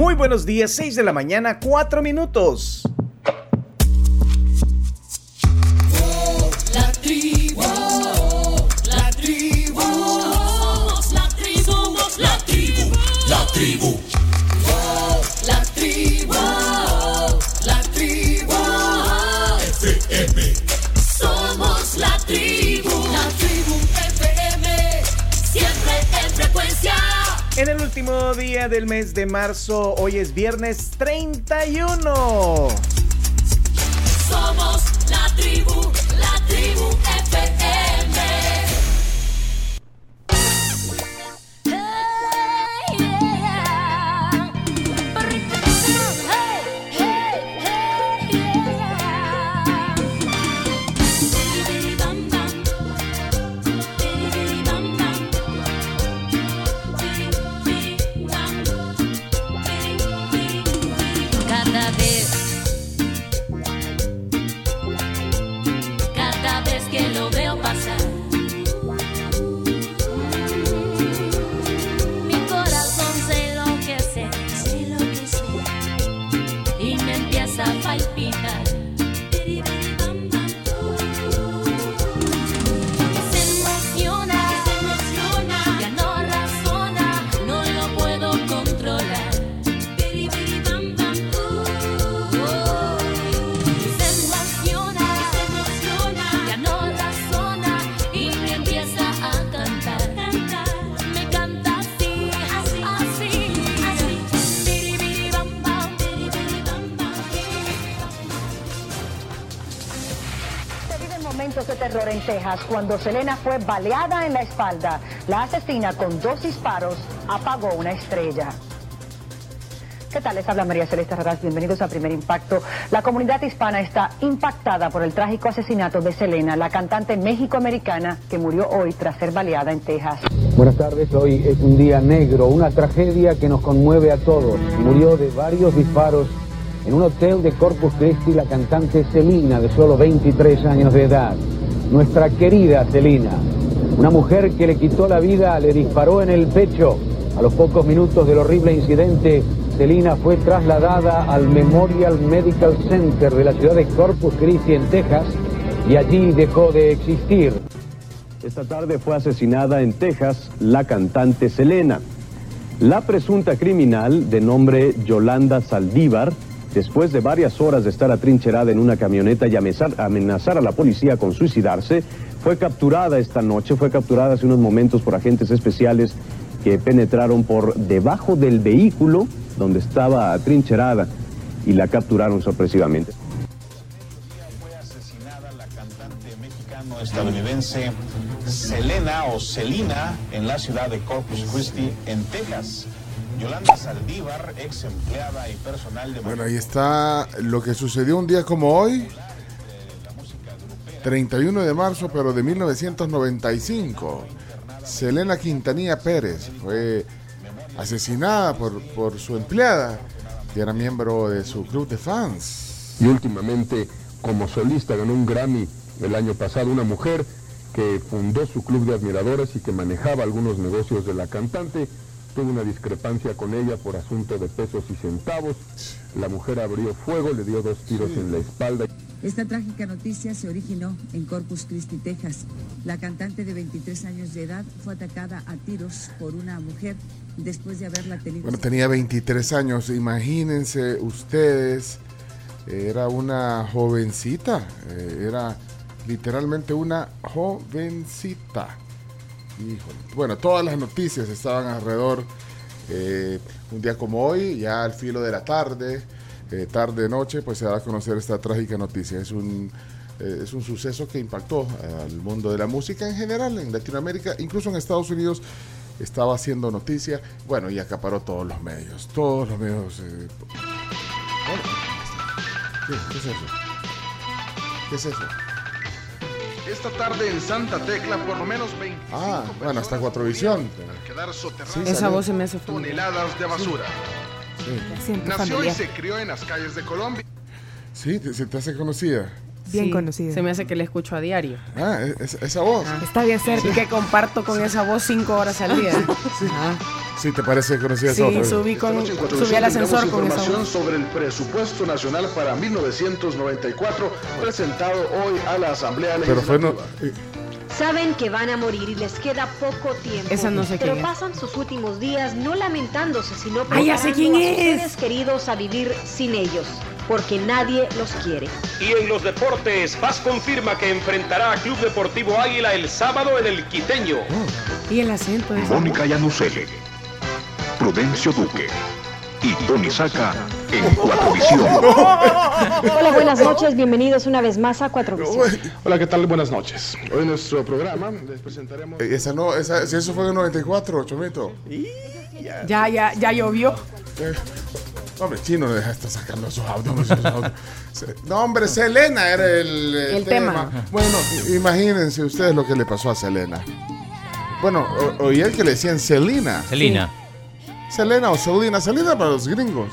Muy buenos días, 6 de la mañana, 4 minutos. Día del mes de marzo, hoy es viernes 31. Somos la tribu Cuando Selena fue baleada en la espalda. La asesina con dos disparos apagó una estrella. ¿Qué tal? Les habla María Celeste Raraz. Bienvenidos a Primer Impacto. La comunidad hispana está impactada por el trágico asesinato de Selena, la cantante mexicoamericana que murió hoy tras ser baleada en Texas. Buenas tardes, hoy es un día negro, una tragedia que nos conmueve a todos. Murió de varios disparos en un hotel de Corpus Christi la cantante Celina, de solo 23 años de edad. Nuestra querida Celina, una mujer que le quitó la vida, le disparó en el pecho. A los pocos minutos del horrible incidente, Celina fue trasladada al Memorial Medical Center de la ciudad de Corpus Christi, en Texas, y allí dejó de existir. Esta tarde fue asesinada en Texas la cantante Selena. La presunta criminal, de nombre Yolanda Saldívar, después de varias horas de estar atrincherada en una camioneta y amenazar, a la policía con suicidarse, fue capturada esta noche, fue capturada hace unos momentos por agentes especiales que penetraron por debajo del vehículo donde estaba atrincherada y la capturaron sorpresivamente. fue asesinada la cantante mexicano-estadounidense Selena o Celina en la ciudad de Corpus Christi, en Texas. Yolanda Saldívar, ex empleada y personal de Bueno, ahí está lo que sucedió un día como hoy, 31 de marzo, pero de 1995. Selena Quintanilla Pérez fue asesinada por, por su empleada, que era miembro de su club de fans. y últimamente como solista ganó un Grammy el año pasado, una mujer que fundó su club de admiradores y que manejaba algunos negocios de la cantante. Una discrepancia con ella por asunto de pesos y centavos. La mujer abrió fuego, le dio dos tiros en la espalda. Esta trágica noticia se originó en Corpus Christi, Texas. La cantante de 23 años de edad fue atacada a tiros por una mujer después de haberla tenido. Bueno, tenía 23 años, imagínense ustedes, era una jovencita, eh, era literalmente una jovencita. Bueno, todas las noticias estaban alrededor. eh, un día como hoy, ya al filo de la tarde, eh, tarde noche, pues se va a conocer esta trágica noticia. Es un eh, es un suceso que impactó al mundo de la música en general, en Latinoamérica, incluso en Estados Unidos estaba haciendo noticia, bueno, y acaparó todos los medios, todos los medios. eh, bueno, ¿qué, qué es eso? ¿Qué es eso? Esta tarde en Santa Tecla, por lo menos 25 Ah, bueno, hasta Cuatrovisión. al quedar Sí, Esa voz se me hace familiar. toneladas de basura. Sí, Siento Nació y familiar. se crió en las calles de Colombia. sí se te hace conocida. Bien Sí, conocida. Se me hace que le escucho a diario. Ah, es- esa voz. Está bien cerca. Y que comparto con esa voz cinco horas al día. Ah. Sí, ¿te parece conocida Sí, esa otra? subí, Esta con, subí al ascensor con esa información voz. sobre el presupuesto nacional para 1994 presentado hoy a la Asamblea Pero fue no, Legislativa. Saben que van a morir y les queda poco tiempo. Esa no sé Pero quién es. pasan sus últimos días no lamentándose, sino Ah, ya sé preparando quién a sus es. seres queridos a vivir sin ellos, porque nadie los quiere. Y en los deportes, Paz confirma que enfrentará a Club Deportivo Águila el sábado en el Quiteño. Y el acento es. Mónica Yanusele, Prudencio Duque y Tony Saca en Cuatro Visión. Hola, buenas noches, bienvenidos una vez más a Cuatro Visión. Hola, ¿qué tal? Buenas noches. Hoy en nuestro programa les presentaremos... Eh, Esa no, esa, si eso fue en 94, Chomito. Ya, ya, ya llovió. Hombre, chino, no deja de estar sacando esos audios. esos audios. Se- No, hombre, Selena era el, El tema. Bueno, imagínense ustedes lo que le pasó a Selena. Bueno, o- oí el que le decían Selena. Selena, Selena o Selena. Selena para los gringos.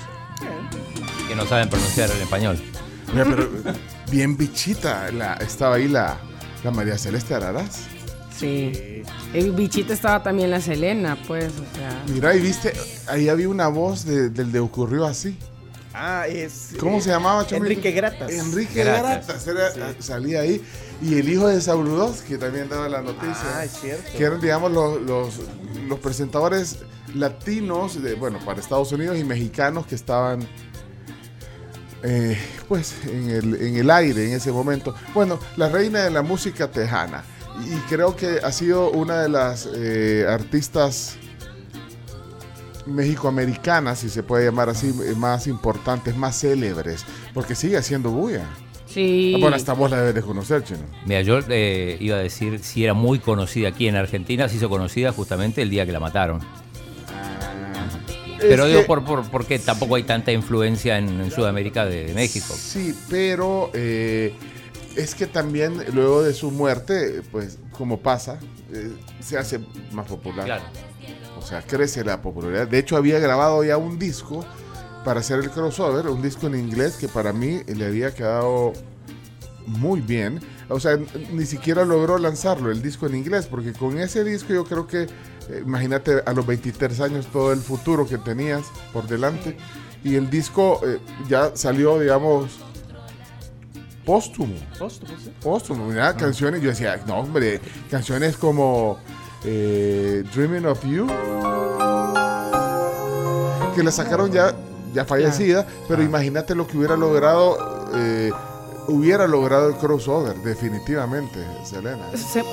que no saben pronunciar el español. Mira, pero bien bichita la, estaba ahí la, la María Celeste Araraz. Sí. El bichito estaba también la Selena, pues, o sea. Mira, y viste, ahí había una voz de- del de ocurrió así. Ah, es. ¿Cómo eh, se llamaba, Chomito? Enrique Gratas. Enrique Gratas. Gratas, era- salía ahí. Y el hijo de Sabludowski que también daba la noticia. Ah, es cierto. que eran, digamos, los, los, los presentadores latinos, de, bueno, para Estados Unidos y mexicanos que estaban, eh, pues, en el, en el aire en ese momento. Bueno, la reina de la música tejana. Y creo que ha sido una de las eh, artistas mexicoamericanas, si se puede llamar así, más importantes, más célebres, porque sigue haciendo bulla. Sí. Bueno, esta voz la debes de conocer, Chino. Mira, yo eh, iba a decir si era muy conocida aquí en Argentina, se hizo conocida justamente el día que la mataron. Pero Es digo, que- por, por, porque tampoco hay tanta influencia en, en Sudamérica de, de México. Sí, pero eh, es que también luego de su muerte, pues como pasa, eh, se hace más popular. Claro. O sea, crece la popularidad. De hecho, había grabado ya un disco para hacer el crossover, un disco en inglés que para mí le había quedado muy bien. O sea, ni siquiera logró lanzarlo, el disco en inglés, porque con ese disco yo creo que, eh, imagínate a los 23 años todo el futuro que tenías por delante. Y el disco eh, ya salió, digamos, póstumo. Póstumo, sí. Póstumo, mira, canciones, yo decía, no, hombre, canciones como eh, Dreaming of You, que la sacaron ya, ya fallecida, pero imagínate lo que hubiera logrado, eh, hubiera logrado el crossover, definitivamente, Selena. Se-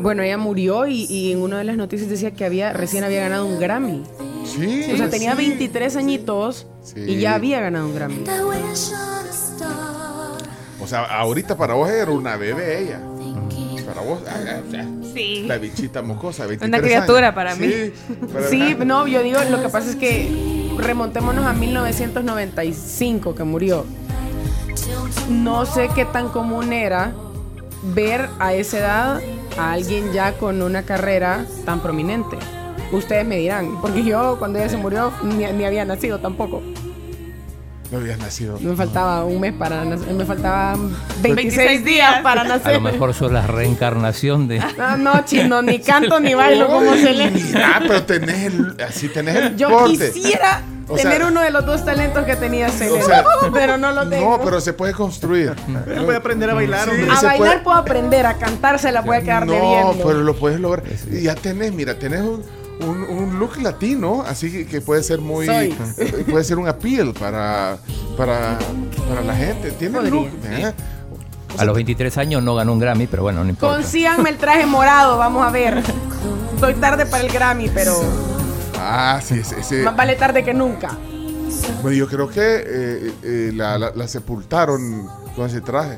Bueno, ella murió y, y en una de las noticias decía que había recién había ganado un Grammy. Sí. O sea, tenía sí. 23 añitos Sí. y ya había ganado un Grammy. O sea, ahorita para vos era una bebé ella. Para vos, ah, ah, ah, Sí. la bichita mocosa, 23 Una criatura años. para mí. para- Sí, no, yo digo, lo que pasa es que remontémonos a 1995 que murió. No sé qué tan común era ver a esa edad a alguien ya con una carrera tan prominente. Ustedes me dirán, porque yo cuando ella se murió ni, ni había nacido tampoco. No habías nacido. Me faltaba un mes para nacer, me faltaban 26, días para A nacer. lo mejor sos la reencarnación de... Ah, no, chino, ni canto ni bailo como se le. Mira, pero tenés el, así tenés el Yo porte. quisiera O sea, tener uno de los dos talentos que tenía Selena, o sea, pero no lo tengo. No, pero se puede construir. puede aprender a bailar. Sí, a bailar puede- puedo aprender, a cantar se la puede quedar No, debiendo. pero lo puedes lograr. Y ya tenés, mira, tenés un, un- un look latino, así que, puede ser muy. Soy. eh, Puede ser un appeal para, para, para la gente. Tiene Podría. look. ¿eh? A los 23 años no ganó un Grammy, pero bueno, no importa. Consíganme el traje morado, vamos a ver. Estoy tarde para el Grammy, pero Ah, sí, ese. ese- más vale tarde que nunca. Bueno, yo creo que eh, eh, la, la- la sepultaron con ese traje.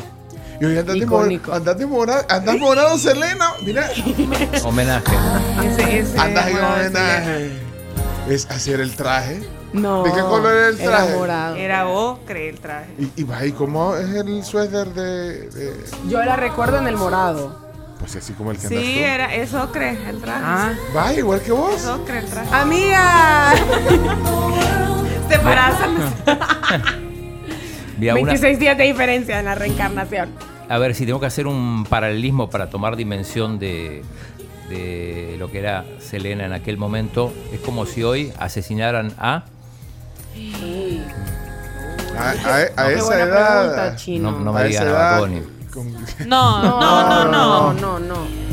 Y hoy andas de Icónico. mora- andas de morado, andas morado, Selena. Mira, Homenaje. Ese, ese andas en de homenaje. Es hacer el traje. No. ¿De qué color era el era traje? morado. Era ocre el traje. Y, y va, ¿y cómo es el suéter de, de- Yo la recuerdo en el morado. Pues así como el que andas Sí, tú? era, es ocre el traje. Ah. Va, igual que vos. Es ocre el traje. Amiga. Se parazan. Vi a una, 26 días de diferencia en la reencarnación. a ver, si tengo que hacer un paralelismo para tomar dimensión de, de lo que era Selena en aquel momento, es como si hoy asesinaran a... A, a- a Qué esa edad. pregunta. No, no me a digan edad, con- No, no, no, no. No, no, no.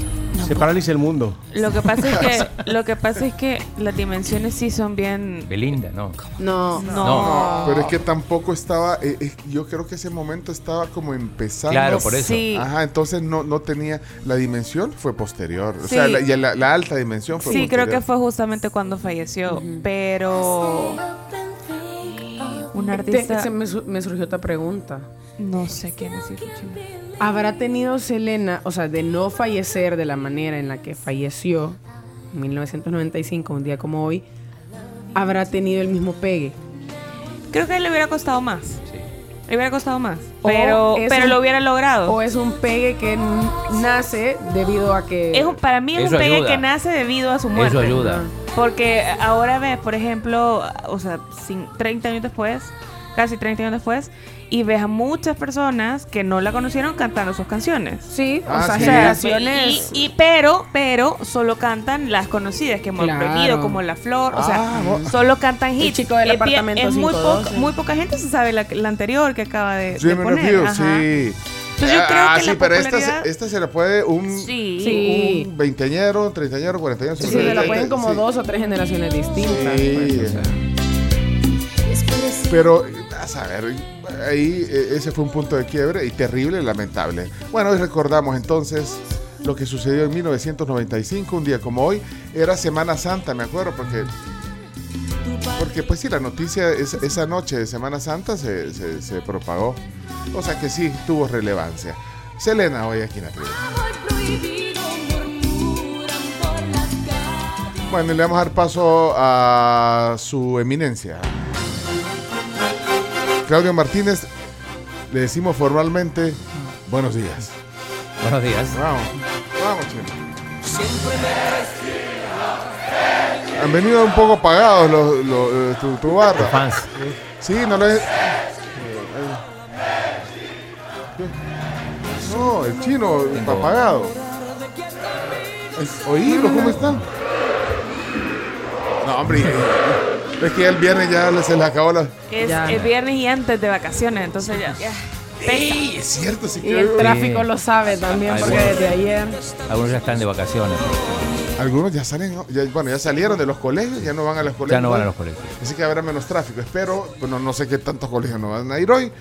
Se paraliza el mundo. Lo que pasa es que lo que pasa es que las dimensiones sí son bien Belinda, ¿no? No. no. Pero es que tampoco estaba, eh, eh, yo creo que ese momento estaba como empezando. Claro, por eso. Sí. Ajá, entonces no, no tenía, la dimensión fue posterior. O Sí. sea, la, y la, la alta dimensión fue Sí, posterior. creo que fue justamente cuando falleció, pero un Te- artista se me, me surgió otra pregunta. No sé quién es. ¿Habrá tenido Selena, o sea, de no fallecer de la manera en la que falleció en 1995, un día como hoy, habrá tenido el mismo pegue? Creo que le hubiera costado más. Le hubiera costado más, O pero pero un- lo hubiera logrado. ¿O es un pegue que nace debido a que... Es un- para mí es Eso un pegue ayuda. que nace debido a su muerte. Eso ayuda. Porque ahora ves, por ejemplo, o sea, sin- 30 años después, casi 30 años después, y ves a muchas personas que no la conocieron cantando sus canciones. Sí, Ah, o sea, sí. generaciones... Y, y- pero, pero solo cantan las conocidas que hemos Claro. aprendido, como La Flor, o sea, Ah, vos- solo cantan El hits. chico del Es apartamento es muy, 512. poca, muy poca gente se sabe la, la anterior que acaba de, de Dreaming of poner. Ajá. sí. Entonces yo creo ah, que sí, la pero esta, popularidad- esta se le puede un, Sí. Sí. un veinteañero, treintañero, cuarentañero. Sí, se la pueden como sí. dos o tres generaciones distintas. Sí. pues, o sea. Pero, a saber, ahí eh, ese fue un punto de quiebre y terrible, lamentable. Bueno, hoy recordamos entonces lo que sucedió en 1995, un día como hoy. Era Semana Santa, me acuerdo, porque... Porque pues sí, la noticia es- esa noche de Semana Santa se, se- propagó. O sea que sí, tuvo relevancia. Selena hoy aquí en la tribu. Bueno, le vamos a dar paso a su eminencia. Claudio Martínez, le decimos formalmente buenos días. Buenos días. Vamos, vamos, chino. Han venido un poco apagados los, los, eh, tu, tu barra. Los fans. Sí, no lo es. No, el chino está apagado. Oílo, ¿cómo están? No, hombre, es que el viernes ya se les acabó la. Es Ya. el viernes y antes de vacaciones, entonces ya. ya. ¡Ey! Es cierto, sí Y el tráfico lo sabe también, Ay, porque bueno. desde ayer... Algunos ya están de vacaciones. Algunos ya salen, bueno, ya salieron de los colegios, ya no van a los colegios. Ya no van a los colegios. Así que habrá menos tráfico. Espero, bueno, no sé qué tantos colegios no van a ir hoy,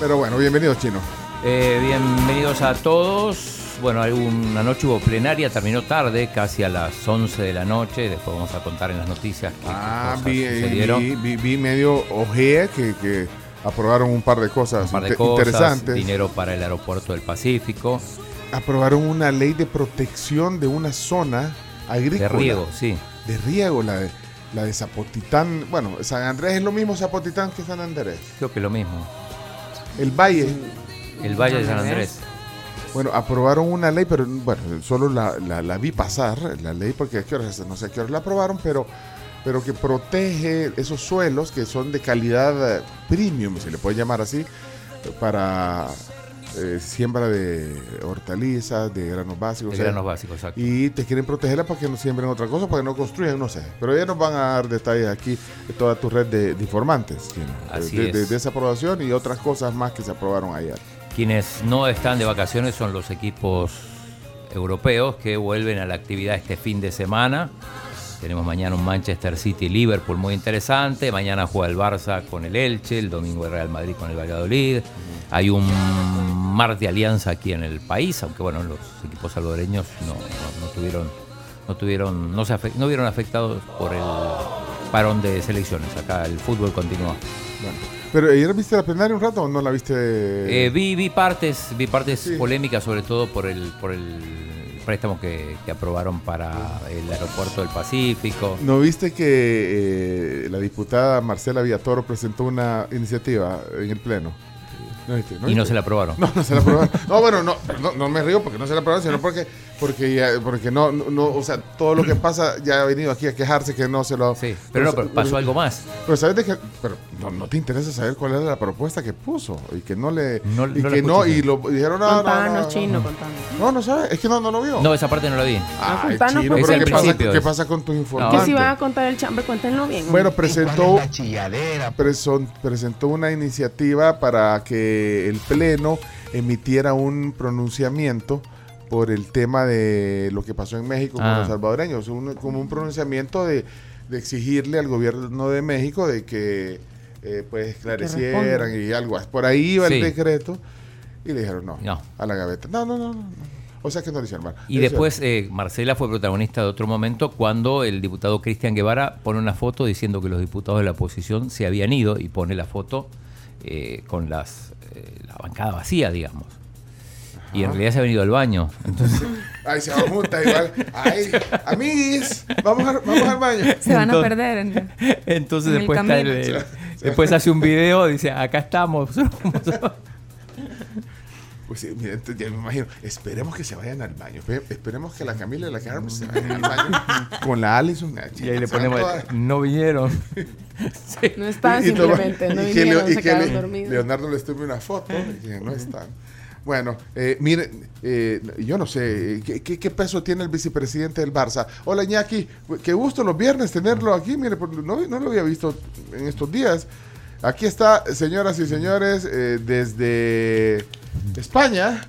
pero bueno, bienvenidos, chino. Eh, bienvenidos a todos. Bueno, una noche hubo plenaria, terminó tarde, casi a las 11 de la noche. Después vamos a contar en las noticias qué, qué Ah, cosas vi, sucedieron. vi, vi- vi medio ojea que, que aprobaron un par de cosas, un par de cosas, interesantes. dinero para el aeropuerto del Pacífico, Aprobaron una ley de protección de una zona agrícola. de riego, sí. De riego, la de, la de Zapotitán. Bueno, San Andrés es lo mismo Zapotitán que San Andrés. Creo que lo mismo. El Valle. El Valle de San Andrés. Bueno, aprobaron una ley, pero bueno, solo la, la- la vi pasar, la ley, porque a qué horas, no sé a qué horas la aprobaron, pero, pero que protege esos suelos que son de calidad eh, premium, se le puede llamar así, para eh, siembra de hortalizas, de granos básicos. De o sea, granos básicos, exacto. Y te quieren protegerla para que no siembren otra cosa, para que no construyan, no sé. Pero ya nos van a dar detalles aquí de toda tu red de, de informantes, Chino, Así de, de- es. de esa aprobación y otras cosas más que se aprobaron ayer. Quienes no están de vacaciones son los equipos europeos que vuelven a la actividad este fin de semana. Tenemos mañana un Manchester City Liverpool muy interesante. Mañana juega el Barça con el Elche, el domingo el Real Madrid con el Valladolid. Hay un mar de alianza aquí en el país, aunque bueno, los equipos salvadoreños no, tuvieron, no tuvieron, no se afe- no vieron afectados por el parón de selecciones. Acá el fútbol continúa. Pero ayer viste la plenaria un rato o no la viste? Eh, vi, vi partes, vi partes polémicas, sobre todo por el, por el préstamo que, que aprobaron para el aeropuerto del Pacífico. ¿No viste que eh, la diputada Marcela Villatoro presentó una iniciativa en el Pleno? ¿No viste? Y no se la aprobaron. No, no se la aprobaron. No, bueno, no, no, no me río porque no se la aprobaron, sino porque Porque ya, porque no, no, no, o sea, todo lo que pasa ya ha venido aquí a quejarse que no se lo. Sí, pero no, pero pasó algo más. Pero sabes de que, pero no, no te interesa saber cuál era la propuesta que puso y que no le, No- y no que no escuché. y lo dijeron no, no, Contanos, no, no, chino, no. contanos. No, no sabe, es que no, no lo vio. No, esa parte no la vi. Contanos, chino, pues, pero es el ¿qué pasa, ¿qué pasa con tus Que informantes? si van a contar el chambre, cuéntenlo bien. Bueno, presentó, preson- presentó una iniciativa para que el Pleno emitiera un pronunciamiento por el tema de lo que pasó en México con Ah. los salvadoreños, un- como un pronunciamiento de, de exigirle al gobierno de México de que eh, pues esclarecieran y algo así. Por ahí iba Sí. el decreto y le dijeron no, No. a la gaveta. No, no, no, no. O sea que no le hicieron mal. Y Le después eh, Marcela fue protagonista de otro momento cuando el diputado Cristian Guevara pone una foto diciendo que los diputados de la oposición se habían ido y pone la foto eh, con las eh, la bancada vacía, digamos. Y en realidad se ha venido al baño. Entonces, Ay, se van juntas igual. Ay, amiguis, vamos, a- vamos al baño. Se van a perder. en- entonces En el después, está el- camino. el- después hace un video, dice, acá estamos. Pues sí, mira, entonces ya me imagino. Esperemos que se vayan al baño. Espe- Esperemos que la Camila y la Carmen se vayan al baño con la Alison. y ahí le ponemos, no vinieron. No están Y- y simplemente, no y que vinieron, y se que quedaron Le- dormidos. Leonardo les tome una foto y que no están. Bueno, eh, miren, eh, yo no sé, ¿qué, qué, qué peso tiene el vicepresidente del Barça? Hola Iñaki, qué gusto los viernes tenerlo aquí, mire, por- no, no lo había visto en estos días. Aquí está, señoras y señores, eh, desde España.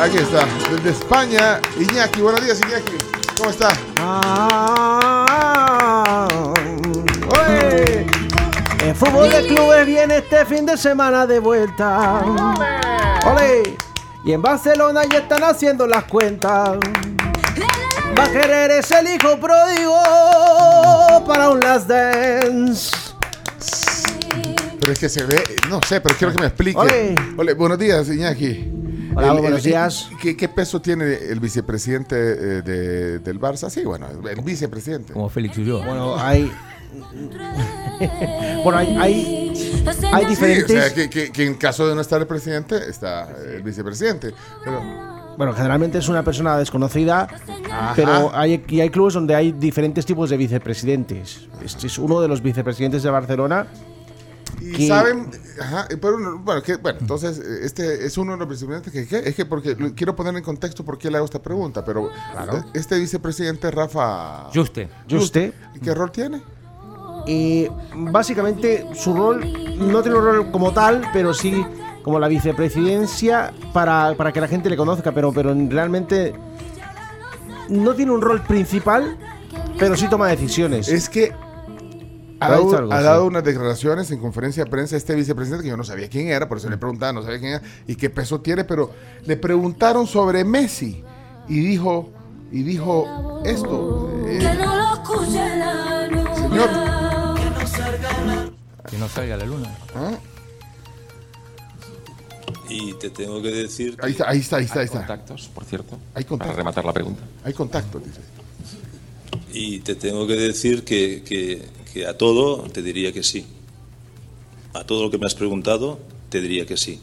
Aquí está, desde España, Iñaki, buenos días Iñaki, ¿cómo está? ¡Oye! El fútbol de clubes viene este fin de semana de vuelta. ¡Ole! Y en Barcelona ya están haciendo las cuentas. Va a querer es el hijo pródigo para un last dance. Pero es que se ve, no sé, pero quiero que me explique. Ole. Ole, buenos días, Iñaki. Hola, buenos días. ¿qué, qué peso tiene el vicepresidente eh, de- del Barça? Sí, bueno, el vicepresidente. Como Félix Ulloa. Bueno, hay. bueno, hay, hay, hay Sí, diferentes. o sea, que, que- que en caso de no estar el presidente, está el vicepresidente. Pero, Bueno, generalmente es una persona desconocida, Ajá. pero hay, y hay clubes donde hay diferentes tipos de vicepresidentes. Este es uno de los vicepresidentes de Barcelona. y que- saben, ajá, pero no- bueno, que, bueno, entonces este es uno de los vicepresidentes que, que- es que porque quiero poner en contexto por qué le hago esta pregunta, pero Claro. este vicepresidente Rafa Juste. Juste. ¿qué rol tiene? Y básicamente su rol no tiene un rol como tal, pero sí como la vicepresidencia para, para que la gente le conozca, pero, pero realmente no tiene un rol principal, pero sí toma decisiones. Es que ha Ha dado, dicho algo, ha sí. dado unas declaraciones en conferencia de prensa este vicepresidente que yo no sabía quién era, por eso le preguntaba, no sabía quién era y qué peso tiene, pero le preguntaron sobre Messi y dijo y dijo esto. eh, señor, Que no salga la luna. ¿ah? Y te tengo que decir. Ahí está, ahí está, ahí está, ahí Hay está. contactos, por cierto. Hay contactos. Para rematar la pregunta. Hay contacto, dice. Y te tengo que decir que, que- que a todo te diría que sí. A todo lo que me has preguntado, te diría que sí.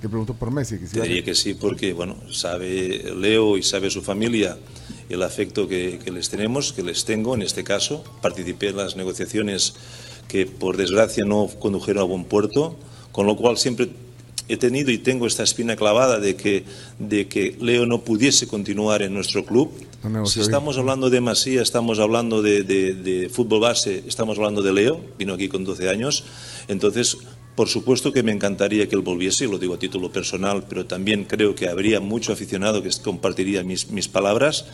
Que preguntó por Messi. Que si Te diría que sí, porque bueno, sabe Leo y sabe su familia el afecto que, que les tenemos, que les tengo en este caso. Participé en las negociaciones que por desgracia no condujeron a buen puerto, con lo cual siempre he tenido y tengo esta espina clavada de que, de que Leo no pudiese continuar en nuestro club. No Si estamos hablando de Masía, estamos hablando de, de- de fútbol base, estamos hablando de Leo, vino aquí con 12 años, entonces por supuesto que me encantaría que él volviese, lo digo a título personal, pero también creo que habría mucho aficionado que compartiría mis, mis palabras,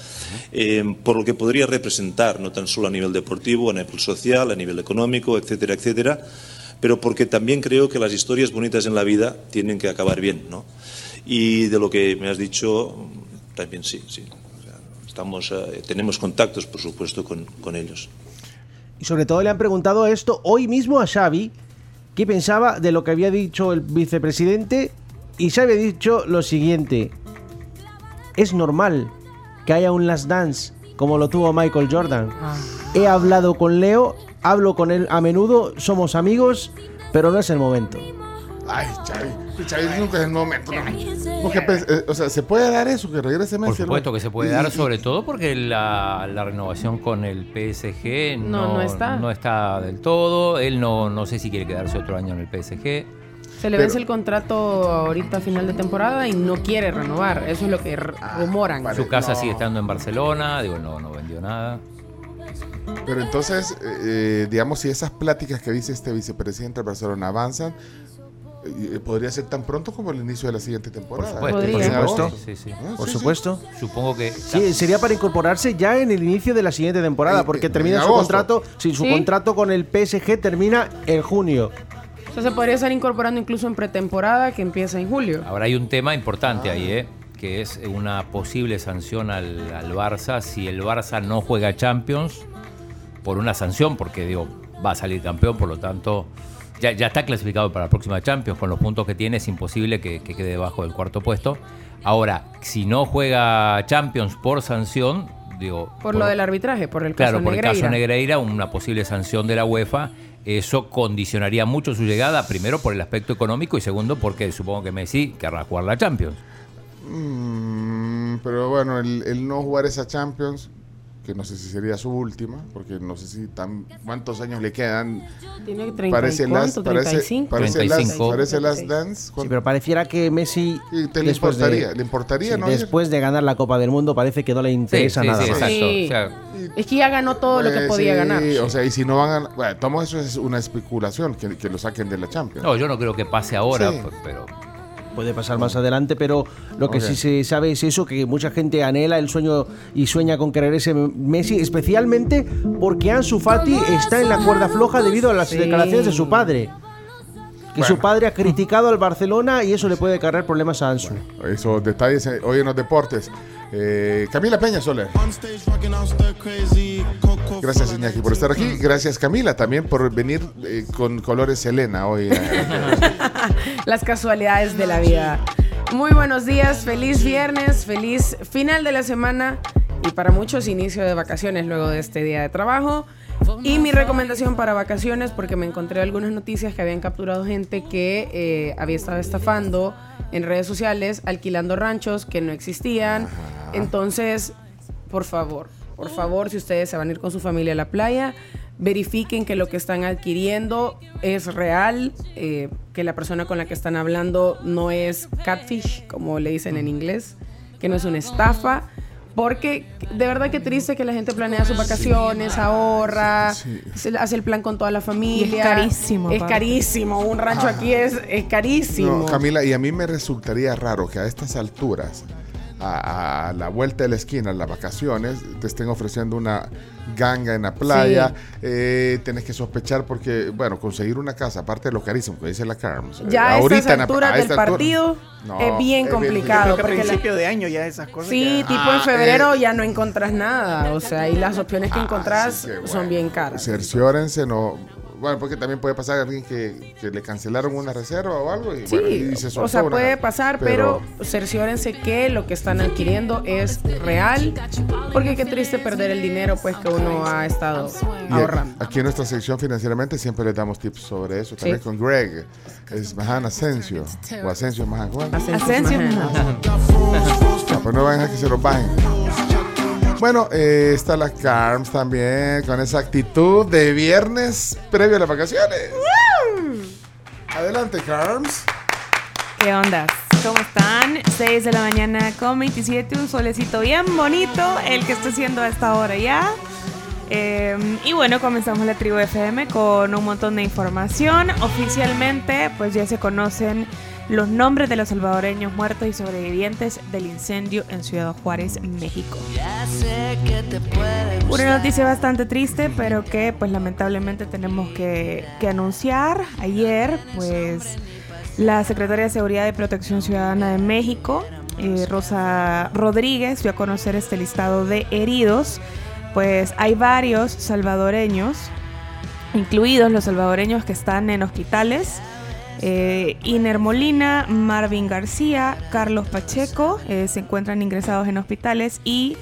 eh, por lo que podría representar, no tan solo a nivel deportivo, a nivel social, a nivel económico, etcétera, etcétera, pero porque también creo que las historias bonitas en la vida tienen que acabar bien, ¿no? Y de lo que me has dicho, también sí, sí. Estamos, eh, tenemos contactos, por supuesto, con, con ellos. Y sobre todo le han preguntado esto hoy mismo a Xavi, qué pensaba de lo que había dicho el vicepresidente, y Xavi ha dicho lo siguiente, es normal que haya un last dance como lo tuvo Michael Jordan. He hablado con Leo, hablo con él a menudo, somos amigos, pero no es el momento. Ay, Chavi, Chavi nunca es el momento. ¿no? Porque, pues, eh, o sea, ¿se puede dar eso? Que regrese Messi. Por supuesto que se puede Y- dar, y- sobre todo porque la, la renovación con el PSG No, no, no está. no está del todo. Él no, no sé si quiere quedarse otro año en el PSG. Se le Pero- vence el contrato ahorita a final de temporada y no quiere renovar. Eso es lo que r- rumoran. Su casa sigue estando en Barcelona, digo, no, no vendió nada. Pero entonces, eh, digamos, si esas pláticas que dice este vicepresidente de Barcelona avanzan, eh, podría ser tan pronto como el inicio de la siguiente temporada. supuesto. Por supuesto. Sí, sí. Ah, Por sí, sí. supuesto. Supongo que. Sí, sería para incorporarse ya en el inicio de la siguiente temporada, porque termina su contrato, si su Sí. contrato con el PSG termina en junio. O sea, se podría estar incorporando incluso en pretemporada que empieza en julio. Ahora hay un tema importante Ah. ahí, ¿eh? que es una posible sanción al, al Barça si el Barça no juega Champions por una sanción, porque digo, va a salir campeón, por lo tanto, ya, ya está clasificado para la próxima Champions, con los puntos que tiene es imposible que, que quede debajo del cuarto puesto. Ahora, si no juega Champions por sanción, digo... Por lo del arbitraje, por el Claro, caso por el Negreira. caso Negreira, una posible sanción de la UEFA, eso condicionaría mucho su llegada, primero por el aspecto económico y segundo porque supongo que Messi querrá jugar la Champions. Mm, pero bueno, el, el no jugar esa Champions, que no sé si sería su última, porque no sé si tan, cuántos años le quedan. Tiene 30 y Parece cuánto, las, parece, 35. parece las, 35. parece las dance. Sí, pero pareciera que Messi. te le después de- importaría, le importaría, sí, ¿no? Después de ganar la Copa del Mundo, parece que no le interesa sí, nada sí, más. exacto. Sí. O sea, Es que ya ganó todo lo que Pues, podía sí, ganar. O sea, y si no van a. Bueno, todo eso es una especulación, que, que lo saquen de la Champions. no, yo no creo que pase ahora, Sí. p- pero Puede pasar más adelante, pero lo que sí se sabe es eso, que mucha gente anhela el sueño y sueña con querer ese Messi, especialmente porque Ansu Fati está en la cuerda floja debido a las Sí. declaraciones de su padre. Que su Bueno. padre ha criticado al Barcelona y eso le puede cargar problemas a Ansu. Esos detalles hoy en los deportes. Eh, Camila Peña Soler. Gracias Iñaki por estar aquí. Gracias Camila también por venir eh, con colores Selena hoy. Las casualidades de la vida. Muy buenos días, feliz viernes, feliz final de la semana y para muchos inicio de vacaciones luego de este día de trabajo. Y mi recomendación para vacaciones, porque me encontré algunas noticias que habían capturado gente que eh, había estado estafando en redes sociales, alquilando ranchos que no existían. Entonces, por favor, por favor, si ustedes se van a ir con su familia a la playa, verifiquen que lo que están adquiriendo es real, eh, que la persona con la que están hablando no es catfish, como le dicen en inglés, que no es una estafa. Porque de verdad que triste que la gente planea sus vacaciones, ahorra, hace el plan con toda la familia. Y es carísimo, Es carísimo. Un rancho Ajá. aquí es, es carísimo. No, Camila, y a mí me resultaría raro que a estas alturas, a, a la vuelta de la esquina, las vacaciones, te estén ofreciendo una ganga en la playa. Eh, tenés que sospechar porque, bueno, conseguir una casa, aparte de lo carísimo que dice la Carms. eh, Ya a estas en la- a del partido No, es bien es complicado. Que a la- principio de año ya esas cosas. Sí, ya- tipo en Ah, febrero eh. ya no encontrás nada. O sea, y las opciones que encontrás que son bien caras. Cerciórense, no. Bueno, porque también puede pasar a alguien que, que le cancelaron una reserva o algo. Y, Sí, bueno, y se o sea, una- puede pasar, pero, cerciórense que lo que están adquiriendo es real, porque qué triste perder el dinero pues que uno ha estado Y ahorrando. Aquí en nuestra sección financieramente siempre les damos tips sobre eso. También Sí. con Greg, es Mahan Asensio. O Asensio Mahan. ¿cómo es? Asensio Mahan. No, pues no van a que se los bajen. Bueno, eh, está la Carms también con esa actitud de viernes previo a las vacaciones. Adelante, Carms. ¿Qué onda? ¿Cómo están? 6 de la mañana con 27, un solecito bien bonito, el que está haciendo a esta hora ya. Eh, y bueno, comenzamos la tribu FM con un montón de información. Oficialmente, pues ya se conocen los nombres de los salvadoreños muertos y sobrevivientes del incendio en Ciudad Juárez, México. Una noticia bastante triste, pero que pues lamentablemente tenemos que, anunciar. Ayer, pues la Secretaria de Seguridad y Protección Ciudadana de México, eh, Rosa Rodríguez, dio a conocer este listado de heridos. Pues hay varios salvadoreños, incluidos los salvadoreños que están en hospitales. Eh, Iner Molina, Marvin García, Carlos Pacheco eh, se encuentran ingresados en hospitales y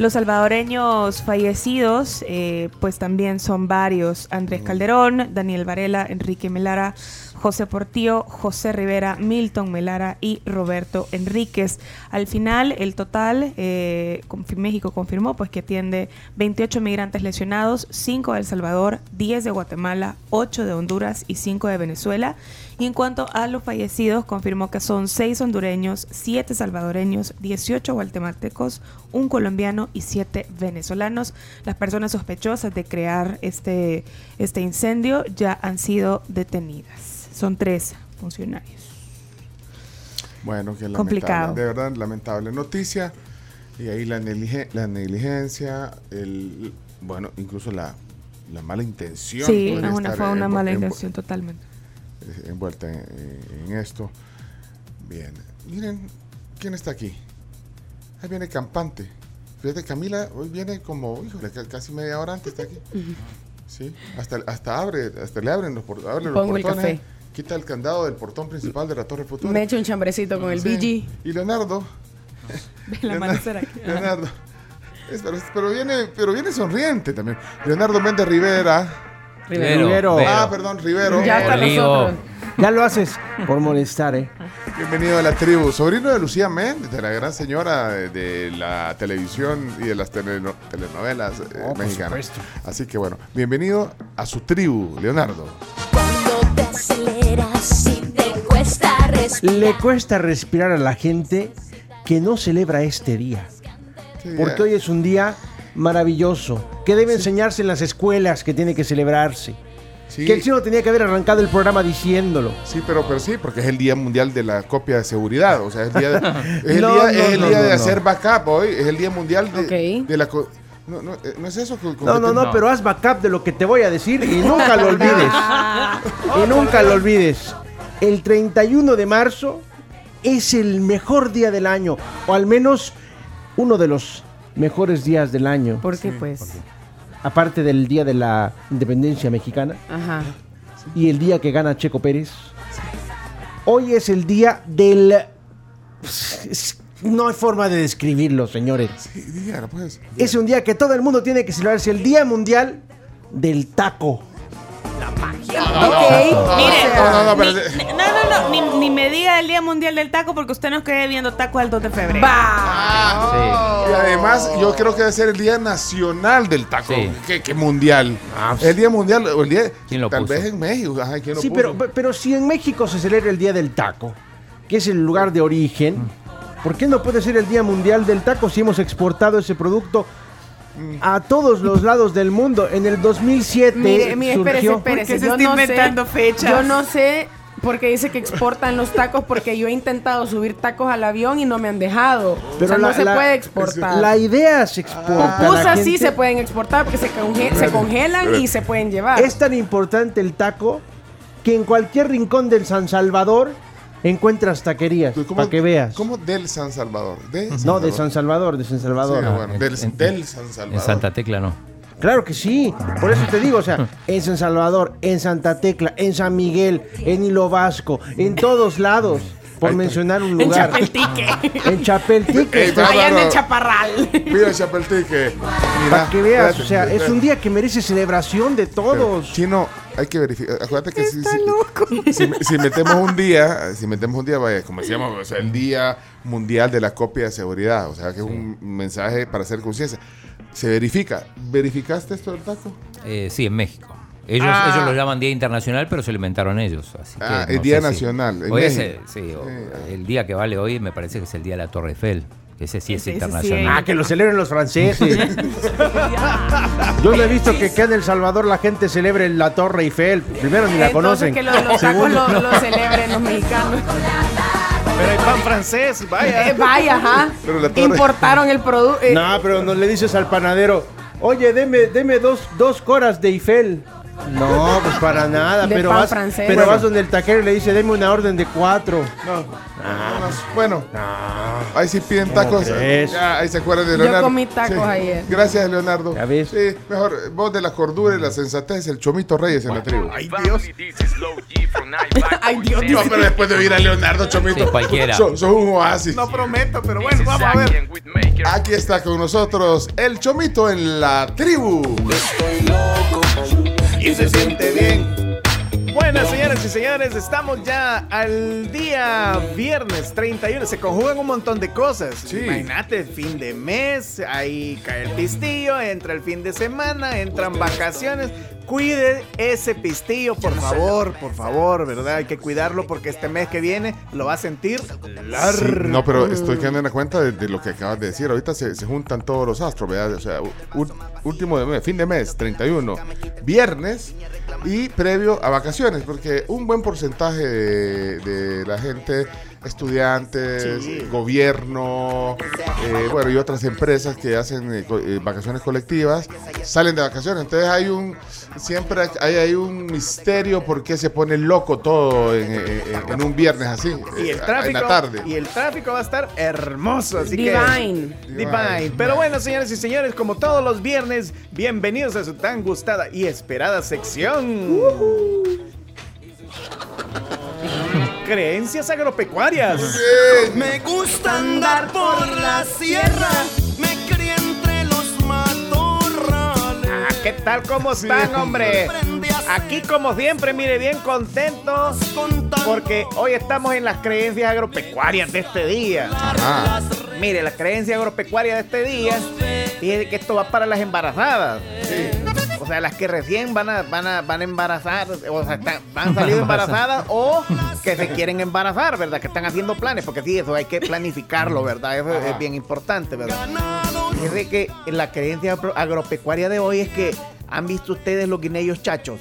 los salvadoreños fallecidos eh, pues también son varios. Andrés Calderón, Daniel Varela, Enrique Melara, José Portillo, José Rivera, Milton Melara y Roberto Enríquez. Al final, el total, eh, México confirmó pues que atiende 28 migrantes lesionados, 5 de El Salvador, 10 de Guatemala, 8 de Honduras y 5 de Venezuela. Y en cuanto a los fallecidos, confirmó que son 6 hondureños, 7 salvadoreños, 18 guatemaltecos, un colombiano y 7 venezolanos. Las personas sospechosas de crear este, este incendio ya han sido detenidas. Son tres funcionarios. Bueno, que. Complicado. De verdad, lamentable noticia. Y ahí la, nelige- la negligencia, el, bueno, incluso la, la mala intención. Sí, una, fue una mala intención totalmente. Envuelta en, en esto. Bien. Miren, ¿quién está aquí? Ahí viene Campante. Fíjate, Camila hoy viene como, híjole, ca- casi media hora antes está aquí. Sí, hasta, hasta abre, hasta le abren los, por- abre los Pongo el portones, café. quita el candado del portón principal de la Torre Futura. Me echo un chambrecito con el Sí. BG. Y Leonardo. El amanecer aquí. Leonardo. Es- pero, pero viene, pero viene sonriente también. Leonardo Méndez Rivera. Rivero. Rivero. Ah, perdón, Rivero. Ya está nosotros. Ya lo haces por molestar, ¿eh? Bienvenido a la tribu. Sobrino de Lucía Méndez, de la gran señora de, de la televisión y de las teleno- telenovelas eh, Oh, por mexicanas. supuesto. Así que bueno, bienvenido a su tribu, Leonardo. Cuando te aceleras y te cuesta respirar. Le cuesta respirar a la gente que no celebra este día. Porque hoy es un día maravilloso, que debe enseñarse en las escuelas, que tiene que celebrarse. Que el chino tenía que haber arrancado el programa diciéndolo. Sí, pero, pero sí, porque es el Día Mundial de la Copia de Seguridad. O sea, es el día de, es el No, día, no, es el no, día no, de no. hacer backup hoy. Es el Día Mundial de, de la... No, no, eh, no es eso. con- con No, que no, te- no, pero haz backup de lo que te voy a decir y nunca lo olvides. y nunca lo olvides. El 31 de marzo es el mejor día del año, o al menos uno de los mejores días del año. ¿Por qué, pues? Aparte del día de la independencia mexicana Ajá. y el día que gana Checo Pérez. Hoy es el día del... No hay forma de describirlo, señores. Sí, dígalo, pues. Es un día que todo el mundo tiene que celebrarse, el Día Mundial del Taco. Ok, mire, No, no, no, ni, pero- ni- no, no, no, ni, ni me diga el Día Mundial del Taco porque usted nos quede viendo tacos al 2 de febrero. Y además, yo creo que debe ser el Día Nacional del Taco. Sí. ¿Qué, qué mundial? el Día Mundial, o el día. ¿Quién lo tal puso? vez en México. Ajá, ¿quién lo Sí, puso? pero, pero si en México se celebra el Día del Taco, que es el lugar de origen, ¿por qué no puede ser el Día Mundial del Taco si hemos exportado ese producto a todos los lados del mundo? En el 2007 Mire, mire, espérese, surgió... espérese. ¿Por qué se Yo está no inventando sé, fechas? Yo no sé porque dice que exportan los tacos porque yo he intentado subir tacos al avión y no me han dejado. o sea, no se la- puede exportar. La idea se exporta. Pupusas sí se pueden exportar porque se, conge- se congelan y se pueden llevar. Es tan importante el taco que en cualquier rincón del San Salvador encuentras taquerías, para que veas. ¿Cómo del San Salvador? De No, de San Salvador, de San Salvador. Sí, bueno, del, del San Salvador. En Santa Tecla no. Claro que sí, por eso te digo, o sea, en San Salvador, en Santa Tecla, en San Miguel, en Hilo Vasco, en todos lados, por mencionar un En lugar. Chapeltique. En Chapeltique. Ey, Allá en el. Chaparral. Mira, Chapeltique. Mira, Para que veas, espérate, o sea, es un día que merece celebración de todos. Chino, hay que verificar. Acuérdate que si, si- si- si metemos un día, si metemos un día, vaya, como decíamos, o sea, el Día Mundial de la Copia de Seguridad, o sea, que es un mensaje para hacer conciencia. Se verifica. ¿Verificaste esto del taco? Eh, sí, en México. Ellos, Ah. ellos lo llaman Día Internacional, pero se lo inventaron ellos. Así que Ah, no el Día si- Nacional, Hoy es, eh, sí, el día que vale hoy me parece que es el Día de la Torre Eiffel. que Ese sí es Ese sí internacional. Ah, que lo celebren los franceses. Yo no he visto que acá en El Salvador la gente celebre la Torre Eiffel. Primero ni la Entonces conocen. que lo de los Segundo- lo, lo celebren los mexicanos. Pero hay pan francés, vaya. Eh, vaya, ajá. Pero la torre- Importaron el producto. eh, No, pero no le dices al panadero, oye, deme, deme dos, dos coras de Eiffel. No, pues para nada, De pero pan vas, francés. pero Bueno. vas donde el taquero y le dice, deme una orden de cuatro. No. Bueno, ahí sí piden tacos. Ya, ahí se acuerdan de Yo Leonardo. comí tacos ayer. Gracias, Leonardo. Ya ves. Sí, mejor, vos de la cordura y la sensatez, el Chomito Reyes en la tribu. Ay, Dios. Ay, Dios No, pero después de oír a Leonardo Chomito, Sí, cualquiera. Sos sos un oasis. No prometo, pero bueno, vamos a ver. Aquí está con nosotros el Chomito en la tribu. Y se siente bien. Bueno, señoras y señores, estamos ya al día viernes 31. Se conjugan un montón de cosas. Imagínate, fin de mes, ahí cae el pistillo, entra el fin de semana, entran vacaciones. Cuide ese pistillo, por favor, por favor, ¿verdad? Hay que cuidarlo porque este mes que viene lo va a sentir largo. Sí, no, pero estoy quedando en la cuenta de, de lo que acabas de decir. Ahorita se, se juntan todos los astros, ¿verdad? O sea, último de mes, fin de mes, 31, viernes y previo a vacaciones, porque un buen porcentaje de, la gente, estudiantes, Sí. gobierno, eh, bueno, y otras empresas que hacen eh, co- eh, vacaciones colectivas, salen de vacaciones. Entonces hay un, siempre hay, hay un misterio por qué se pone loco todo en, en- en un viernes así, Y el tráfico, en la tarde. y el tráfico va a estar hermoso, así Divine. que Divine. Pero bueno, señores y señores, como todos los viernes, bienvenidos a su tan gustada y esperada sección. Creencias agropecuarias. Me gusta andar por la sierra, me crié entre los matorrales. Ah, ¿Qué tal? ¿Cómo están, hombre? Aquí como siempre, mire, bien contentos porque hoy estamos en las creencias agropecuarias de este día. Mire, las creencias agropecuarias de este día, fíjese que esto va para las embarazadas. O sea, las que recién van a, van a, van a embarazar, o sea, están- han salido embarazadas o que se quieren embarazar, ¿verdad? Que están haciendo planes, porque sí, eso hay que planificarlo, ¿verdad? Eso es bien importante, ¿verdad? Fíjese que la creencia agro- agropecuaria de hoy es que han visto ustedes los guineos chachos.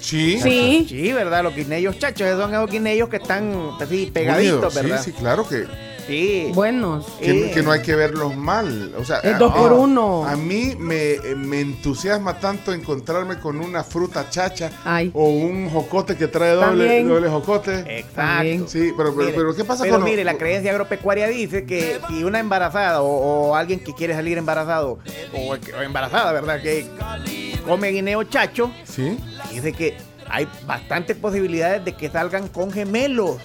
Sí. Sí. Sí, ¿verdad? Los guineos chachos, esos son esos guineos que están así pegaditos, Unidos, ¿verdad? Sí, sí, claro que, Sí. Buenos. que, que no hay que verlos mal. O sea, Es a- dos por a- uno. A mí me, me entusiasma tanto encontrarme con una fruta chacha Ay. o un jocote que trae doble, doble jocote. Exacto. Sí, pero, pero, Mire, pero ¿qué pasa pero con mire, la creencia agropecuaria dice que si una embarazada o, o alguien que quiere salir embarazado o, o embarazada, ¿verdad? Que come guineo chacho, Sí. dice que hay bastantes posibilidades de que salgan con gemelos.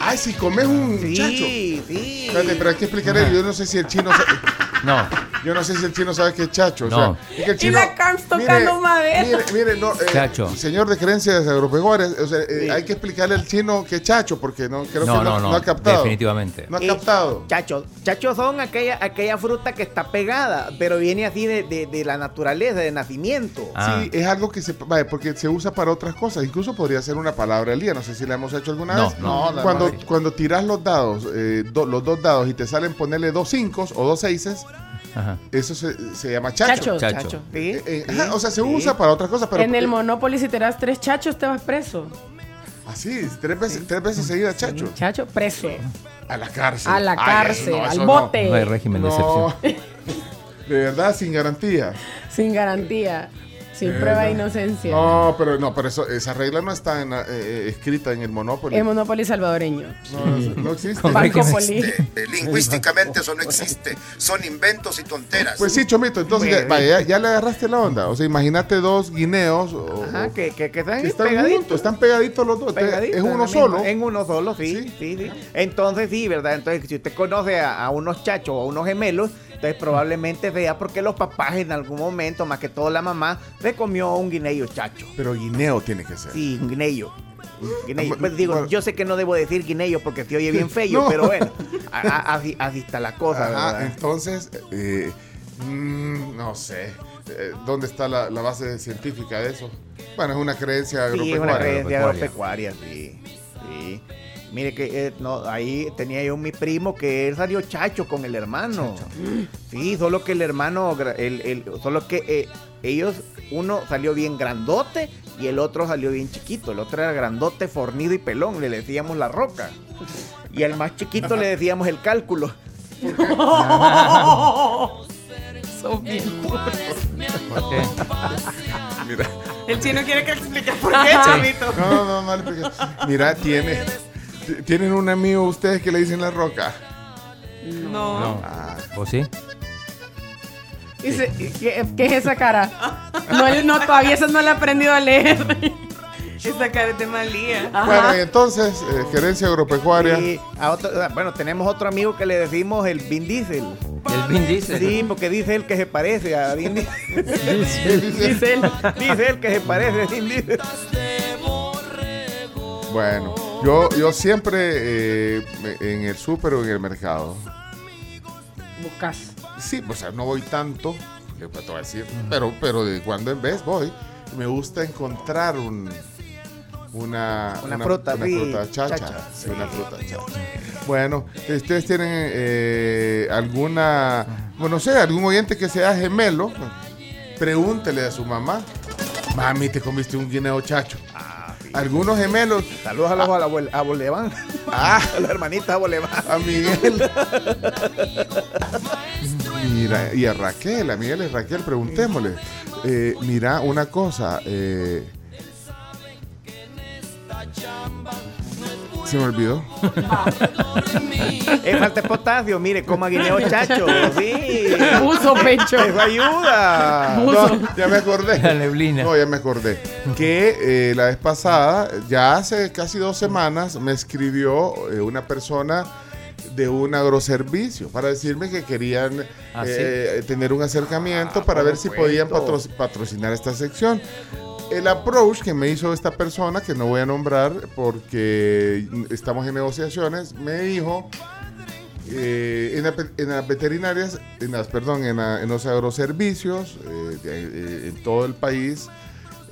Ay, si comes un Sí, chacho. sí. Espérate, pero hay que explicar. Yo no sé si el chino. No. Yo no sé si el chino sabe qué es chacho. O No. sea, es que el Y la Carms tocando madera. Mire, mire, no, eh, Chacho. señor de creencias agropecuarias, o sea, eh, hay que explicarle al chino que es chacho, porque no creo No, que no, no, no, ha captado. definitivamente. No ha Eh, captado. Chachos, chachos son aquella, aquella fruta que está pegada, pero viene así de, de- de la naturaleza, de nacimiento. Ah. Sí, es algo que se, vaya, porque se usa para otras cosas. Incluso podría ser una palabra del día. No sé si la hemos hecho alguna No, vez. no, no, cuando, cuando tiras los dados, eh, do- los dos dados y te salen ponerle dos cinco o dos seises, Ajá. eso se, se llama chacho. Chacho. ¿Sí? Eh, eh, Sí, ajá, o sea, se sí. usa para otras cosas, pero en el Monopoly, si te das tres chachos, te vas preso. así, tres veces, tres veces seguida chacho. Chacho, preso. A la cárcel. A la Ay, cárcel, eso no, al eso bote. No hay régimen de No. excepción. De verdad, sin garantía. Sin garantía. Sin De prueba de inocencia. No, pero no, pero eso, esa regla no está en la- eh, escrita en el Monopoly. El Monopoly salvadoreño. no, no, no existe. Eh, Lingüísticamente eso no existe. Son inventos y tonteras. Pues sí, Chomito, entonces ya, vaya, ya, ya le agarraste la onda. O sea, imagínate dos guineos o- Ajá, que, que, que están, que están pegaditos. juntos, están pegaditos los dos. Entonces, Pegaditos es en uno solo. En uno solo, sí, Sí. sí, sí. Entonces sí, ¿verdad? Entonces, si usted conoce a, a unos chachos o a unos gemelos, entonces probablemente sea porque los papás en algún momento, más que todo la mamá, se comió un guineo chacho. Pero guineo tiene que ser. Sí, un guineo. Guineo. Ah, Pues digo, bueno. yo sé que no debo decir guineo porque se oye bien feo, No. pero bueno, a- a- así, así está la cosa, Ajá, ¿verdad? entonces, eh, mm, no sé. Eh, ¿Dónde está la, la base científica de eso? Bueno, es una creencia Sí, es agropecuaria. una creencia agropecuaria. agropecuaria, sí. sí. Mire que eh, no, ahí tenía yo mi primo que él salió chacho con el hermano. Sí, solo que el hermano, el, el- solo que eh, ellos, uno salió bien grandote y el otro salió bien chiquito. El otro era grandote, fornido y pelón, le decíamos la roca. Y al más chiquito le decíamos el cálculo. Son bien ¿Por qué? Mira. El chino quiere que explique por qué, chavito? No, no, no, no le expliques. Mira, tiene, tienen un amigo ustedes que le dicen la roca. No. No. Ah, ¿Vos sí? ¿qué, qué es esa cara? No, él no, todavía esa no la he aprendido a leer. esa cara de malía. Bueno, y entonces, eh, gerencia agropecuaria. Y a otro- ah, bueno, tenemos otro amigo que le decimos el Vin Diesel. El Vin Diesel. Sí, porque dice él que se parece a Vin Diesel. Dice él. Dice él que se parece a Vin Diesel. Bueno, yo, yo siempre eh, en el súper o en el mercado. Buscas. Sí, o sea, no voy tanto, decir, pero, pero de cuando en vez voy, me gusta encontrar un, una, Una fruta, una sí, fruta chacha. chacha, sí, Una fruta chacha. Bueno, ustedes tienen eh, alguna, bueno, no sé, algún oyente que sea gemelo, pregúntele a su mamá, mami, te comiste un guineo chacho. Algunos gemelos. Saludos a los a, la a Boleván. Ah, a las hermanitas Boleván. a Miguel. Mira, y a Raquel, a Miguel y Raquel, preguntémosle. Eh, mira, una cosa. eh, se me olvidó. Es falta de potasio, mire, coma guineo chacho. Sí. Buzo, pecho. Eso ayuda. No, ya me acordé. La neblina. No, ya me acordé. Que eh, la vez pasada, ya hace casi dos semanas, me escribió eh, una persona de un agroservicio para decirme que querían Ah, eh, tener un acercamiento Ah, para ver si podían patro- patrocinar esta sección. El approach que me hizo esta persona, que no voy a nombrar porque estamos en negociaciones, me dijo eh, en, la pe- en las veterinarias, en las, perdón, en, la- en los agroservicios eh, eh, en todo el país,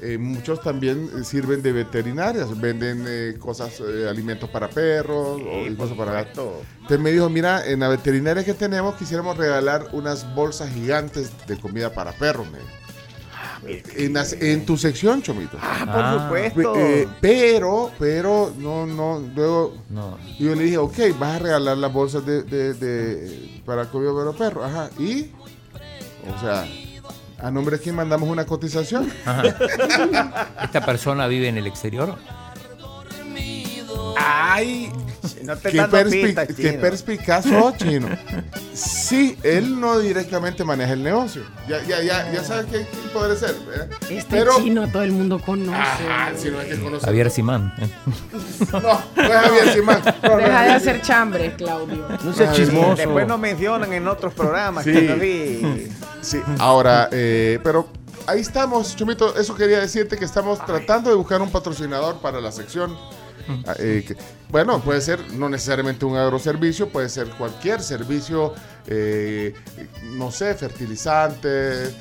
eh, muchos también eh, sirven de veterinarias, venden cosas, alimentos para perros o cosas para gatos. Entonces me dijo, mira, en la veterinaria que tenemos quisiéramos regalar unas bolsas gigantes de comida para perros. me dijo. En, las- en tu sección, Chomito. Ah, por supuesto. Eh, pero, pero, no, no, luego No. yo le dije, ok, vas a regalar las bolsas de, de, de- para comida para perros. Ajá. Y, o sea, a nombre de quién mandamos una cotización. ¿Esta persona vive en el exterior? Ay, No te qué, dando perspi- pistas, qué perspicaz sos, chino. Sí, él no directamente maneja el negocio. Ya, ya, ya, ya sabes quién, quién podría ser. ¿eh? Este Pero, chino todo el mundo conoce. Ajá, si no es que conoce. Javier Simán. ¿eh? No, no es Javier Simán. No, no, Deja de no. hacer chambre, Claudio. No seas Ay, chismoso. Después nos mencionan en otros programas. Sí. chino, sí. Sí, ahora, eh, pero ahí estamos, Chumito. Eso quería decirte que estamos tratando de buscar un patrocinador para la sección. Ah, eh, que- bueno, puede ser no necesariamente un agroservicio, puede ser cualquier servicio, eh, no sé, fertilizante, eh,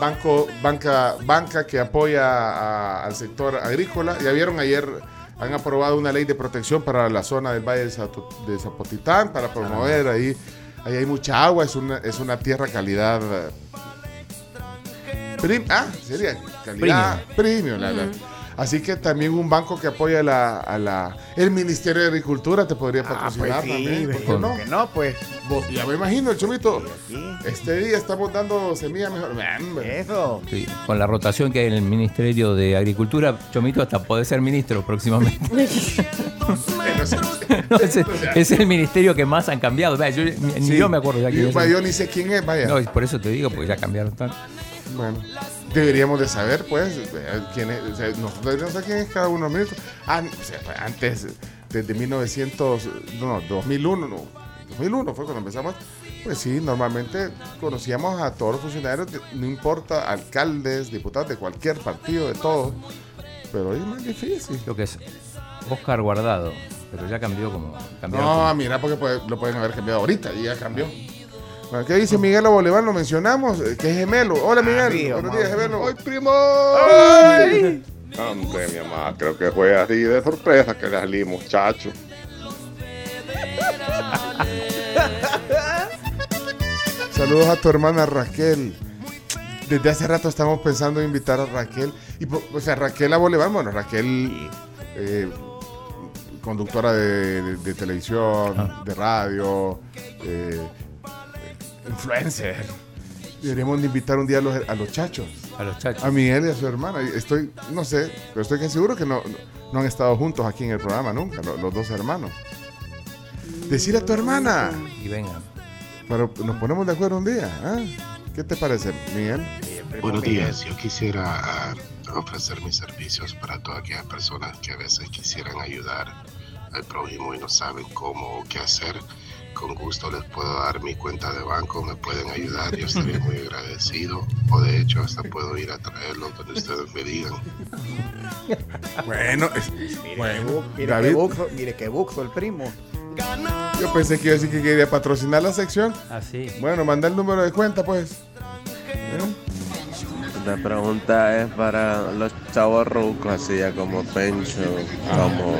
banco, banca, banca que apoya a- al sector agrícola. Ya vieron ayer. Han aprobado una ley de protección para la zona del Valle de, Zapotitán para promover ahí. Ahí hay mucha agua, es una, es una tierra calidad eh, Prim- ah, sería calidad premium. la- la- Así que también un banco que apoya a la, a la- el Ministerio de Agricultura te podría Ah, pues patrocinar sí, también. ¿por qué ¿por no? qué no? Pues Vos- ya me imagino, el chomito. Este día estamos dando semilla mejor. Eso. Sí, Con la rotación que hay en el Ministerio de Agricultura, Chomito hasta puede ser ministro próximamente. No, es, el- es el ministerio que más han cambiado. Yo- ni Sí. yo me acuerdo ya Y, quién es. vaya, yo ni sé quién es, vaya. No, y por eso te digo, porque ya cambiaron tanto. Bueno, deberíamos de saber, pues, quién es. o sea, nosotros deberíamos saber quién es cada uno de los ministros. Ah, antes, desde 1900, no, 2001, no, 2001 fue cuando empezamos. Pues sí, normalmente conocíamos a todos los funcionarios, no importa, alcaldes, diputados de cualquier partido, de todo. Pero hoy es más difícil. Lo que es Oscar Guardado, pero ya cambió como. No, como- mira, porque puede- lo pueden haber cambiado ahorita y ya cambió. Bueno, ¿Qué dice Miguel Bolívar? Lo mencionamos, eh, que es gemelo. Hola, Miguel. sí, Buenos días, gemelo. ¡Ay, primo! ¡Ay! Hombre, mi mamá, creo que fue así de sorpresa que le salí, muchacho. Saludos a tu hermana Raquel. Desde hace rato estamos pensando en invitar a Raquel. Y, o sea, Raquel a Bolívar, bueno, Raquel, eh, conductora de, de- de televisión, de radio, eh, influencer. Deberíamos de invitar un día a los, a los chachos. A los chachos. A Miguel y a su hermana. Estoy, no sé, pero estoy casi seguro que no, no han estado juntos aquí en el programa nunca, lo- los, dos hermanos. Decir a tu hermana. Y venga. Pero nos ponemos de acuerdo un día. ¿ah? ¿Qué te parece, Miguel? Buenos días, yo quisiera ah, ofrecer mis servicios para todas aquellas personas que a veces quisieran ayudar al prójimo y no saben cómo o qué hacer. Con gusto les puedo dar mi cuenta de banco, me pueden ayudar, yo estaría muy agradecido. O de hecho, hasta puedo ir a traerlo donde ustedes me digan. Bueno, es- bueno, Mire David, que buxo, mire que buxo el primo. yo pensé que iba a decir que quería patrocinar la sección. Así. Bueno, manda el número de cuenta, pues. ¿Eh? La pregunta es para los chavos rucos, así ya como Pencho, como...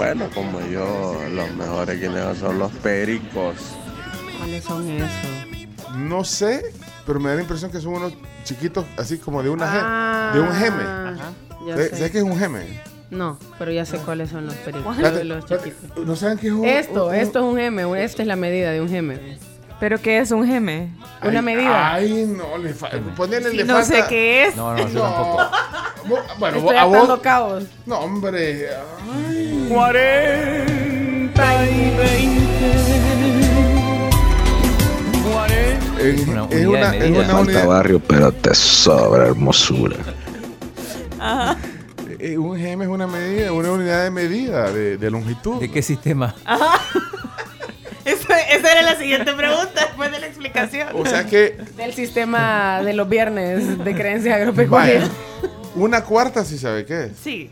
Bueno, como yo, los mejores guineos son los pericos. ¿Cuáles son esos? No sé, pero me da la impresión que son unos chiquitos, así como de una Ah, de un geme. ya ¿Sabes sé. sabes qué es un geme? No, pero ya sé cuáles son los pericos. Los chiquitos. ¿No saben qué es un Esto, un- esto es un geme. Esta es la medida de un geme. ¿Pero qué es un geme? Una Ay, medida. Ay, no, le fa- ponele, Sí, le no falta. sé qué es. No, no, yo tampoco. Bo- Bueno, Estoy a vos. cabos. No, hombre. ay. 40 y 20. En- Una es una, es una Falta barrio, pero te sobra hermosura. eh, un gem es una medida, una unidad de medida de, de longitud. ¿De qué sistema? Esa, esa era la siguiente pregunta después de la explicación. O sea que Del sistema de los viernes de creencias agropecuarias. vaya, una cuarta sí sabe qué es. Sí.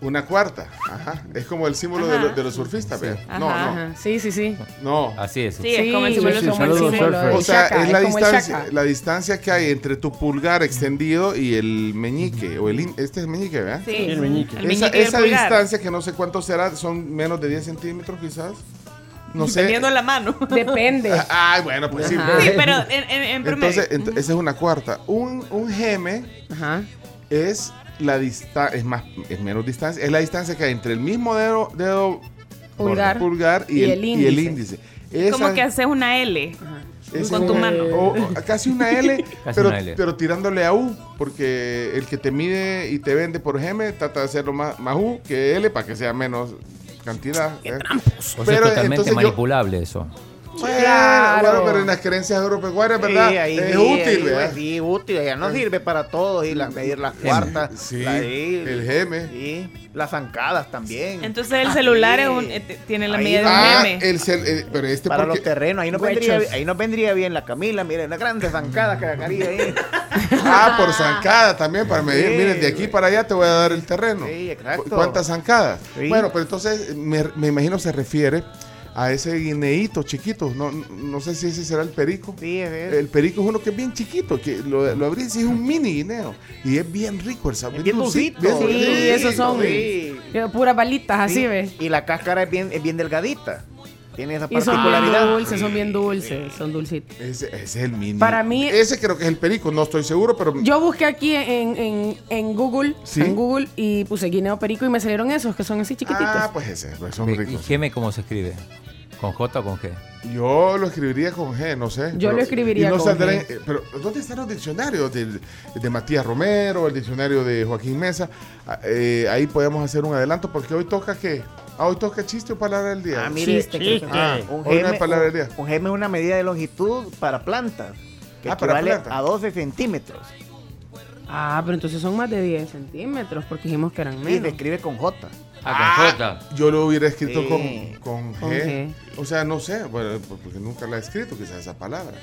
Una cuarta, ajá. Es como el símbolo de, los- de los surfistas. Ajá, No, no, ajá. Sí, sí, sí. no. Así es. Sí, es como el Sí, símbolo sí, como el símbolo. O sea, chaca, es la distancia, la distancia que hay entre tu pulgar extendido y el meñique. O el in- este es el meñique, ¿verdad? Sí. El meñique. El esa meñique esa distancia, que no sé cuánto será, son menos de 10 centímetros quizás. No sé. Teniendo la mano. Depende. Ay, bueno, pues sí. Ajá. Sí, pero en, en, en promedio. Entonces, ent- esa es una cuarta. Un, un geme Ajá. es la distancia, es más, es menos distancia, es la distancia que hay entre el mismo dedo, dedo Pulgar. pulgar y, Y el, el y el índice. índice. como Esa- que haces una L con es tu mano. o- o casi una L, Casi pero, una L. pero tirándole a U, porque el que te mide y te vende por geme trata de hacerlo más, más U que L para que sea menos cantidad. ¿eh? O sea, Pero es totalmente entonces yo- manipulable eso. Bueno, Claro. bueno, pero en las creencias agropecuarias, ¿verdad? Sí, ahí es sí, útil, ahí, ¿verdad? Sí, útil. Ya no sirve para todos. Y la, medir las Geme. cuartas. Sí, la- y- el geme. Sí, las zancadas también. Entonces el celular es un- eh, tiene la Ahí medida de Ah, un geme. el cel- eh, pero este para porque, los terrenos, ahí nos, vendría, ahí nos vendría bien la Camila, miren, una grande zancada que sacaría ahí. Ah, por zancada también, para medir. Sí, Miren, de aquí para allá te voy a dar el terreno. Sí, exacto. ¿Cu- ¿Cuántas zancadas? Sí. Bueno, pero entonces me, me imagino se refiere a ese guineíto chiquito. No, no sé si ese será el perico. Sí, es. El perico es uno que es bien chiquito, que lo, lo abrís y es un mini guineo. Y es bien rico el sabor. Es bien dulcito, Sí, dulcito. esos son Sí. puras balitas, así Sí, ves. Y la cáscara es bien, es bien delgadita. Tiene esa Y son bien particularidad. dulces, son bien dulces, son dulcitos. Ese, ese es el mini. Para mí- Ese creo que es el perico, no estoy seguro, pero. Yo busqué aquí en, en, en Google, Sí. en Google y puse guineo perico y me salieron esos que son así chiquititos. Ah, pues ese, pues son ¿Y ricos. geme cómo se escribe? ¿Con J o con G? Yo lo escribiría con G, no sé. Yo lo escribiría y no con saldrá G. en- eh, pero ¿dónde están los diccionarios del- de Matías Romero, el diccionario de Joaquín Mesa? Ah, eh, ahí podemos hacer un adelanto porque hoy toca qué? Ah, hoy toca chiste o palabra del día. Ah, mire, Chiste, creo que Ah, un hoy no geme, es palabra del día. un geme es una medida de longitud para plantas, que Ah, para equivale plantas. a 12 centímetros. Ah, pero entonces son más de 10 centímetros porque dijimos que eran Y se menos. escribe con J. Ah, con J. Yo lo hubiera escrito Sí. con, con, Con G. O sea, no sé, bueno, por- porque nunca la he escrito, quizás esa palabra.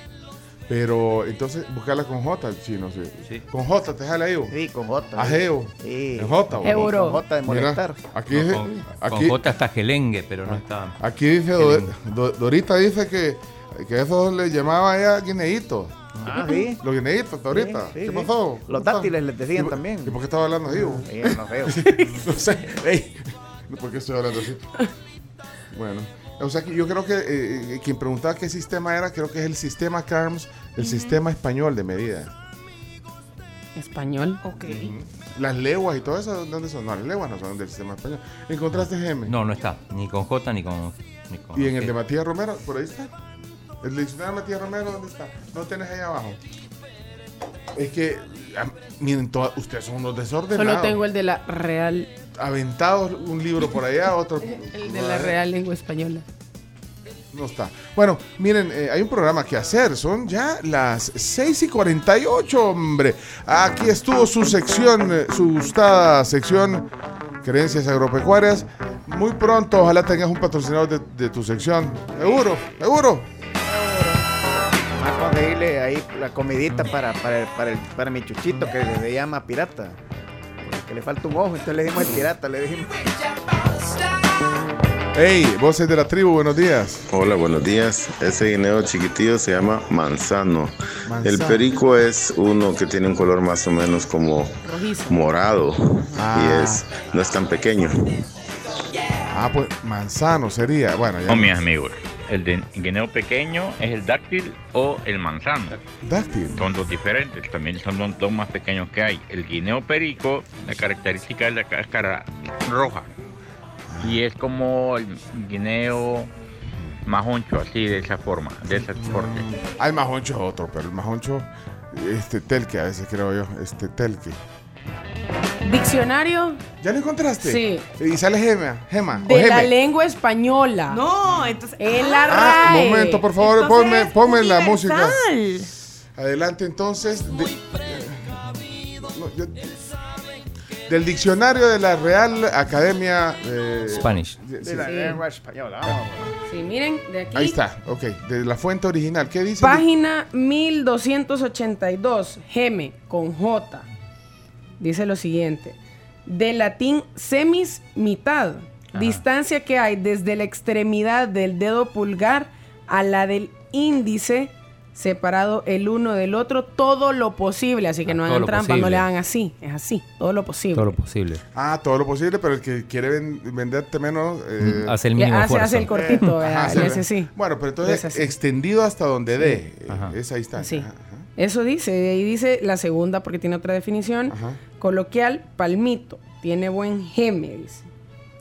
Pero entonces buscarla con J, sí, no sé. Sí. Con J, te jala ahí. o? Sí, con J. Ajeo. Sí. En J. Euro. Con J de Mira, molestar. aquí, No, dice- con, con aquí, J está gelengue, pero no está. aquí dice, Dorita dice que, que eso le llamaba ella guineíto. Ah, sí. Los guineitos, Dorita. Sí, sí, ¿Qué sí. pasó? Los dátiles les decían ¿Y por- también. ¿Y por qué estaba hablando así? Sí, no sé. no sé. ¿Por qué estoy hablando así? Bueno, o sea que yo creo que eh, eh, quien preguntaba qué sistema era, creo que es el sistema CARMS, el sistema español de medida. Español. Ok. Las leguas y todo eso, ¿dónde son? No, las leguas no son del sistema español. ¿Encontraste GM? No, no está. Ni con J ni con. Ni con ¿Y en el de Matías Romero? ¿Por ahí está? ¿El diccionario Matías Romero dónde está? ¿No tenés ahí abajo? Es que, miren, todas- ustedes son unos desordenados. Solo tengo el de la Real, Aventados un libro por allá, otro... el de la Real Lengua Española. No está. Bueno, miren, eh, hay un programa que hacer. Son ya las 6 y 48, hombre. Aquí estuvo su sección, eh, su gustada sección, Creencias Agropecuarias. muy pronto, ojalá tengas un patrocinador de, de tu sección. Seguro, seguro. A conseguirle ahí la comidita para, para, el- para, el- para mi chuchito que le, llama pirata. Que le falta un ojo, entonces le dimos el pirata, le dijimos. Hey, voces de la tribu, buenos días. Hola, buenos días. Ese guineo chiquitillo se llama manzano. Manzano. El perico es uno que tiene un color más o menos como morado Ah. y es no es tan pequeño. Ah, pues manzano sería. Bueno, ya. No, mis amigos. El de guineo pequeño es el dáctil o el manzano. Dáctil. Son dos diferentes, también son los dos más pequeños que hay. El guineo perico, la característica es la cáscara roja. Y es como el guineo más honcho, así de esa forma, de ese corte. Ah, el majoncho es otro, pero el majoncho, este telque, a veces creo yo, este telque. Diccionario ¿Ya lo encontraste? Sí. Y sale gema, gema. o de la geme. lengua española. No, entonces. En la Ah, RAE. momento, por favor, Entonces ponme, ponme la música. Adelante, entonces. de- no, yo- del diccionario de la Real Academia eh, Spanish. de- De sí. la lengua española. vamos. Sí, miren, de aquí. Ahí está, ok. De la fuente original. ¿Qué dice? Página 1282, geme con J. Dice lo siguiente. De latín semis, mitad. Distancia que hay desde la extremidad del dedo pulgar a la del índice, separado el uno del otro, todo lo posible. Así que no Ah, todo hagan trampa, no le hagan así. Es así, todo lo posible. Todo lo posible. Ah, todo lo posible, pero el que quiere ven- venderte menos. eh, hace el mínimo hace, el cortito, Ajá, ve. hace así. Bueno, pero entonces extendido hasta donde dé. Ajá. eh, Esa distancia. Sí. Ajá. Eso dice, de ahí dice la segunda porque tiene otra definición. Ajá. Coloquial, palmito. Tiene buen geme, dice.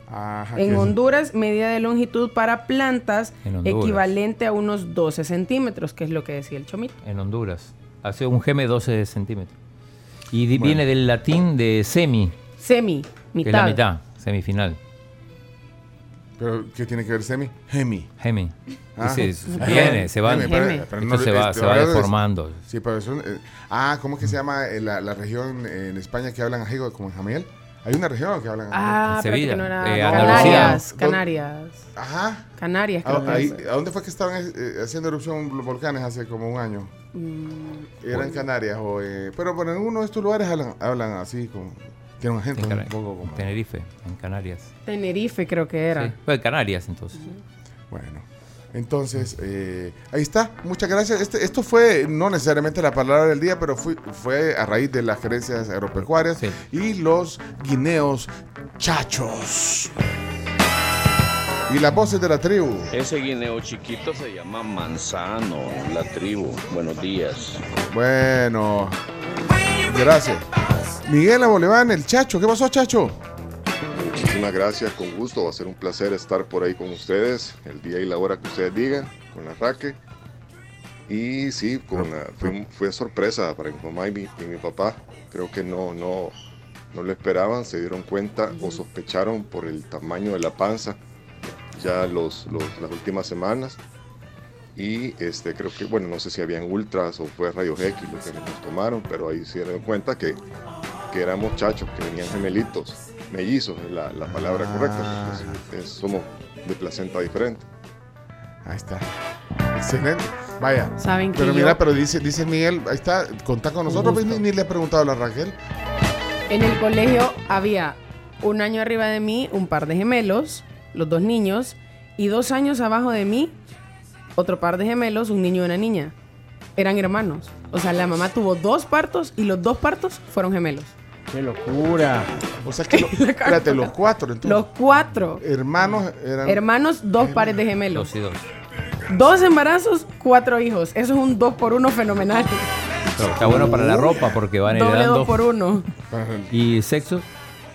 Ajá, En ¿qué es? Honduras, medida de longitud para plantas En Honduras. equivalente a unos 12 centímetros, que es lo que decía el chomito. En Honduras. Hace un geme 12 centímetros. Y Bueno. viene del latín de semi, Semi, que mitad. es la mitad, semifinal. Pero, ¿qué tiene que ver semi? Gemi. Gemi. Ah. Se viene, se va, pero- pero esto se va, este, se va es- deformando. Sí, pero eso, eh, ah, ¿cómo es que se llama eh, la, la región en España que hablan ajigo como en Jamiel? Hay una región que hablan ajigo. Ah, En Sevilla, no era eh, Canarias, Andalucía. Canarias. Ajá. Canarias, ¿A, creo que Ah, ahí-. ¿a dónde fue que estaban eh, haciendo erupción los volcanes hace como un año? Mm, Era en Canarias. O, eh, pero bueno, en uno de estos lugares hablan, hablan así, como, tienen un acento En un poco como... Tenerife, en Canarias. Tenerife creo que era. Sí. Fue en Canarias entonces. Bueno, entonces, eh, ahí está. Muchas gracias. Este, esto fue no necesariamente la palabra del día, pero fue, fue a raíz de las gerencias agropecuarias Sí. y los guineos chachos. Y las voces de la tribu. Ese guineo chiquito se llama manzano, la tribu. Buenos días. Bueno, gracias. Miguel Aboleván, el chacho. ¿Qué pasó, chacho? Muchísimas gracias, con gusto. Va a ser un placer estar por ahí con ustedes, el día y la hora que ustedes digan, con la raque. Y sí, con, la- fue, fue sorpresa para mi mamá y mi, y mi papá. Creo que no, no, no lo esperaban, se dieron cuenta o sospecharon por el tamaño de la panza ya los, los- las últimas semanas. Y este, creo que, bueno, no sé si habían ultras o fue rayos X lo que nos tomaron, pero ahí se dieron cuenta que, que eran muchachos, que venían gemelitos, mellizos es la, la palabra correcta, es- es- somos de placenta diferente. Ahí está. Excelente. Vaya. Saben que Pero yo- mira, pero dice, dice Miguel, ahí está, contá con nosotros, ni, ni le he preguntado a la Raquel. En el colegio había un año arriba de mí un par de gemelos, los dos niños, y dos años abajo de mí otro par de gemelos, un niño y una niña. Eran hermanos. O sea, la mamá tuvo dos partos y los dos partos fueron gemelos. ¡Qué locura! O sea que, lo- espérate, los cuatro, entonces. Los cuatro. Hermanos eran. Hermanos, dos pares de gemelos. Dos y dos. Dos embarazos, cuatro hijos. Eso es un dos por uno fenomenal. Pero está bueno para la ropa porque van Doble heredando. dos por uno. ¿Y sexo?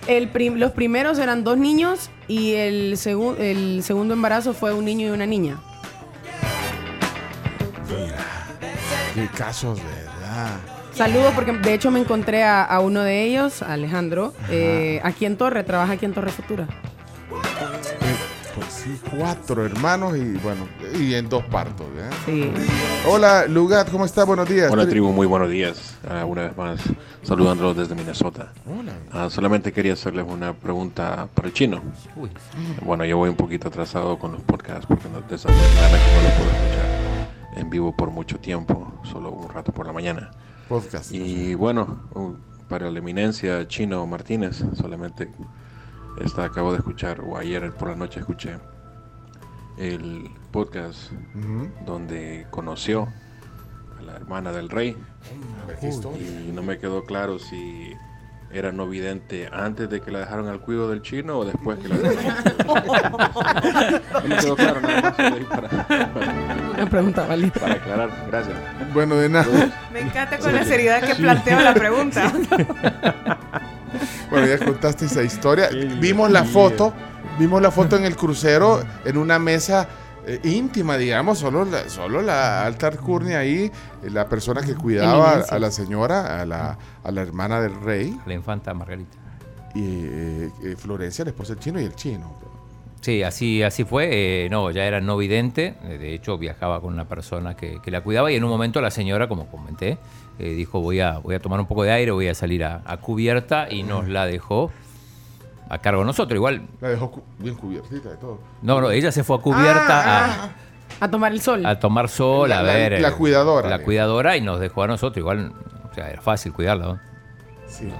El prim- los primeros eran dos niños y el, segun- el segundo embarazo fue un niño y una niña. Qué casos, ¿verdad? Saludos porque de hecho me encontré a, a uno de ellos, a Alejandro, eh, aquí en Torre, trabaja aquí en Torre Futura. Pues sí. Sí, cuatro hermanos y bueno, y en dos partos. ¿eh? Sí. Hola, Lugat, ¿cómo está? Buenos días. Hola tribu, muy buenos días. Ah, una vez más, saludándolos desde Minnesota. Hola. Ah, solamente quería hacerles una pregunta para el chino. Uy. Bueno, yo voy un poquito atrasado con los podcasts porque no, desafortunadamente no los puedo escuchar en vivo por mucho tiempo, solo un rato por la mañana. Podcast. Y bueno, uh, para la eminencia Chino Martínez, solamente esta acabo de escuchar, o ayer por la noche escuché el podcast donde conoció a la hermana del rey. qué historia. Y no me quedó claro si era no vidente antes de que la dejaron al cuido del chino o después que la dejaron. no quedó claro nada más ahí para, Una pregunta válida. para aclarar. Gracias. Bueno, de nada. Me encanta con la seriedad que planteo la pregunta. Bueno, ya contaste esa historia. Vimos la foto, vimos la foto en el crucero en una mesa eh, íntima, digamos, solo la, solo la alta alcurnia ahí, eh, la persona que cuidaba a la señora, a la, a la hermana del rey. La infanta Margarita. Y eh, Florencia, la esposa del chino y el chino. Sí, así, así fue. eh, no, ya era no vidente. De hecho, viajaba con una persona que, que la cuidaba y en un momento la señora, como comenté, eh, dijo voy a, voy a tomar un poco de aire, voy a salir a, a cubierta y nos la dejó a cargo de nosotros. Igual, La dejó cu- bien cubiertita de todo. no, no, ella se fue a cubierta A tomar el sol. a, a tomar sol, La- a la- ver. la eh, cuidadora, La digamos. cuidadora y nos dejó a nosotros. Igual, o sea, era fácil cuidarla. ¿no? Sí.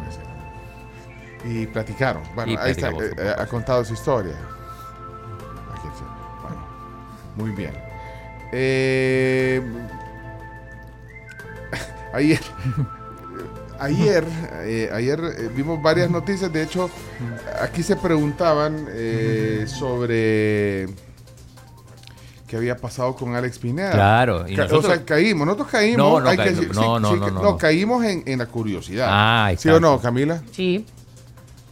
Y platicaron. Bueno, Y ahí está, eh, eh, ha contado su historia. Aquí está. Bueno, muy bien. Eh, ayer, ayer, eh, ayer eh, vimos varias noticias. De hecho, aquí se preguntaban eh, sobre qué había pasado con Alex Pineda. Claro, y Ca- nosotros- o sea, caímos, nosotros caímos. No, no hay que caímos, no, no, no, que- no, no. caímos en, en la curiosidad. Ah, ¿Sí o no. Camila? Sí.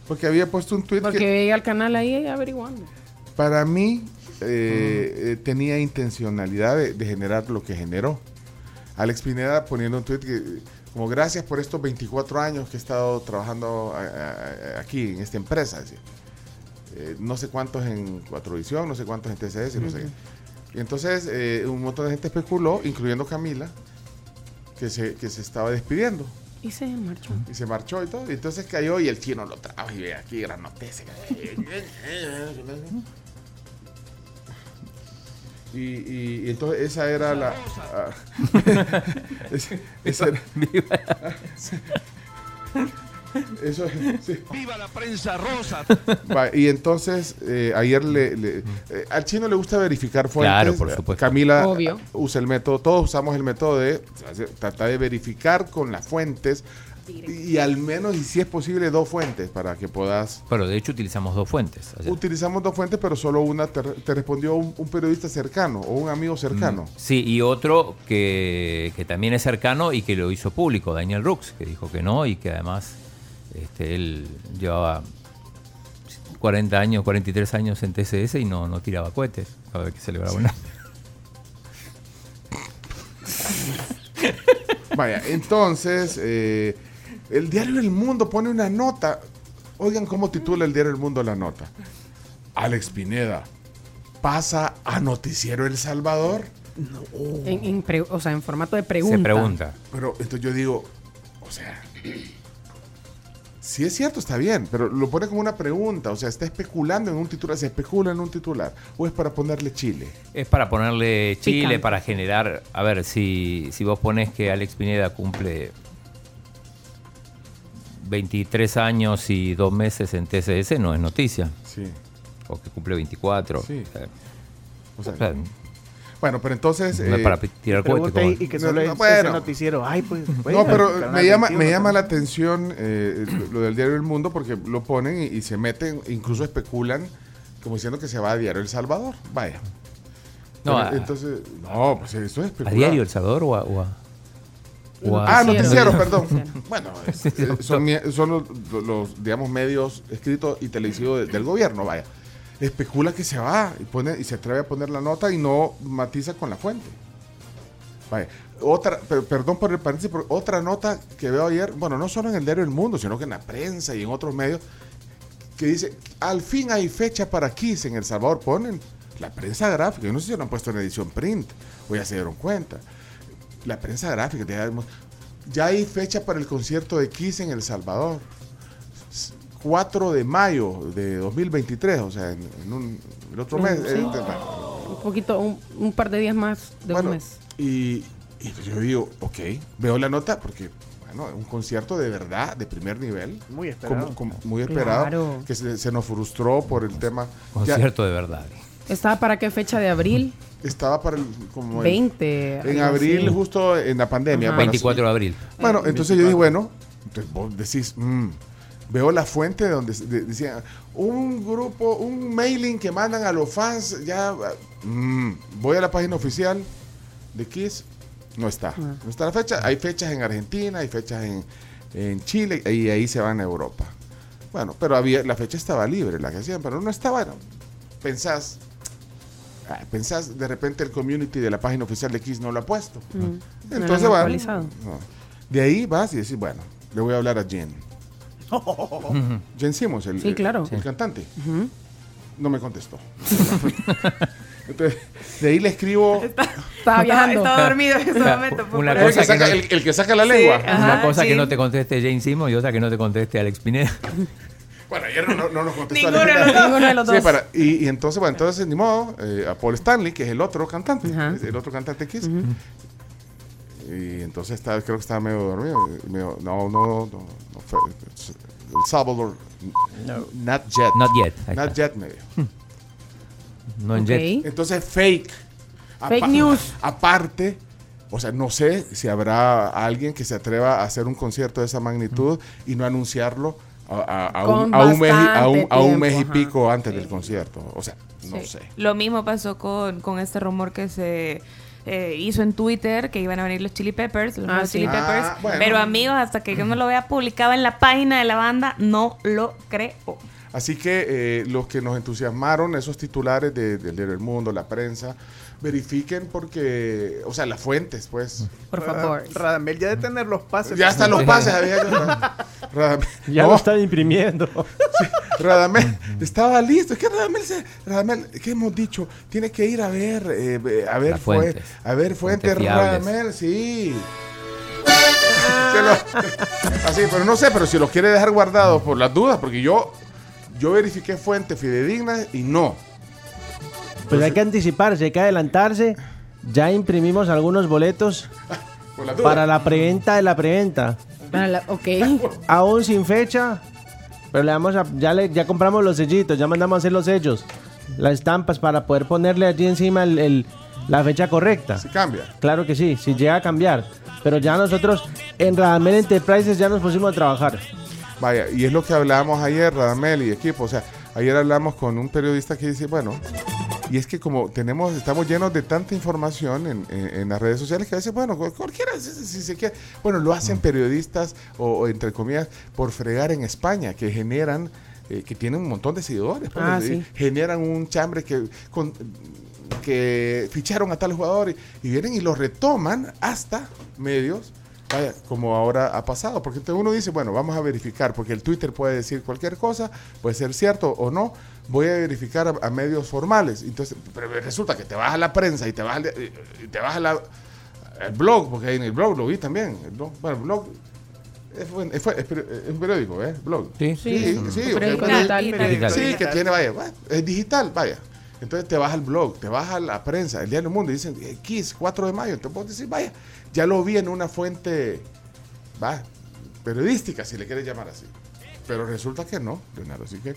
Porque había puesto un tweet Porque que veía el canal ahí averiguando. para mí eh, eh, tenía intencionalidad de, de generar lo que generó. Alex Pineda poniendo un tweet que, como gracias por estos 24 años que he estado trabajando a- a- a- aquí en esta empresa. Eh, no sé cuántos en Cuatro Visión, no sé cuántos en TCS, no sé qué. Y entonces eh, un montón de gente especuló, incluyendo Camila, que se, que se estaba despidiendo. Y se marchó. Y se marchó y todo. Y entonces cayó y el chino lo trajo y ve aquí granotece. Y, y, y entonces esa era la... ah, esa- esa era- Eso, sí. ¡Viva la prensa rosa! Va, y entonces eh, ayer le, le- eh, al chino le gusta verificar fuentes. Claro, por supuesto. Camila Obvio. usa el método, todos usamos el método de tratar de verificar con las fuentes y al menos, y si es posible, dos fuentes para que puedas. Bueno, de hecho utilizamos dos fuentes. ayer. Utilizamos dos fuentes, pero solo una te, te respondió un, un periodista cercano o un amigo cercano. Sí, y otro que, que también es cercano y que lo hizo público, Daniel Rux, que dijo que no y que además este, él llevaba 40 años, 43 años en TCS y no, no tiraba cohetes cada vez que celebraba una. Vaya, entonces, eh, el diario El Mundo pone una nota. Oigan cómo titula el diario El Mundo la nota. Alex Pineda pasa a Noticiero El Salvador. En, en pre- o sea, en formato de pregunta. Se pregunta. Pero entonces yo digo, o sea, si es cierto, está bien, pero lo pone como una pregunta, o sea, está especulando en un titular, se especula en un titular, o es para ponerle Chile. Es para ponerle Chile, Picante. para generar. A ver, si, si vos pones que Alex Pineda cumple 23 años y dos meses en TCS, no es noticia. Sí. O que cumple 24. Sí. O sea, O sea, o sea, Bueno, pero entonces... No es para tirar como- y, que solo No, es bueno. ese noticiero. Ay, pues. No, bueno, pero Canal me llama, 21, me llama la atención eh, lo del diario El Mundo porque lo ponen y, y se meten, incluso especulan como diciendo que se va a Diario El Salvador. Vaya. No, Pero a- entonces, no, pues eso es ¿A especular. Diario El Salvador o a.? o a- a- Ah, noticiero, Noticiero. perdón. Bueno, eh, son, son los, los, digamos, medios escritos y televisivos de- del gobierno, vaya. Especula que se va y, pone, y se atreve a poner la nota y no matiza con la fuente. Vaya. Otra, per- perdón por el paréntesis, pero otra nota que veo ayer, bueno, no solo en el diario El Mundo, sino que en la prensa y en otros medios, que dice, al fin hay fecha para Kiss en El Salvador. Ponen La prensa gráfica, yo no sé si lo han puesto en edición print, o ya se dieron cuenta. La prensa gráfica, ya, hay fecha para el concierto de Kiss en El Salvador. S- 4 de mayo de 2023, o sea, en, en un, el otro mes. Sí. eh, de- bueno, Un poquito, un, un par de días más de Bueno, un mes. y, y yo digo, ok, veo la nota porque, bueno, un concierto de verdad, de primer nivel. Muy esperado. como- como- muy esperado. Claro. Que se, se nos frustró por el tema. Ya Concierto de verdad. ¿Estaba para qué fecha de abril? Estaba para el. Como el- 20. en abril, así. justo en la pandemia. Bueno, 24 de abril. Bueno, Eh, entonces yo dije, bueno, entonces vos decís, mm, veo la fuente de donde de- decía un grupo, un mailing que mandan a los fans, ya, mm, voy a la página oficial de Kiss, no está, no está la fecha, hay fechas en Argentina, hay fechas en, en Chile y ahí se van a Europa. Bueno, pero había, la fecha estaba libre, la que hacían, pero no estaba, bueno, pensás, ah, pensás de repente el community de la página oficial de Kiss no lo ha puesto. Mm. Entonces, no. de ahí vas y decís, bueno, le voy a hablar a Jen. Jen Simmons, el, Sí, claro. el cantante. No me contestó. Entonces, de ahí le escribo. Estaba viajando. Estaba dormido en ese momento. Una el, cosa que saca, que no- el- el que saca la lengua. Ajá, Una cosa sí. que no te conteste Jane Simon y otra que no te conteste Alex Pineda. Bueno, ayer no, no, no nos contestó. Ninguno de los dos. Sí, para- y, y entonces, bueno, entonces, ni modo, eh, a Paul Stanley, que es el otro cantante, el otro cantante Kiss. Y entonces estaba, creo que estaba medio dormido. no, no, no, no fue- El Salvador, not yet. Not yet, Not yet, me dijo. No en Ok. jet. Entonces, fake. Fake Apa- news. Aparte, o sea, no sé si habrá alguien que se atreva a hacer un concierto de esa magnitud y no anunciarlo a, a- un, Con a un mes, y- a un, a mes y ajá. pico antes del concierto. O sea, no Sí. sé. Lo mismo pasó con, con este rumor que se eh, hizo en Twitter que iban a venir los Chili Peppers, los Ah, sí. Chili Peppers. Ah, bueno. Pero amigos, hasta que yo no lo vea publicado en la página de la banda, no lo creo. Así que eh, los que nos entusiasmaron, esos titulares de- del Diario del Mundo, la prensa, verifiquen porque, o sea, las fuentes, pues. Por favor. Radamel ya de tener los pases. Ya están los pases, había yo. Radamel- Ya no, lo están imprimiendo. Radamel estaba listo. Es que Radamel, se- Radamel, ¿qué hemos dicho? Tiene que ir a ver, eh, a ver, fue- fuentes. a ver fuentes. Radamel, sí. Lo- así, pero no sé, pero si los quiere dejar guardados por las dudas, porque yo, yo verifiqué fuentes fidedignas y no. Pues hay que anticiparse, hay que adelantarse. Ya imprimimos algunos boletos Por dudas. para la preventa de la preventa. Para la- ok. Aún sin fecha, pero le damos a- ya, le, ya compramos los sellitos, ya mandamos a hacer los sellos, las estampas para poder ponerle allí encima el- el- la fecha correcta. Si cambia. Claro que sí, si llega a cambiar. Pero ya nosotros en Radamel Enterprises ya nos pusimos a trabajar. Vaya, y es lo que hablábamos ayer, Radamel y equipo. O sea, ayer hablamos con un periodista que dice, bueno, y es que como tenemos, estamos llenos de tanta información en, en- en las redes sociales que a veces, bueno, cual- cualquiera, si, si se quiere, bueno, lo hacen periodistas o, o entre comillas por fregar en España, que generan, eh, que tienen un montón de seguidores, pues, Ah, y sí. generan un chambre que con- que ficharon a tal jugador y, y vienen y lo retoman hasta medios, vaya, como ahora ha pasado, porque entonces uno dice, bueno, vamos a verificar, porque el Twitter puede decir cualquier cosa, puede ser cierto o no, voy a verificar a, a medios formales, entonces, pero resulta que te vas a la prensa y te vas al, y te vas a la, al blog, porque en el blog lo vi también, el blog- bueno, el blog es, buen- es fue- es peri- es un periódico, ¿eh? Blog. Sí, sí, sí, sí, periódico bueno, digital, sí, Sí, que tiene, vaya, bueno, es digital, vaya. Entonces te vas al blog, te vas a la prensa, el Diario del Mundo, y dicen, eh, Kiss, 4 de mayo. Entonces vos decís, vaya, ya lo vi en una fuente, va, periodística, si le quieres llamar así. Pero resulta que no, Leonardo, así que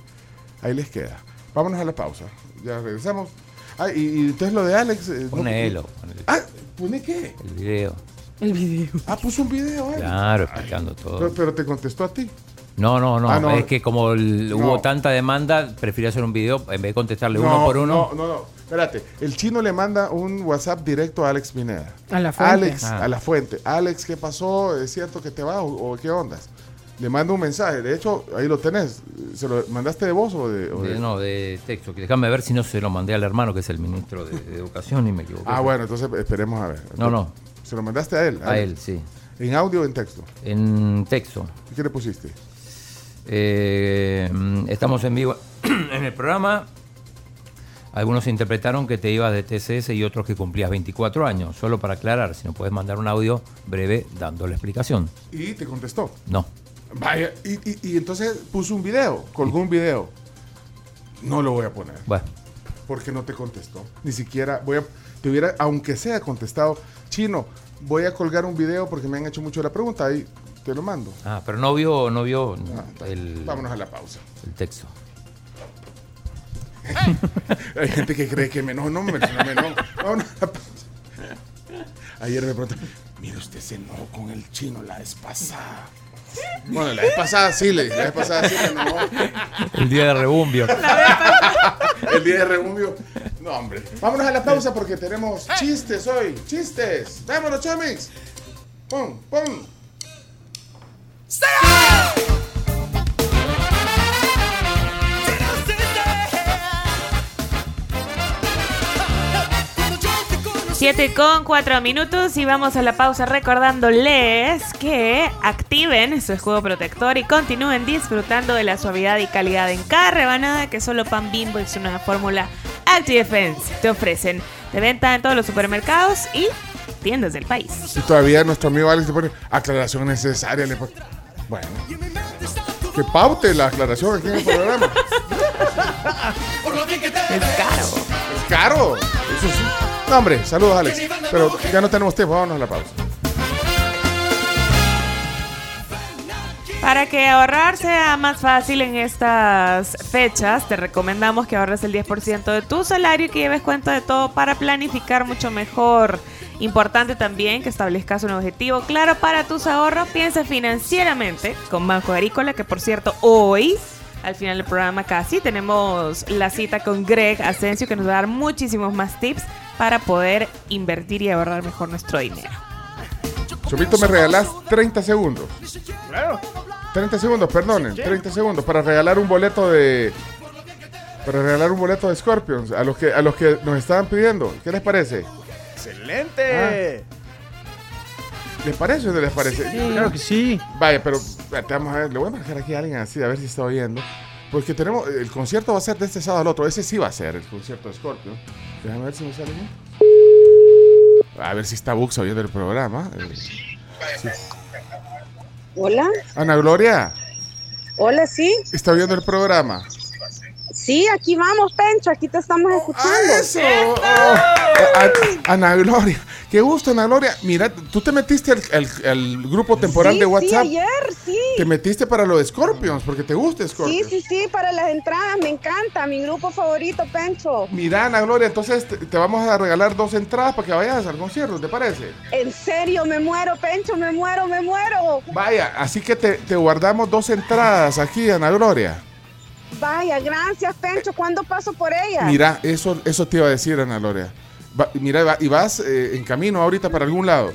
ahí les queda. Vámonos a la pausa, ya regresamos. Ah, y, y entonces lo de Alex... eh, no- Ponelo. ponele Ah, ¿pone qué? El video. El video. Ah, puso un video, eh. Claro, explicando todo. Pero, pero te contestó a ti. No, no, no, Ah, no. Es que como el- No. hubo tanta demanda, prefiero hacer un video en vez de contestarle uno No, por uno. No, no, no. Espérate. El chino le manda un WhatsApp directo a Alex Pineda. A la fuente. Alex, Ah. a la fuente. Alex, ¿qué pasó? ¿Es cierto que te vas o, o qué ondas? Le manda un mensaje. De hecho, ahí lo tenés. ¿Se lo mandaste de voz o de.? o de- De- no, de texto. Déjame ver si no se lo mandé al hermano, que es el ministro de, de Educación, y me equivoqué. Ah, bueno, entonces esperemos a ver. No, no. ¿Se lo mandaste a él? A él, sí. ¿En audio o en texto? En texto. ¿Y qué le pusiste? Eh, mm, estamos en vivo en el programa. Algunos interpretaron que te ibas de TCS y otros que cumplías 24 años. Solo para aclarar, si no puedes mandar un audio breve dando la explicación. Y te contestó. No. Vaya, y, y- y entonces puso un video, colgó un video. No lo voy a poner. Bueno. Porque no te contestó. Ni siquiera voy a. Te hubiera, aunque sea contestado, chino, voy a colgar un video porque me han hecho mucho la pregunta. Ahí te lo mando. Ah, pero no vio, no vio el, Vámonos a la pausa. el texto. Hay gente que cree que me enojo. No, me no me enojo. Vámonos a la pausa. Ayer me preguntaron, mire, usted se enojó con el chino la vez pasada. Bueno, la vez pasada sí la vez pasada sí. El día de rebumbio. El día de rebumbio. No, hombre. Vámonos a la pausa porque tenemos chistes hoy. Chistes. Vámonos, Chomix. Pum, pum. ¡Será! 7 con 4 minutos y vamos a la pausa recordándoles que activen su escudo protector y continúen disfrutando de la suavidad y calidad en cada rebanada que solo Pan Bimbo y su nueva fórmula Defense te ofrecen. De venta en todos los supermercados y tiendas del país. Y todavía nuestro amigo Alex te pone aclaración necesaria. Le pone... Bueno, que paute la aclaración aquí en el programa. es caro. Es caro. Eso sí. Hombre, saludos, Alex. Pero ya no tenemos tiempo. Vámonos a la pausa. Para que ahorrar sea más fácil en estas fechas, te recomendamos que ahorres el 10% de tu salario y que lleves cuenta de todo para planificar mucho mejor. Importante también que establezcas un objetivo claro para tus ahorros. Piensa financieramente con Banco Agrícola, que por cierto, hoy, al final del programa casi, tenemos la cita con Greg Asensio, que nos va a dar muchísimos más tips para poder invertir y ahorrar mejor nuestro dinero. Chomito, me regalás 30 segundos. Claro. 30 segundos, perdonen. 30 segundos para regalar un boleto de. Para regalar un boleto de Scorpions a los que, a los que nos estaban pidiendo. ¿Qué les parece? ¡Excelente! ¿Les parece o no les parece? Sí, claro que sí. Vaya, pero espérate, vamos a ver. Le voy a marcar aquí a alguien así, a ver si está oyendo. Porque tenemos. El concierto va a ser de este sábado al otro. Ese sí va a ser el concierto de Scorpion. Déjame ver si me sale bien. A ver si está Bux oyendo el programa. Eh, sí. Hola, Ana Gloria, hola, sí. ¿está oyendo el programa? Sí, aquí vamos, Pencho, aquí te estamos escuchando. eso! A- Ana Gloria, qué gusto, Ana Gloria. Mira, tú te metiste al, al- al grupo temporal Sí, de sí, WhatsApp. ayer, sí. Te metiste para lo de Scorpions, porque te gusta Sí, Scorpions. sí, sí, para las entradas, me encanta, mi grupo favorito, Pencho. Mira, Ana Gloria, entonces te, te vamos a regalar dos entradas para que vayas al concierto, ¿te parece? En serio, me muero, Pencho, me muero, me muero. Vaya, así que te, te guardamos dos entradas aquí, Ana Gloria. Vaya, gracias, Pencho. ¿Cuándo paso por ella? Mira, eso, eso te iba a decir, Ana Gloria. Va- mira, va- y vas eh, en camino ahorita para algún lado.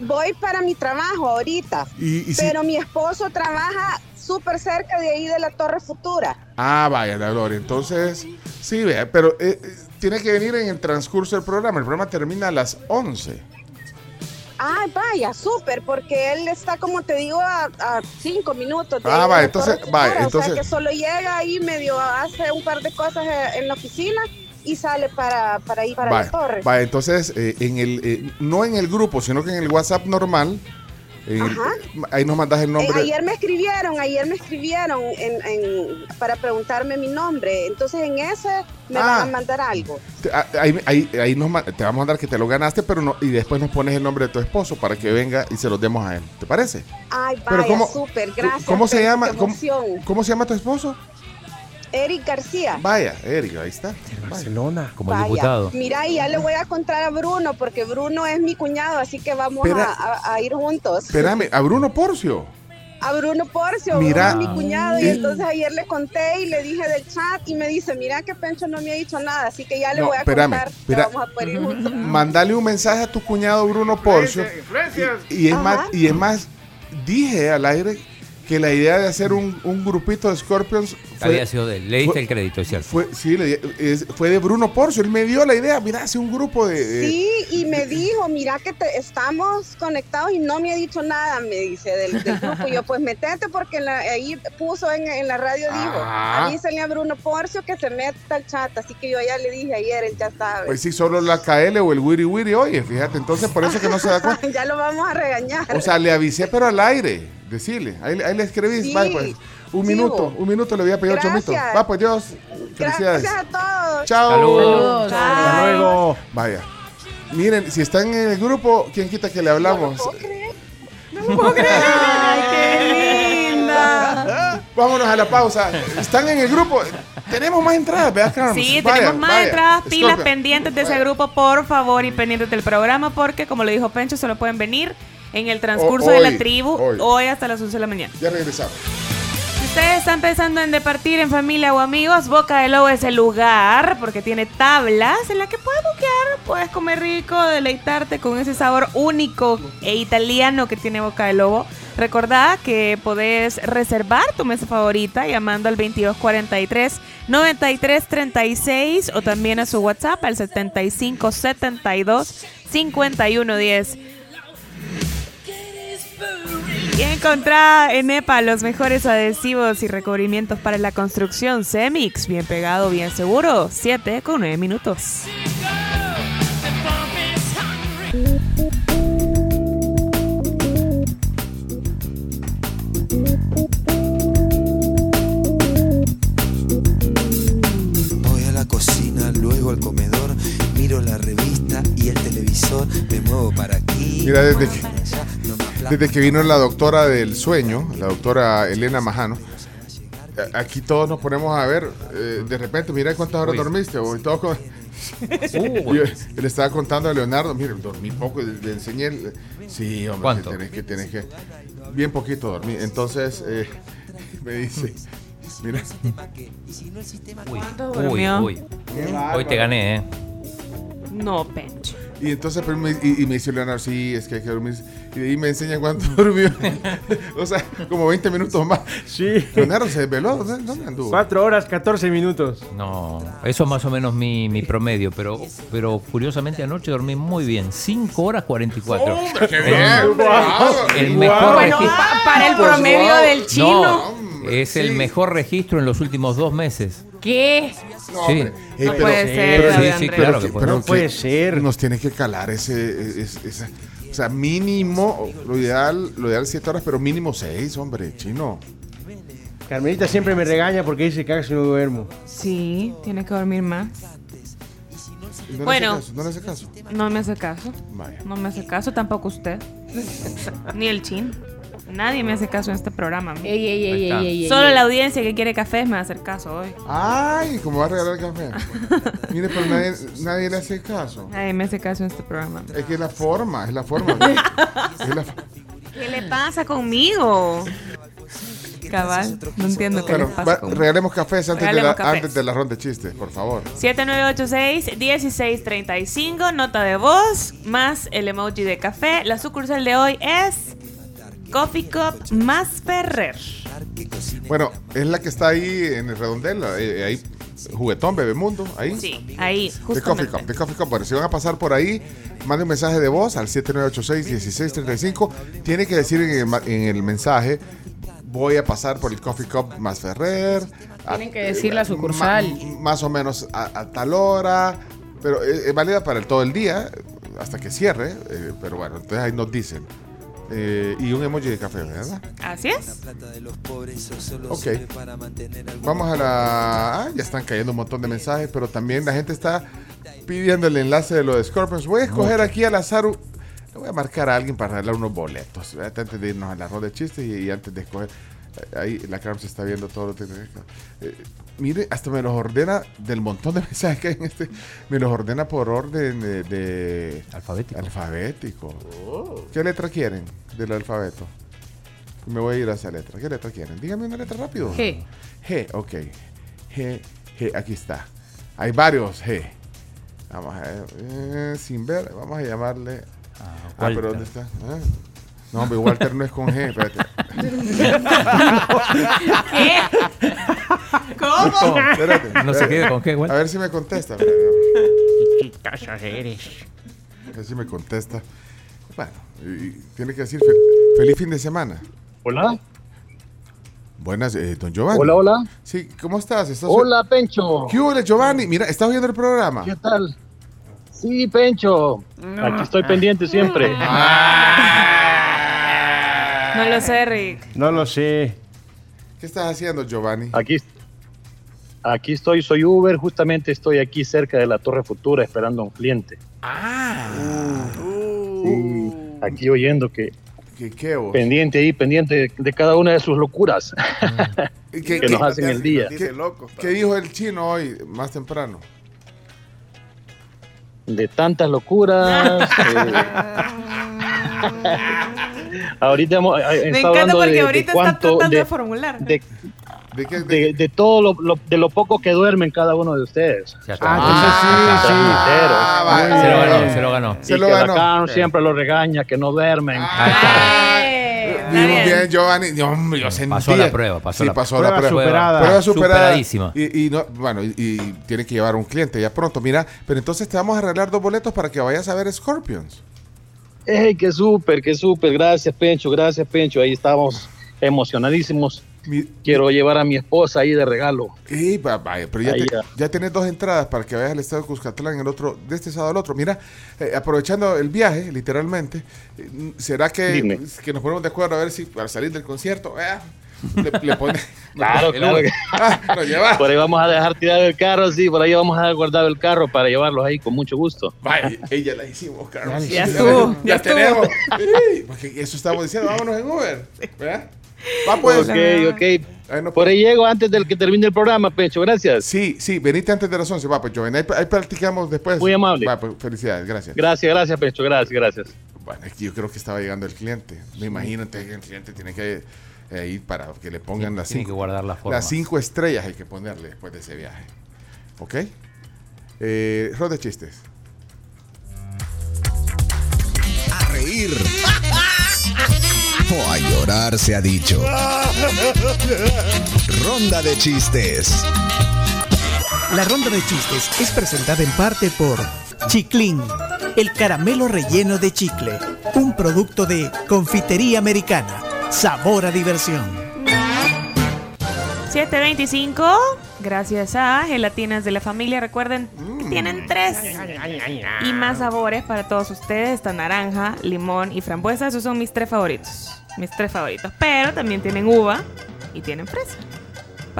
Voy para mi trabajo ahorita. Y- y si- pero mi esposo trabaja súper cerca de ahí de la Torre Futura. Ah, vaya, Ana Gloria. Entonces, sí, vea, pero eh, eh, tiene que venir en el transcurso del programa. El programa termina a las 11. Ay, vaya, súper, porque él está, como te digo, a, a cinco minutos. Ah, la entonces- vaya, Futura, O entonces- sea, que solo llega ahí medio, hace un par de cosas eh, en la oficina y sale para, para ir para Vaya, la torre. entonces, eh, en el, eh, no en el grupo, sino que en el WhatsApp normal, Ajá. ahí nos mandas el Eh, nombre. ayer me escribieron, ayer me escribieron en- en- para preguntarme mi nombre. Entonces en ese me Ah. van a mandar algo. Te- ah, Ahí, ahí- ahí nos ma- te vamos a mandar que te lo ganaste, pero no, y después nos pones el nombre de tu esposo para que venga y se los demos a él. ¿Te parece? Ay, Pero vaya, ¿cómo- súper, gracias. ¿Cómo se llama? qué ¿Cómo, emoción. cómo se llama tu esposo? Eric García. Vaya, Eric, ahí está. Barcelona. Como Vaya, Mira, y ya le voy a contar a Bruno, porque Bruno es mi cuñado, así que vamos a, ir juntos. Espérame, a Bruno Porcio. A Bruno Porcio, Mira. Bruno es mi cuñado, y Y- entonces ayer le conté y le dije del chat y me dice, mira que Pencho no me ha dicho nada, así que ya le No, voy a espérame, contar que espera. vamos a poder ir juntos. Mandale un mensaje a tu cuñado Bruno Porcio. Y, y es Ajá. más, y es más, dije al aire que la idea de hacer un, un grupito de Scorpions Había sido de él. Le diste fue- el crédito, cierto. Fue, sí, le es- fue de Bruno Porcio. Él me dio la idea. Mira, hace un grupo de. de- Sí, y me dijo, mira que te- estamos conectados y no me ha dicho nada, me dice, del, del grupo. Y yo, pues metete porque la- ahí puso en, en la radio, dijo, Ah. avísale a Bruno Porcio que se meta al chat. Así que yo ya le dije ayer, él ya sabe. Pues sí, solo la KL o el Wiri Wiri. Oye, fíjate, entonces por eso que no se da cuenta. ya lo vamos a regañar. O sea, le avisé, pero al aire. Decirle. Ahí, ahí le escribí. Sí. Vaya, pues, un Sí, minuto. Un minuto le voy a pedir Gracias. minutos. Va, pues Dios. Felicidades. Gracias a todos. Chao. Saludos. Hasta Bye. luego. Vaya. Miren, si están en el grupo, ¿quién quita que le hablamos? No lo puedo creer. Ay, qué linda. Vámonos a la pausa. Están en el grupo. Tenemos más entradas, ¿verdad, Carlos? Sí, Vaya, tenemos más vaya. entradas, pilas pendientes de ese grupo, por favor, y pendientes del programa, porque como lo dijo Pencho, solo pueden venir en el transcurso O- de la tribu hoy. hoy. hasta las 11 de la mañana. Ya regresamos. Ustedes están pensando en departir en familia o amigos, Boca del Lobo es el lugar porque tiene tablas en las que puedes buquear, puedes comer rico, deleitarte con ese sabor único e italiano que tiene Boca del Lobo. Recordá que podés reservar tu mesa favorita llamando al 2243 9336 o también a su WhatsApp al 7572 5110. Y encontrá en EPA los mejores adhesivos y recubrimientos para la construcción Cemix. Bien pegado, bien seguro. 7 con 9 minutos. Voy a la cocina, luego al comedor, miro la revista y el televisor, me muevo para aquí. Mira, desde que, desde que vino la doctora del sueño, la doctora Elena Majano, aquí todos nos ponemos a ver, eh, de repente, mira cuántas horas Uy. dormiste. O y todo con- Yo le estaba contando a Leonardo, mire, dormí poco, le, le enseñé. el- sí, hombre, ¿Cuánto? que tenés que, tenés que. Bien poquito dormí. Entonces, eh, me dice, mira. ¿Cuánto Uy, durmió? uy. Hoy te gané, ¿eh? No, Pencho. Y entonces pero me- y, y me dice Leonardo, sí, es que hay que dormir. Y de ahí me enseña cuánto durmió. o sea, como 20 minutos más. Sí. Leonardo se desveló. ¿Dónde, anduvo? 4 horas, 14 minutos. No, eso es más o menos mi, mi promedio, pero, pero curiosamente anoche dormí muy bien, 5 horas 44. ¡Hombre, qué El- bien! ¡Bravo! El mejor Bueno, pa- para el promedio wow. del chino. No, es el mejor registro en los últimos dos meses. ¿Qué? No, Sí. hombre. Ey, No puede ser, Sí, claro que- que puede. pero No puede ser. Nos tiene que calar ese, esa- o sea, mínimo, lo ideal, lo ideal 7 horas, pero mínimo 6, hombre, chino. Carmelita siempre me regaña porque dice que si no duermo. Sí, tiene que dormir más. ¿No le Bueno. hace caso? ¿No le hace caso? No me hace caso. Vaya. No me hace caso, tampoco usted. Ni el chin. Nadie me hace caso en este programa. Ey, ey, ey, Ahí está. ey, ey, ey, Solo ey. la audiencia que quiere café me va a hacer caso hoy. Ay, ¿cómo va a regalar el café? Mire, pero nadie, nadie le hace caso. Nadie me hace caso en este programa. Es que es la forma, es la forma. es la ¿Qué le pasa conmigo? Cabal, no entiendo qué Bueno, le pasa va- regalemos cafés antes, de la, Regalemos cafés. antes de la ronda de chistes, por favor. 7986-1635, nota de voz, más el emoji de café. La sucursal de hoy es Coffee Cup más Ferrer. Bueno, es la que está ahí en el redondel, eh, ahí, juguetón, Bebemundo, ahí. Sí, ahí, De Coffee justamente. Cup, de Coffee Cup. Bueno, si van a pasar por ahí, manden un mensaje de voz al 7986-1635. Tiene que decir en el, ma- en el mensaje, voy a pasar por el Coffee Cup más Ferrer. a- Tienen que decir la sucursal. ma- más o menos a, a tal hora, pero es, es válida para el, todo el día, hasta que cierre. eh, pero bueno, entonces ahí nos dicen. Eh, y un emoji de café, ¿verdad? Así es. Ok. Vamos a la. Ah, ya están cayendo un montón de mensajes, pero también la gente está pidiendo el enlace de lo de Scorpions. Voy a escoger aquí al azar. Le voy a marcar a alguien para regalar unos boletos. ¿verdad? Antes de irnos a la ronda de chistes y, y antes de escoger. Eh, Ahí la Carmen se está viendo todo lo que. Eh, mire, hasta me los ordena del montón de mensajes que hay en este. Me los ordena por orden de. de- Alfabético. alfabético. ¿Qué letra quieren del alfabeto? Me voy a ir a esa letra. ¿Qué letra quieren? Dígame una letra rápido. G. G, ok. G, G, aquí está. Hay varios G. Vamos a ver. eh, sin ver, vamos a llamarle. Ah, Walter. pero ¿dónde está? Ah. No, hombre, Walter no es con G, espérate. ¿Qué? ¿Cómo? Espérate. No se quede con qué, güey. A ver si me contesta. A ver si me contesta. Bueno, y tiene que decir fe- feliz fin de semana. Hola. Buenas, eh, don Giovanni. Hola, hola. Sí, ¿cómo estás? ¿Estás Hola, Pencho. ¿Qué hubo, Giovanni? Mira, ¿estás viendo el programa? ¿Qué tal? Sí, Pencho. Aquí estoy pendiente siempre. No lo sé, Rick. No lo sé. ¿Qué estás haciendo, Giovanni? Aquí, aquí estoy, soy Uber. Justamente estoy aquí cerca de la Torre Futura esperando a un cliente. Sí, aquí oyendo que ¿Qué, qué vos? pendiente ahí, pendiente de, de cada una de sus locuras ¿Qué, que nos hacen el día. ¿Qué, qué dijo el chino hoy, más temprano? De tantas locuras. eh, ahorita hemos eh, Me estado encanta hablando porque de, de ahorita está cuánto tratando de, de, formular. de, de- de todo lo, lo- de lo poco que duermen cada uno de ustedes. Ah, Ah, Se lo ganó, se lo ganó. Y Se lo que ganó. Lacan siempre lo regaña, que no duermen. Muy bien, Giovanni. Yo, hombre, yo sentía. Pasó la prueba, pasó sí, la pasó prueba. la prueba. Prueba superada. Prueba superada. Superadísima. Y, y no, bueno, y, y tiene que llevar un cliente ya pronto. Mira, pero entonces te vamos a arreglar dos boletos para que vayas a ver Scorpions. ¡Ey, qué súper, qué súper! Gracias, Pencho, gracias, Pencho. Ahí estamos emocionadísimos. Quiero llevar a mi esposa ahí de regalo. Y vaya, pero ya, te- ya. ya tenés dos entradas para que vayas al estado de Cuscatlán el otro, de este sábado al otro. Mira, eh, aprovechando el viaje, literalmente, eh, ¿será que, Dime. que nos ponemos de acuerdo a ver si para salir del concierto eh, le, le pone Claro, claro. Ah, lo. Por ahí vamos a dejar tirado el carro, sí, por ahí vamos a dejar guardado el carro para llevarlos ahí con mucho gusto. Vaya, ella la hicimos, Carlos. Ya estuvo, ya, ya estuvo. tenemos. Sí, porque eso estamos diciendo, vámonos en Uber. ¿verdad? Va pues. Ok, ok. Por ahí llego antes del que termine el programa, Pencho, gracias. Sí, sí, venite antes de las 11. Va, pues, Joven, ahí, ahí practicamos después. Muy amable. Va, pues, felicidades, gracias. Gracias, gracias, Pencho, gracias, gracias. Bueno, es que yo creo que estaba llegando el cliente. Me imagino entonces que el cliente tiene que ir para que le pongan las Tiene cinco, que guardar la forma. las cinco estrellas hay que ponerle después de ese viaje. ¿Ok? Eh, Rod de chistes. A reír. O a llorar se ha dicho. Ronda de chistes. La ronda de chistes es presentada en parte por Chiclin, el caramelo relleno de chicle, un producto de confitería americana. Sabor a diversión. 725, gracias a Gelatinas de la Familia. Recuerden que tienen tres y más sabores para todos ustedes. Está naranja, limón y frambuesa. Esos son mis tres favoritos. Mis tres favoritos. Pero también tienen uva y tienen fresa.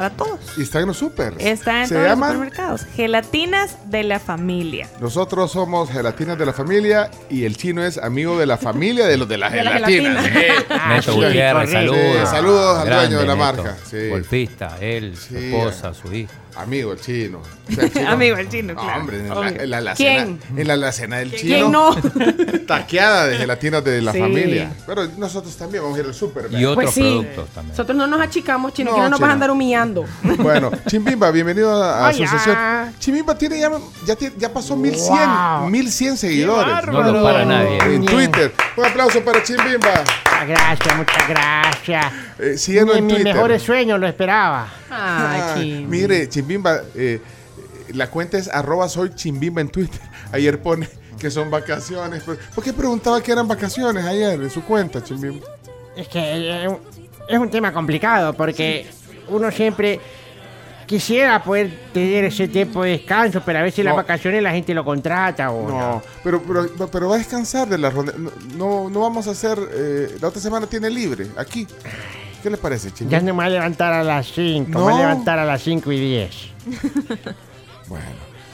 Para todos. Y está en los super. Está en Se todos los llaman- supermercados. Gelatinas de la Familia. Nosotros somos gelatinas de la familia y el chino es amigo de la familia de los de la De la gelatina. gelatina. Eh. Neto Gutiérrez, saludos. Sí, saludos al Grande, dueño de la Neto. marca. Sí. Golfista, él, su Sí. esposa, su hijo. Amigo el chino. O sea, el chino- Amigo el chino, No, claro. hombre, en la, Obvio. en la alacena- ¿Quién? en la alacena del ¿Quién chino. no? Taqueada de gelatinas de la Sí. familia. Pero nosotros también vamos a ir al súper. ¿verdad? Pues sí. Nosotros no nos achicamos, chino, No, que no nos chino. vas a andar humillando. Bueno, Chimbimba, bienvenido a, a Hola. Asociación. Chimbimba tiene ya, ya, tiene- ya pasó 1100, Wow. 1100 seguidores. No lo para nadie. En Twitter. Un aplauso para Chimbimba. Gracias, muchas gracias. Eh, síguenos Ni en mis Twitter. mejores sueños lo esperaba. Ah, mire, Chimbimba, eh, la cuenta es arroba soy Chimbimba en Twitter. Ayer pone que son vacaciones. Pues, ¿Por qué preguntaba que eran vacaciones ayer en su cuenta, Chimbimba? Es que eh, es un tema complicado porque uno siempre quisiera poder tener ese tiempo de descanso, pero a veces las No. vacaciones la gente lo contrata o No, pero, pero, pero va a descansar de la ronda. No, no, no vamos a hacer. eh, la otra semana tiene libre, aquí. ¿Qué le parece, Chimbimba? Ya no me voy a levantar a las 5, me voy No. a levantar a las 5 y 10. Bueno,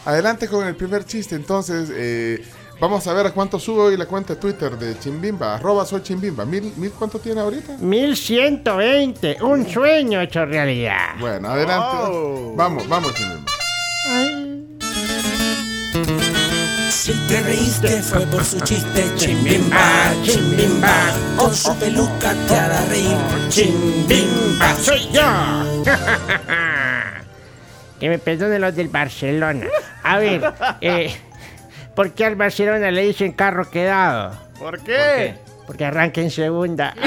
adelante con el primer chiste. Entonces, eh, vamos a ver a cuánto sube hoy la cuenta de Twitter de Chimbimba. Arroba soy Chimbimba. ¿Mil, mil cuánto tiene ahorita? 1120, un sueño hecho realidad. Bueno, adelante. Vamos, vamos, Chimbimba. Si te reíste fue por su chiste, chimbimba, chimbimba. Con su peluca te hará reír, chimbimba, soy yo. Que me perdonen los del Barcelona. A ver, eh, ¿por qué al Barcelona le dicen carro quedado? ¿Por qué? Porque arranca en segunda.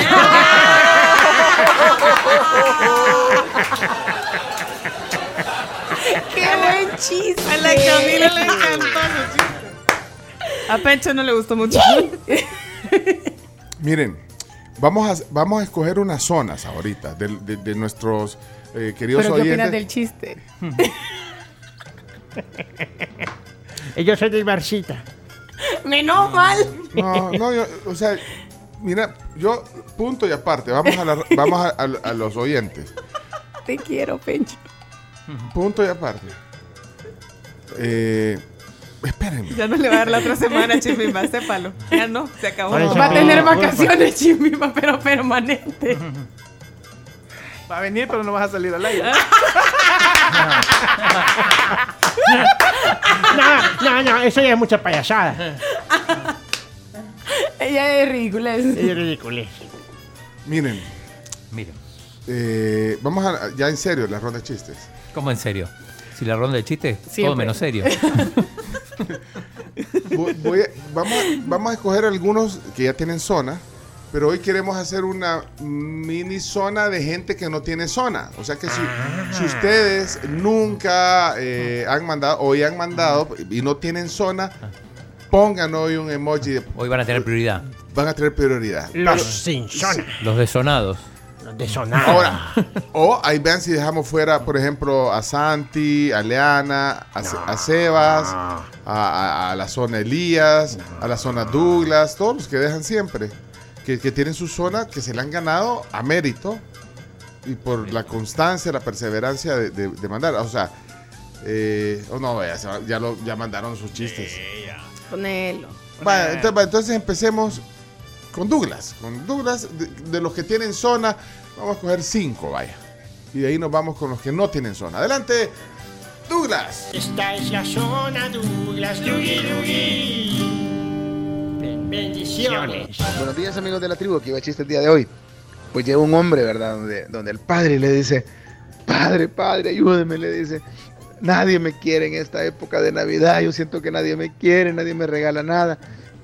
chiste. A la Camila le encantó su chiste. A Pencho no le gustó mucho. Miren, vamos a, vamos a escoger unas zonas ahorita de, de- de nuestros eh, queridos ¿Pero qué oyentes. opinas del chiste? Yo soy del Barcita. Menos mal. No, no, yo, o sea, mira, yo, punto y aparte, vamos a, la- vamos a, a- a los oyentes. Te quiero, Pencho. Punto y aparte. Eh, espérenme. Ya no le va a dar la otra semana, Chimbimba, sépalo. Ya no, se acabó. Va a tener vacaciones, Chimbimba, pero permanente. Va a venir, pero no vas a salir al aire. No, no, no, eso ya es mucha payasada. Ella es ridícula. Es ridículo. Miren. Miren. eh, vamos a, ya en serio, la ronda de chistes. ¿Cómo en serio? Si la ronda de chistes, todo menos serio. Voy- voy a- vamos, a, vamos a escoger algunos que ya tienen zona, pero hoy queremos hacer una mini zona de gente que no tiene zona. O sea que si, si ustedes nunca eh, han mandado, hoy han mandado y no tienen zona, pongan hoy un emoji. de- Hoy van a tener prioridad. van a tener prioridad. Los sin zona. Los desonados. Los desonados. Ahora, o ahí vean si dejamos fuera, por ejemplo, a Santi, a Leana, a, Se- a Sebas, a, a- a la zona Elías, a la zona Douglas, todos los que dejan siempre, que, que tienen su zona, que se le han ganado a mérito y por la constancia, la perseverancia de, de- de mandar. O sea, eh, oh, no, ya, ya, lo, ya mandaron sus chistes. Ponelo. Entonces, va, entonces empecemos con Douglas. Con Douglas, de, de los que tienen zona, vamos a coger cinco, vaya. Y de ahí nos vamos con los que no tienen zona. Adelante, Douglas. Esta es la zona Douglas. Yugi, yugi. Bendiciones. Buenos días amigos de la tribu, va el chiste el día de hoy. Pues llega un hombre, ¿verdad? Donde, donde el padre le dice, padre, padre, ayúdeme, le dice. Nadie me quiere en esta época de Navidad, yo siento que nadie me quiere, nadie me regala nada.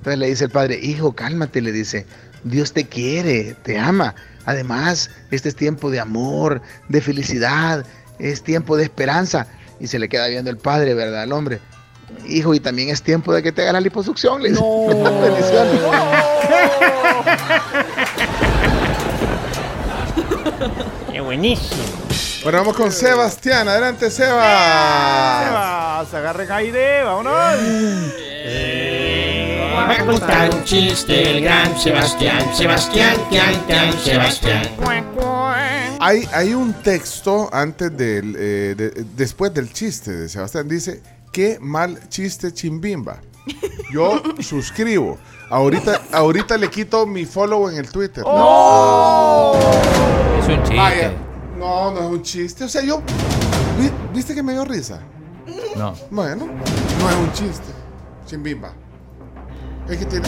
Entonces le dice el padre, hijo, cálmate, le dice, Dios te quiere, te ama. Además, este es tiempo de amor, de felicidad, es tiempo de esperanza. Y se le queda viendo el padre, ¿verdad? Al hombre. Hijo, y también es tiempo de que te haga la liposucción, le dice. Bendiciones. Qué buenísimo. Bueno, vamos con Sebastián. Adelante, Sebas. Sebas, agarren aire, vámonos. Va a contar un chiste el gran Sebastián. Sebastián, Tian, Tian, Sebastián. Hay, hay un texto antes del, eh, de- después del chiste de Sebastián. Dice, qué mal chiste chimbimba. Yo suscribo. Ahorita, ahorita le quito mi follow en el Twitter. Es un chiste. Vaya. No, no es un chiste. O sea, yo... vi- ¿Viste que me dio risa? No. Bueno, no es un chiste. Chimbimba. Es que tiene...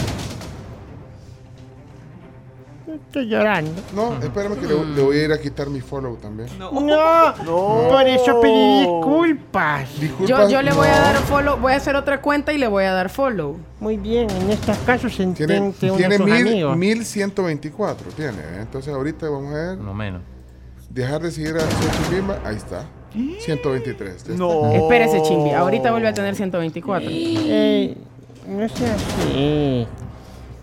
Estoy llorando. No, espérame que le, le voy a ir a quitar mi follow también. No, por eso pedí disculpas. Yo, yo le voy a dar follow, voy a hacer otra cuenta y le voy a dar follow. Muy bien, en estos casos se Tiene, entiende uno tiene sus mil, amigos. 1124, tiene. ¿eh? Entonces ahorita vamos a ver. No menos. Dejar de seguir a Sochi Bimba, ahí está. 123. ya está. Espérese, Chimbi. Ahorita vuelve a tener 124. Eh, no sea así.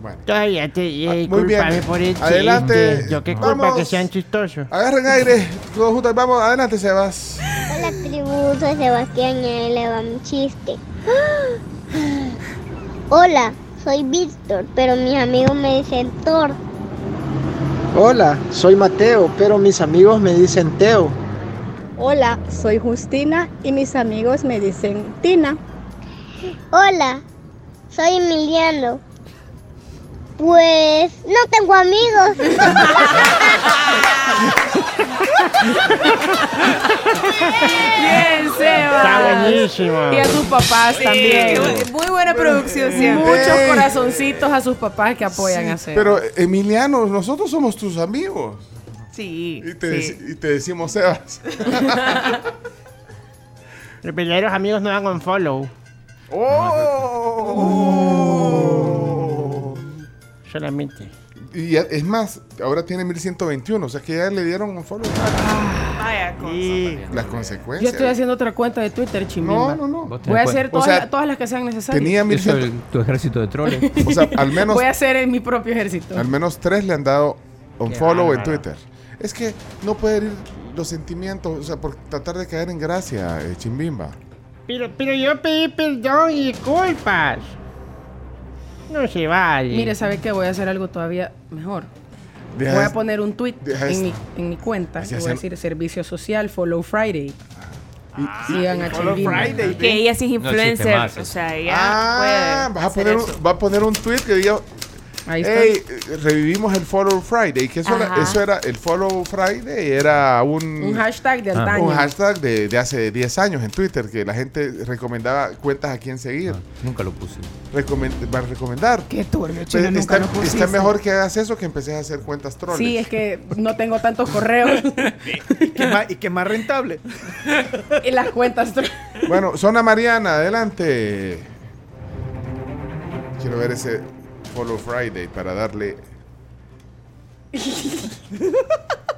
Bueno. Todavía te eh, Muy bien. por el Adelante. chiste. Yo qué culpa Vamos. que sean chistosos. Agarren aire, todos juntos. Vamos, adelante, Sebas. Hola tribu, soy Sebastián y ahí le va mi chiste. Hola, soy Víctor, pero mis amigos me dicen Thor. Hola, soy Mateo, pero mis amigos me dicen Teo. Hola, soy Justina y mis amigos me dicen Tina. Hola, soy Emiliano. Pues no tengo amigos. Bien, Sebas. Está buenísimo. Y a sus papás Sí, también. muy buena producción siempre. Muchos corazoncitos a sus papás que apoyan a Sebas. Pero, Emiliano, nosotros somos tus amigos. Sí. Y te, dec- y te decimos Sebas. Los verdaderos amigos no dan un follow. Oh. Solamente. Y es más, ahora tiene 1121, o sea que ya le dieron un follow. Vaya Y las Yo consecuencias. estoy haciendo otra cuenta de Twitter, Chimbimba. No, no, no. Voy a hacer todas, O sea, la- todas las que sean necesarias. Tenía mil Eso ciento- el- tu ejército de troles. O sea, al menos, Voy a hacer en mi propio ejército. al menos tres le han dado un Qué follow en. Twitter. Es que no puede herir los sentimientos, o sea, por tratar de caer en gracia, eh, Chimbimba. Pero, pero yo pedí perdón y disculpas. No se vale. Mire, ¿sabe qué? Voy a hacer algo todavía mejor. Deja voy a poner un tweet en mi, en mi cuenta. Voy a decir servicio social, follow Friday. Sigan a. Friday, Que ella sí es influencer. o sea, ella Ah, puede vas a poner un, va a poner un tweet que diga, Ahí está. hey, revivimos el Follow Friday, que eso era, eso era, el Follow Friday era un, Un hashtag de antaño. un hashtag de, de hace 10 años en Twitter, que la gente recomendaba cuentas a quién seguir. Nunca lo puse. Recomen- va a recomendar. Qué turbio, chino, nunca está, lo pusiste. está mejor que hagas eso que empecés a hacer cuentas trolls. Sí, es que no tengo tantos correos. y, que más, y que más rentable. y las cuentas. tro- Bueno, Zona Mariana, adelante. Quiero ver ese Follow Friday para darle.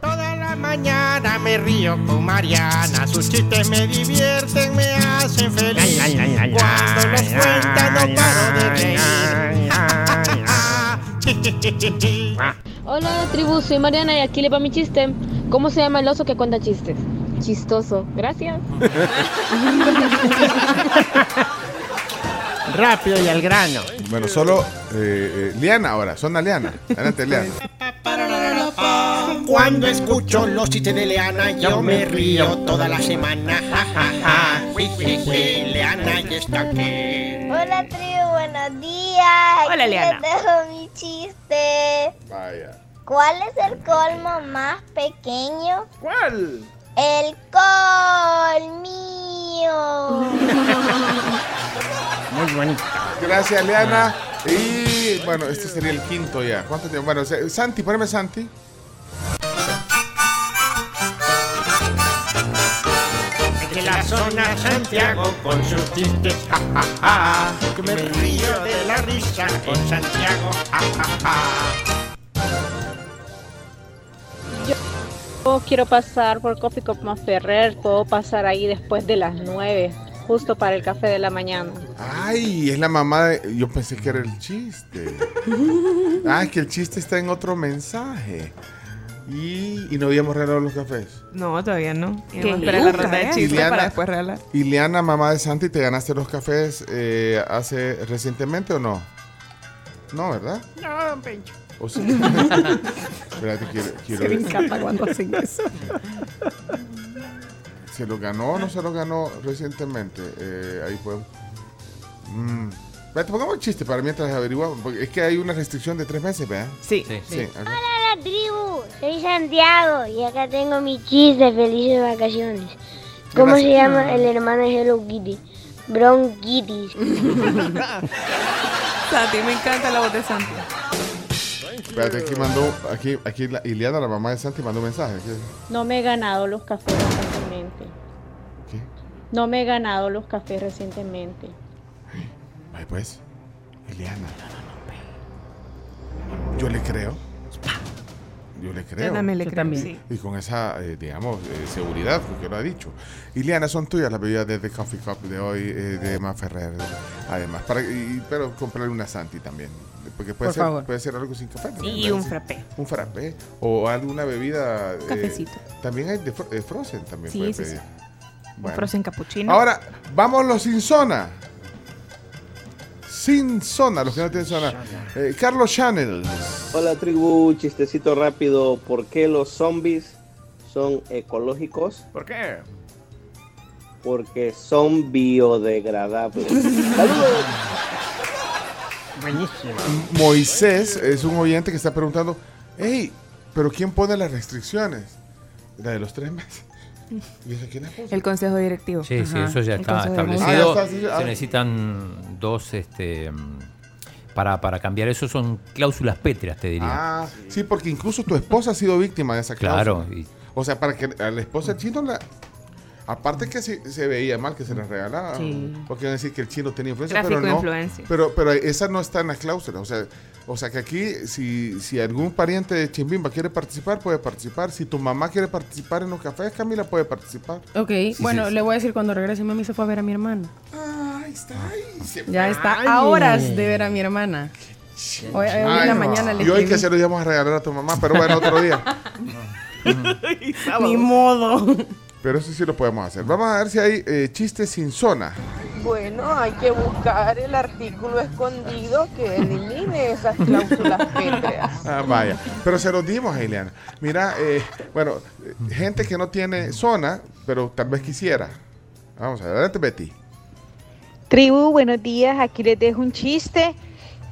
Toda la mañana me río con Mariana. Sus chistes me divierten, me hacen feliz. Cuando los cuenta no paro de reír. Hola tribu, soy Mariana y aquí le va mi chiste. ¿Cómo se llama el oso que cuenta chistes? Chistoso. Gracias. Rápido y al grano. Bueno, solo eh, eh, Liana ahora, Zona Liana. Adelante, Liana. Cuando escucho los chistes de Leana, yo me río toda la semana. Ja, ja, ja. Leana ya está aquí. Hola, tribu, buenos días. Hola, Aquí Liana. les dejo mi chiste. Vaya. ¿Cuál es el colmo más pequeño? ¿Cuál? El colmillo. Muy bonito. Gracias, Liana. Y bueno, este sería el quinto ya. ¿Cuánto tiempo? Bueno, Santi, poneme Santi. De la zona Santiago con sus chistes. Ja, ja, ja. Que me río de la risa con Santiago. Ja, ja, ja. Yo quiero pasar por Coffee Cup Ferrer. Puedo pasar ahí después de las 9, justo para el café de la mañana. Ay, es la mamá de. Yo pensé que era el chiste. Ah, es que el chiste está en otro mensaje. Y, y no habíamos regalado los cafés. No, todavía no. Vamos a esperar la ronda de ¿eh? chistes para después regalar. Ileana, mamá de Santi, ¿te ganaste los cafés eh, hace recientemente o no? No, ¿verdad? No, don Pencho. ¿O sí? Espérate, quiero, quiero Se me encanta cuando hacen eso. ¿Se lo ganó o no se lo ganó recientemente? Eh, ahí fue. Mm. Pongamos el chiste para mientras averiguamos. Porque es que hay una restricción de tres meses, ¿verdad? Sí. Sí. Hola, la tribu. Soy Santiago y acá tengo mi chiste. Felices vacaciones. ¿Cómo se llama el hermano de Hello Kitty? Bronquitis. Santi, me encanta la voz de Santi. Espérate, aquí mandó. Aquí, aquí la, Ileana, la mamá de Santi, mandó un mensaje. ¿Qué? No me he ganado los cafés recientemente. ¿Qué? No me he ganado los cafés recientemente. Ay, pues. Ileana. Yo le creo. Yo le creo. Yo también le Yo creo. también. Sí. Y con esa, eh, digamos, eh, seguridad, porque lo ha dicho. Ileana, son tuyas las bebidas de The Coffee Cup de hoy, eh, de Maferrer. Además, para, y- pero comprarle una Santi también. Porque puede, Por ser, favor. puede ser algo sin café. también, Y un frappé. Un frappé. O alguna bebida. eh, Cafecito. también hay de, de Frozen también. Sí, puede sí, sí. pedir. Un Bueno. frozen cappuccino. Ahora, vámonos sin zona. Sin zona, los que no tienen zona. Eh, Carlos Chanel. Hola tribu, chistecito rápido. ¿Por qué los zombies son ecológicos? ¿Por qué? Porque son biodegradables. ¡Saludos! Buenísimo. Moisés es un oyente que está preguntando, hey, pero ¿quién pone las restricciones? La de los tres meses. El consejo directivo. Sí, sí, eso ya está establecido. Ah, ya está, sí, ah. Se necesitan dos, este, para, para cambiar eso son cláusulas pétreas, te diría. Ah, sí, porque incluso tu esposa ha sido víctima de esa Claro, cláusula. y- O sea, para que a la esposa chino la... Aparte que se, se veía mal que se les regalaba. Sí. Porque iban a decir que el chino tenía influencia, Tráfico pero de no. influencia. Pero, pero esa no está en la cláusula. O sea, o sea que aquí, si, si algún pariente de Chimbimba quiere participar, puede participar. Si tu mamá quiere participar en los cafés, Camila puede participar. Ok, bueno, le voy a decir cuando regrese, mami se fue a ver a mi hermana. Ahí está, ahí se- Ya está a horas de ver a mi hermana. Hoy, hoy en la mañana le y hoy que se lo íbamos a regalar a tu mamá, pero bueno, otro día. Ni modo. Pero eso sí lo podemos hacer. Vamos a ver si hay eh, chistes sin zona. Bueno, hay que buscar el artículo escondido que elimine esas cláusulas pétreas. Ah, vaya. Pero se los dimos a Ileana. Mira, eh, bueno, gente que no tiene zona, pero tal vez quisiera. Vamos, adelante, Betty. Tribu, buenos días. Aquí les dejo un chiste.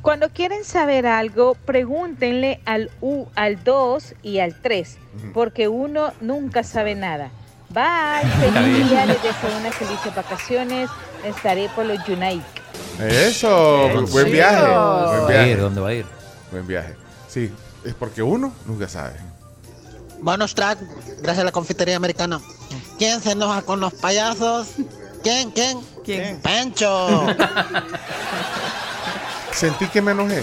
Cuando quieren saber algo, pregúntenle al U, al 2 y al 3, porque uno nunca sabe nada. Bye, feliz día, les deseo unas felices vacaciones. Estaré por los Junaic. Eso, buen viaje. Buen ¿Dónde va a viaje. ir? ¿Dónde va a ir? Buen viaje. Sí, es porque uno nunca sabe. Bonus track, gracias a la confitería americana. ¿Quién se enoja con los payasos? ¿Quién? ¿Quién? ¿Quién? Pencho. Sentí que me enojé.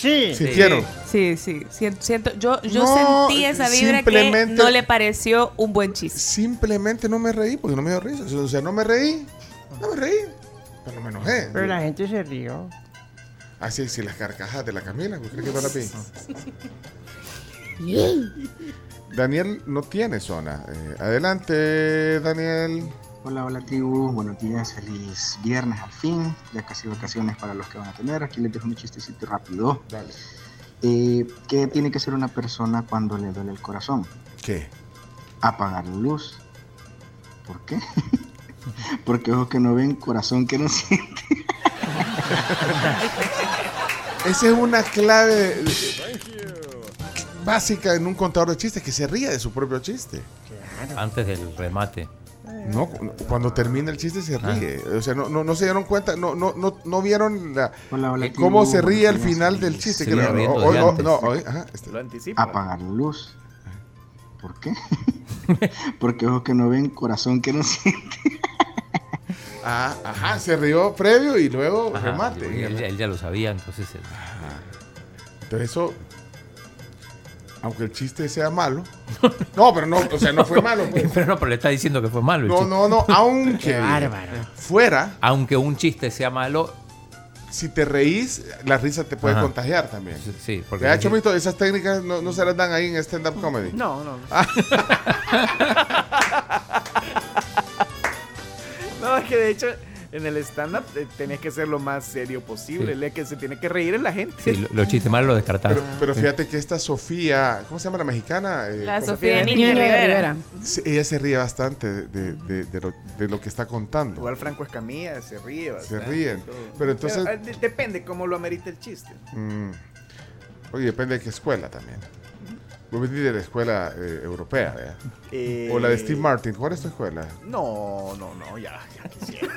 Sí. ¿Sintieron? Sí, sí. Sien- Siento, yo yo No, sentí esa vibra que no le pareció un buen chiste. Simplemente no me reí porque no me dio risa. O sea, no me reí. No me reí. Pero no me enojé. Pero la gente se rió. Así, si las carcajas de la Camila, ¿vos crees que no vi? Daniel no tiene zona. Eh, adelante, Daniel. Hola, hola tribu, buenos días, feliz viernes al fin, ya casi vacaciones para los que van a tener. Aquí les dejo un chistecito rápido. Dale. Eh, ¿Qué tiene que hacer una persona cuando le duele el corazón? ¿Qué? Apagar la luz. ¿Por qué? Porque ojos que no ven, corazón que no siente. Esa es una clave básica en un contador de chistes que se ría de su propio chiste. Antes del remate. No, cu- cuando termina el chiste se Ah. ríe. O sea, no, no, no se dieron cuenta, no, no, no, no vieron la, Hola, hola, eh, cómo se ríe al final del chiste. Que riendo hoy- no, hoy- ajá, este- Lo anticipa. Apagar la luz. ¿Por qué? Porque ojos que no ven, corazón que no siente. Ah, ajá, se rió previo y luego Ajá, remate. él, él ya lo sabía, entonces. eh, Entonces eso, aunque el chiste sea malo, no, pero no, o sea, no fue malo. pues. Pero no, pero le está diciendo que fue malo. el No, chiste. no, no, aunque fuera, Aunque un chiste sea malo, si te reís, la risa te puede Ajá. contagiar también. sí, porque. ¿De hecho, Mito, esas técnicas no, no se las dan ahí en stand-up comedy? No, no. No, es que de hecho en el stand-up eh, tenés que ser lo más serio posible. Sí. Que se tiene que reír es la gente. Sí, lo- los chistes malos los descartaron. Pero, pero fíjate que esta Sofía, ¿cómo se llama la mexicana? Eh, La ¿cómo- Sofía Niño Niño Rivera. Ella se ríe bastante de, de- de lo, de lo que está contando. Igual Franco Escamilla se ríe bastante. ríen. todo. Pero entonces- de- depende cómo lo amerita el chiste. Mm. Oye, depende de qué escuela también. Vos venís de la escuela eh, europea. Eh, O la de Steve Martin. ¿Cuál es tu escuela? No, no, no, ya, ya quisiera.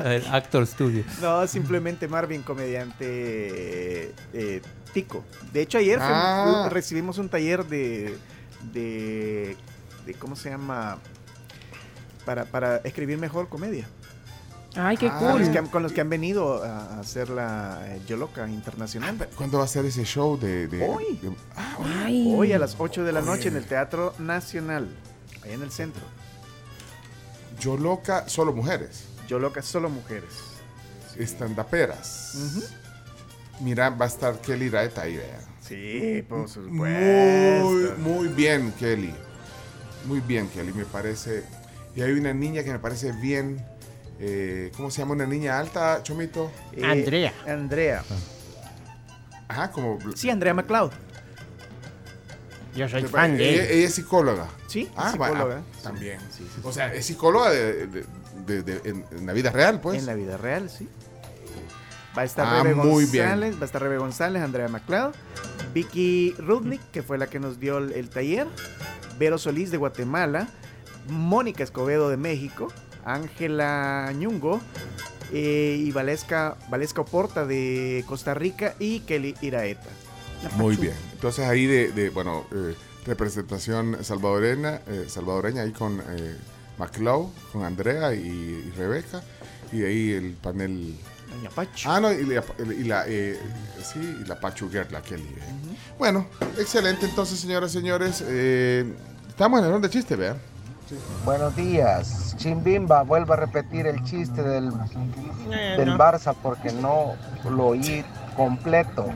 El Actor Studio. No, simplemente Marvin, comediante eh, tico. De hecho, ayer Ah. fue- recibimos un taller de, de, de- ¿cómo se llama? Para, para escribir mejor comedia. Ay, qué Ah. Los cool. que han, con los que han venido a, hacer la eh, Yoloca Internacional. ¿Cuándo va a ser ese show de...? de- Hoy. de- ah, Ay. Hoy a las 8 de la noche en el Teatro Nacional, ahí en el centro. Yo loca, solo mujeres. Yoloca solo mujeres. Estandaperas. Mira, va a estar Kelly Raeta ahí, vean. Sí, por Muy, supuesto. muy bien, Kelly. Muy bien, Kelly, me parece. Y hay una niña que me parece bien. Eh, ¿Cómo se llama una niña alta, Chomito? Eh, Andrea. Andrea. Ajá, como. Sí, Andrea McLeod. Yo soy ella, fan de él. ella es psicóloga. Sí, Ah, va- psicóloga. ah, también. Sí, sí, O sea, es psicóloga de- de- de- de- en, en la vida real, pues. En la vida real, sí. Va a estar Ah, Rebe muy bien. González, va a estar Rebe González, Andrea McLeod, Vicky Rudnick, que fue la que nos dio el, el taller, Vero Solís de Guatemala, Mónica Escobedo de México, Ángela Ñungo eh, y Valesca, Valesca Oporta de Costa Rica y Kelly Iraeta. Muy bien. Entonces ahí de, de, bueno, eh, representación salvadoreña, eh, salvadoreña ahí con eh, McLeod, con Andrea y, y Rebeca. Y de ahí el panel. Doña Pacho. Ah, no, y la, y la, eh, sí, y la Pachu Girl, la Kelly. eh. Bueno, excelente entonces, señoras y señores. eh, estamos en el ronda de chiste, vean. Buenos días. Chimbimba, vuelvo a repetir el chiste del, del. Barça porque no lo oí completo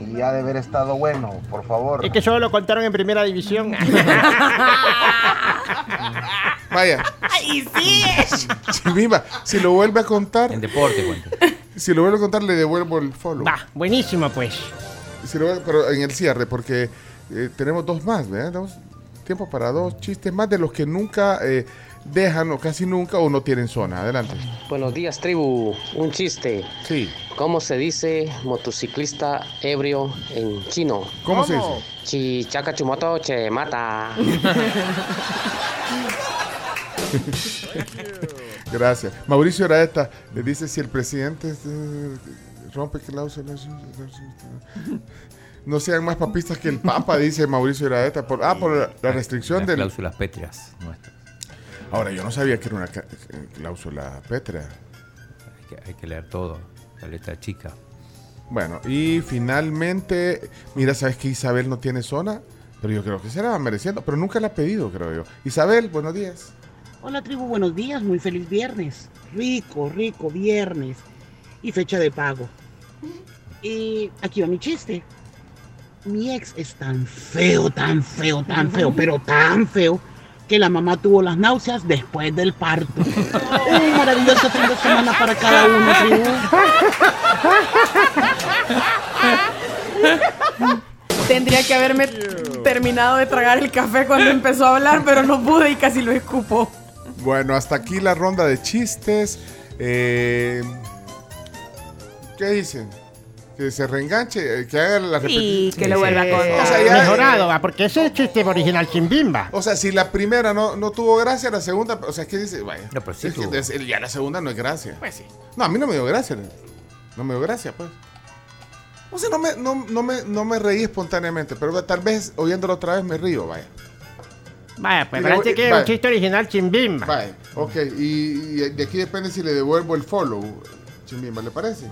y ha de haber estado bueno, por favor. Es que solo lo contaron en primera división. Vaya. ¡Y sí! Chimbimba, si lo vuelve a contar. En deporte, cuenta. Si lo vuelve a contar, le devuelvo el follow. Va, buenísimo pues. Si lo pero en el cierre, porque eh, tenemos dos más, ¿verdad? Tenemos tiempo para dos chistes más de los que nunca eh, dejan o casi nunca o no tienen zona. Adelante. Buenos días, tribu. Un chiste. Sí. ¿Cómo se dice motociclista ebrio en chino? ¿Cómo se dice? Chichaca chumoto che mata. Gracias. Mauricio Araeta le dice si el presidente eh, rompe cláusulas. No sean más papistas que el Papa, dice Mauricio Iraeta. Por, ah, por la, la restricción Las del. cláusulas pétreas nuestras. Ahora, yo no sabía que era una eh, cláusula pétrea. Hay que, hay que leer todo. La letra chica. Bueno, y finalmente, mira, ¿sabes que Isabel no tiene zona? Pero yo creo que se la va mereciendo, pero nunca la ha pedido, creo yo. Isabel, buenos días. Hola tribu, buenos días, muy feliz viernes. Rico, rico viernes. Y fecha de pago. Y aquí va mi chiste. Mi ex es tan feo, tan feo, tan feo, pero tan feo que la mamá tuvo las náuseas después del parto. Un maravilloso fin de semana para cada uno, tribu. Tendría que haberme terminado de tragar el café cuando empezó a hablar, pero no pude y casi lo escupo. Bueno, hasta aquí la ronda de chistes. Eh, ¿Qué dicen? Que se reenganche, eh, que haga la repetición. que lo vuelva a contar. O sea, ya- Mejorado, va, porque ese es el chiste original Chimbimba. O sea, si la primera no, no tuvo gracia, la segunda, o sea, ¿qué dice? Vaya. No, pero sí Es que es- ya la segunda no es gracia. Pues sí. No, a mí no me dio gracia. No me dio gracia, pues. O sea, no me, no, no me, no me reí espontáneamente, pero tal vez oyéndolo otra vez me río, vaya. Vaya, pues Y parece le- que es un chiste original Chimbimba. Vaya, ok. Y, y de aquí depende si le devuelvo el follow. Chimbimba, ¿le parece?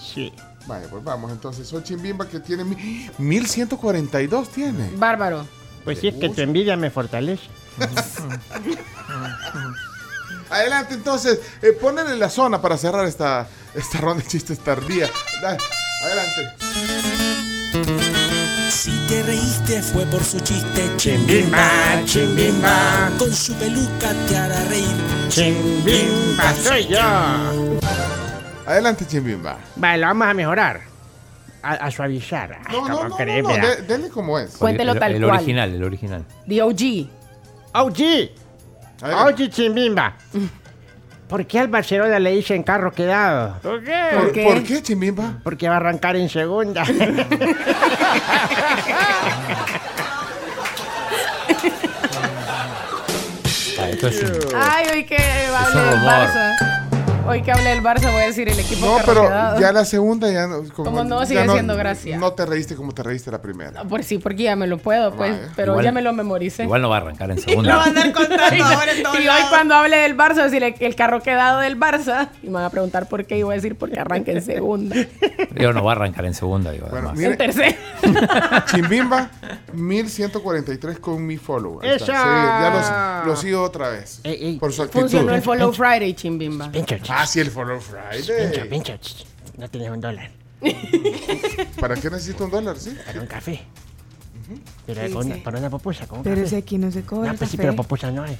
Sí. Vaya, pues vamos. Entonces, soy Chimbimba que tiene mi- 1142, tiene. Bárbaro. Pues sí, es que tu envidia me fortalece. Adelante, entonces, eh, ponele la zona para cerrar esta, esta ronda de chistes tardía. Da- adelante. Si te reíste fue por su chiste Chimbimba, chimbimba. Con su peluca te hará reír Chimbimba soy yo. Adelante, Chimbimba. Vale, lo vamos a mejorar. A, a suavizar. No, ¿cómo no, no, no, no, vea? de- denle como es. Cuéntelo el, tal el cual. original, el original. The OG. OG. OG Chimbimba. ¿Por qué al Barcelona le dicen carro quedado? ¿Por qué? ¿Por, por qué, Chimbimba? Porque va a arrancar en segunda. Ah, Ay, hoy que un del rumor. Barça. Hoy que hable del Barça voy a decir el equipo No, pero quedado. ya la segunda ya no. Como no, sigue siendo gracia. No te reíste como te reíste la primera. Por sí, porque ya me lo puedo, pues. Vaya. Pero Igual- ya me lo memoricé. Igual no va a arrancar en Lo segunda. van a andar contando ahora en Y hoy cuando hable del Barça, voy a decir el carro quedado del Barça. Y me van a preguntar por qué. Y voy a decir porque arranca en segunda. Yo no va a arrancar en segunda, digo. Bueno, además. mire, En tercera. Chimbimba, 1143 con mi follow. Ahí está. ¡Esa! Sí, ya los- lo sigo otra vez. por su actitud. Funcionó el Follow Friday, chimbimba. Ah, el follow Friday. Pincho, pincho. ch, No tienes un dólar. ¿Para qué necesito un dólar? Sí. Para un café. Pero Sí, con una- sí. para una con un Pero café. si aquí no se cobra No, pues sí, pero pupusa no hay.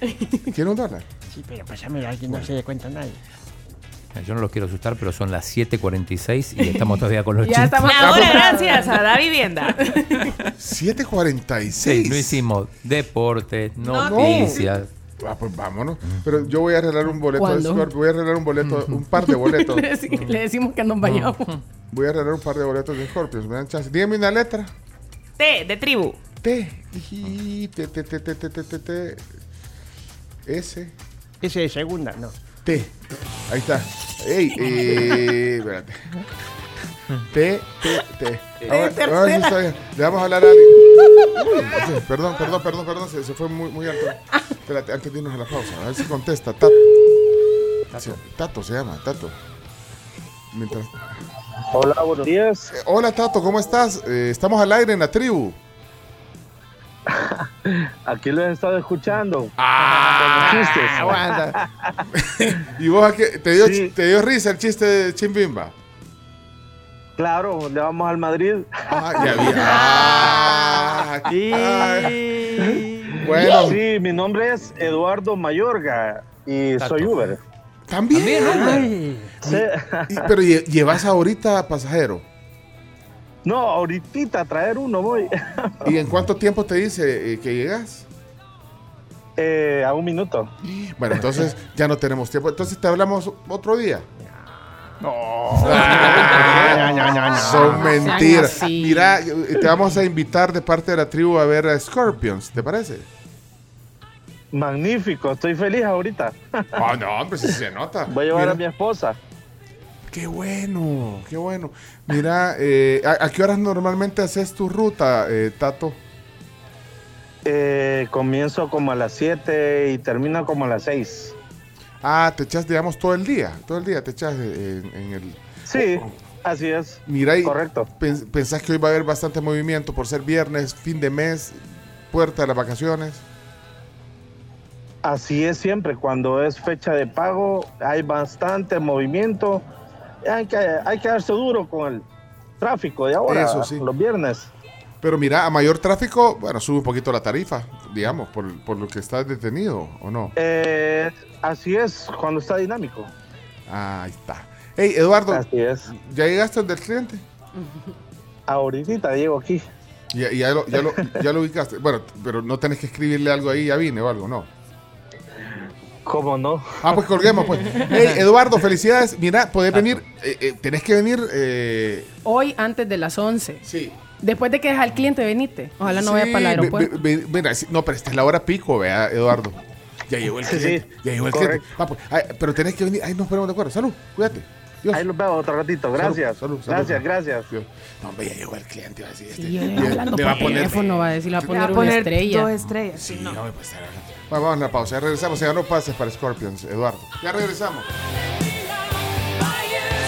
¿Quiere un dólar? Sí, pero pásamelo, alguien no se dé cuenta nadie. Yo no los quiero asustar, pero son las 7.46 y estamos todavía con los Ya chistes. estamos Ahora gracias a Da Vivienda. 746. Sí, no hicimos deportes, No. Ah, pues vámonos. Pero yo voy a arreglar un boleto de. Scorpio. Voy a arreglar un boleto, un par de boletos. Le, deci- le decimos que nos vayamos. Voy a arreglar un par de boletos de Scorpios. ¿Me dan chance? Dígame una letra. T de tribu. T. Y T, T, T, T, T, T, T, T. S. Ese de segunda, no. T. Ahí está. Ey, eh, espérate. T, T, T. De Ahora- ahora sí tercera. está bien. Le vamos a hablar a alguien. Perdón, perdón, perdón, perdón. Se, se fue muy, muy alto. Espérate, antes de irnos a la pausa. A ver si contesta. Tato. Sí, Tato se llama, Tato. Mientras... Hola, buenos días. Eh, hola, Tato, ¿cómo estás? Eh, estamos al aire en la tribu. Aquí lo he estado escuchando. Ah, Con los chistes. aguanta. ¿Y vos a qué- te dio, Sí. te dio risa el chiste de Chimbimba? Claro, le vamos al Madrid. Ah, ya vi. Ah, ay. Bueno. Sí, mi nombre es Eduardo Mayorga y soy Uber. También, Ay. Sí. Y- pero lle- llevas ahorita pasajero. No, ahorita a traer uno voy. ¿Y en cuánto tiempo te dice eh, que llegas? Eh, a un minuto. Bueno, entonces ya no tenemos tiempo. Entonces te hablamos otro día. No. Son mentiras. Mira, te vamos a invitar de parte de la tribu a ver a Scorpions, ¿te parece? Magnífico, estoy feliz ahorita. Ah, no, hombre, sí se nota. Voy a llevar Mira. a mi esposa. Qué bueno, qué bueno. Mira, eh, ¿a, a qué horas normalmente haces tu ruta, eh, Tato? Eh, comienzo como a las 7 y termino como a las 6. Ah, te echas, digamos, todo el día. Todo el día te echas en, en el... Sí, así es. Mira, y Correcto. pens- ¿pensás que hoy va a haber bastante movimiento por ser viernes, fin de mes, puerta de las vacaciones? Así es siempre, cuando es fecha de pago hay bastante movimiento. Hay que, hay que darse duro con el tráfico de ahora, Eso sí. los viernes. Pero mira, a mayor tráfico, bueno, sube un poquito la tarifa, digamos, por, por lo que estás detenido, ¿o no? Eh, así es, cuando está dinámico. Ahí está. Hey, Eduardo, Así es. ¿ya llegaste del cliente? Ahorita llego aquí. Ya, ya, lo, ya, lo, ya lo ubicaste. Bueno, pero no tenés que escribirle algo ahí, ya vine o algo, ¿no? ¿Cómo no? Ah, pues colguemos, pues. Hey, Eduardo, felicidades. Mira, podés venir, eh, eh, tenés que venir. eh, Hoy antes de las 11. Sí. Después de que deja al cliente, venite. Ojalá no vaya sí, para el aeropuerto. ve- ve- mira, no, pero esta es la hora pico, vea, Eduardo. Ya llegó el cliente. sí, ya llegó el correcto. cliente. Ah, pues, ay, pero tenés que venir. Ahí nos ponemos de acuerdo. Salud, cuídate. Dios. Ahí los veo otro ratito. Gracias. Salud, salud, salud. gracias, gracias. Dios. No, hombre, ya llegó el cliente. Va a decir, este, Sí, me- hablando por va a poner. teléfono, va a decir, le va a Le poner, va a una poner estrella. dos estrellas. Sí, no, me puede estar hablando. Bueno, vamos a la pausa. Ya regresamos. Ya no pases para Scorpions, Eduardo. Ya regresamos.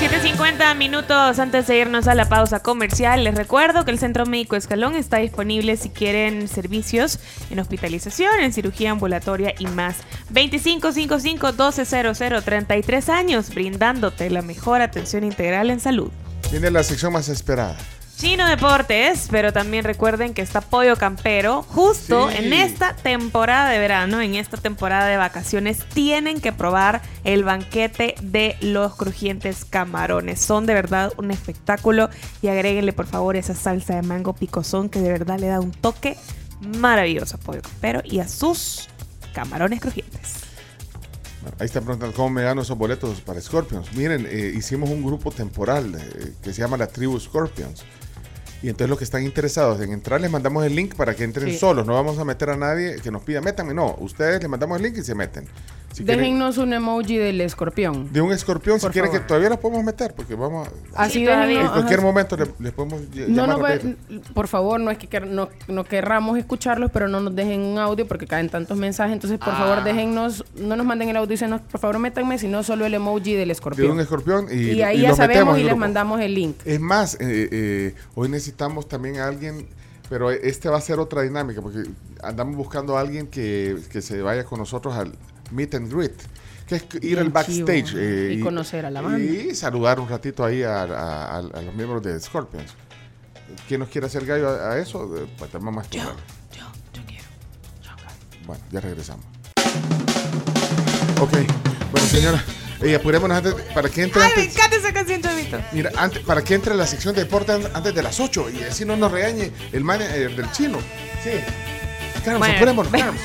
7.50 minutos antes de irnos a la pausa comercial. Les recuerdo que el Centro Médico Escalón está disponible si quieren servicios en hospitalización, en cirugía ambulatoria y más. 2555-1200, 33 años, brindándote la mejor atención integral en salud. Viene la sección más esperada. Chino Deportes, pero también recuerden que está Pollo Campero. Justo Sí. en esta temporada de verano, en esta temporada de vacaciones, tienen que probar el banquete de los crujientes camarones. Son de verdad un espectáculo y agréguenle por favor esa salsa de mango picosón que de verdad le da un toque maravilloso a Pollo Campero y a sus camarones crujientes. Ahí están preguntando cómo me gano esos boletos para Scorpions. Miren, eh, hicimos un grupo temporal eh, que se llama la Tribu Scorpions. Y entonces los que están interesados en entrar, les mandamos el link para que entren Sí. solos. No vamos a meter a nadie que nos pida, métanme. No, ustedes les mandamos el link y se meten. Si quieren- Déjennos un emoji del escorpión. de un escorpión, si quieren que todavía los podemos meter, porque vamos a... Así todavía. déjennos, en cualquier ajá. momento le- les podemos No, no, por favor, no es que quer- no, no querramos escucharlos, pero no nos dejen un audio porque caen tantos mensajes. Entonces, por Ah. favor, déjennos, no nos manden el audio, dicen, por favor, métanme, sino solo el emoji del de escorpión. un escorpión y, y ahí y ya sabemos y les mandamos el link. Es más, eh, eh, hoy necesitamos también a alguien, pero este va a ser otra dinámica, porque andamos buscando a alguien que, que se vaya con nosotros al meet and greet, que es ir al backstage eh, Y conocer a la banda. Y saludar un ratito ahí a, a- a- a los miembros de Scorpions. ¿Quién nos quiere hacer gallo a, a eso? Eh, Pues tenemos más yo, Bueno, ya regresamos. Ok, bueno señora, eh, apurémonos antes, para que entre Ay, me antes- encanta esa canción, Chavito. Mira, antes, para que entre la sección de deporte an- antes de las 8 y así no nos regañe el manager del chino. Sí. Carlos, Bueno. apurémonos, Carlos.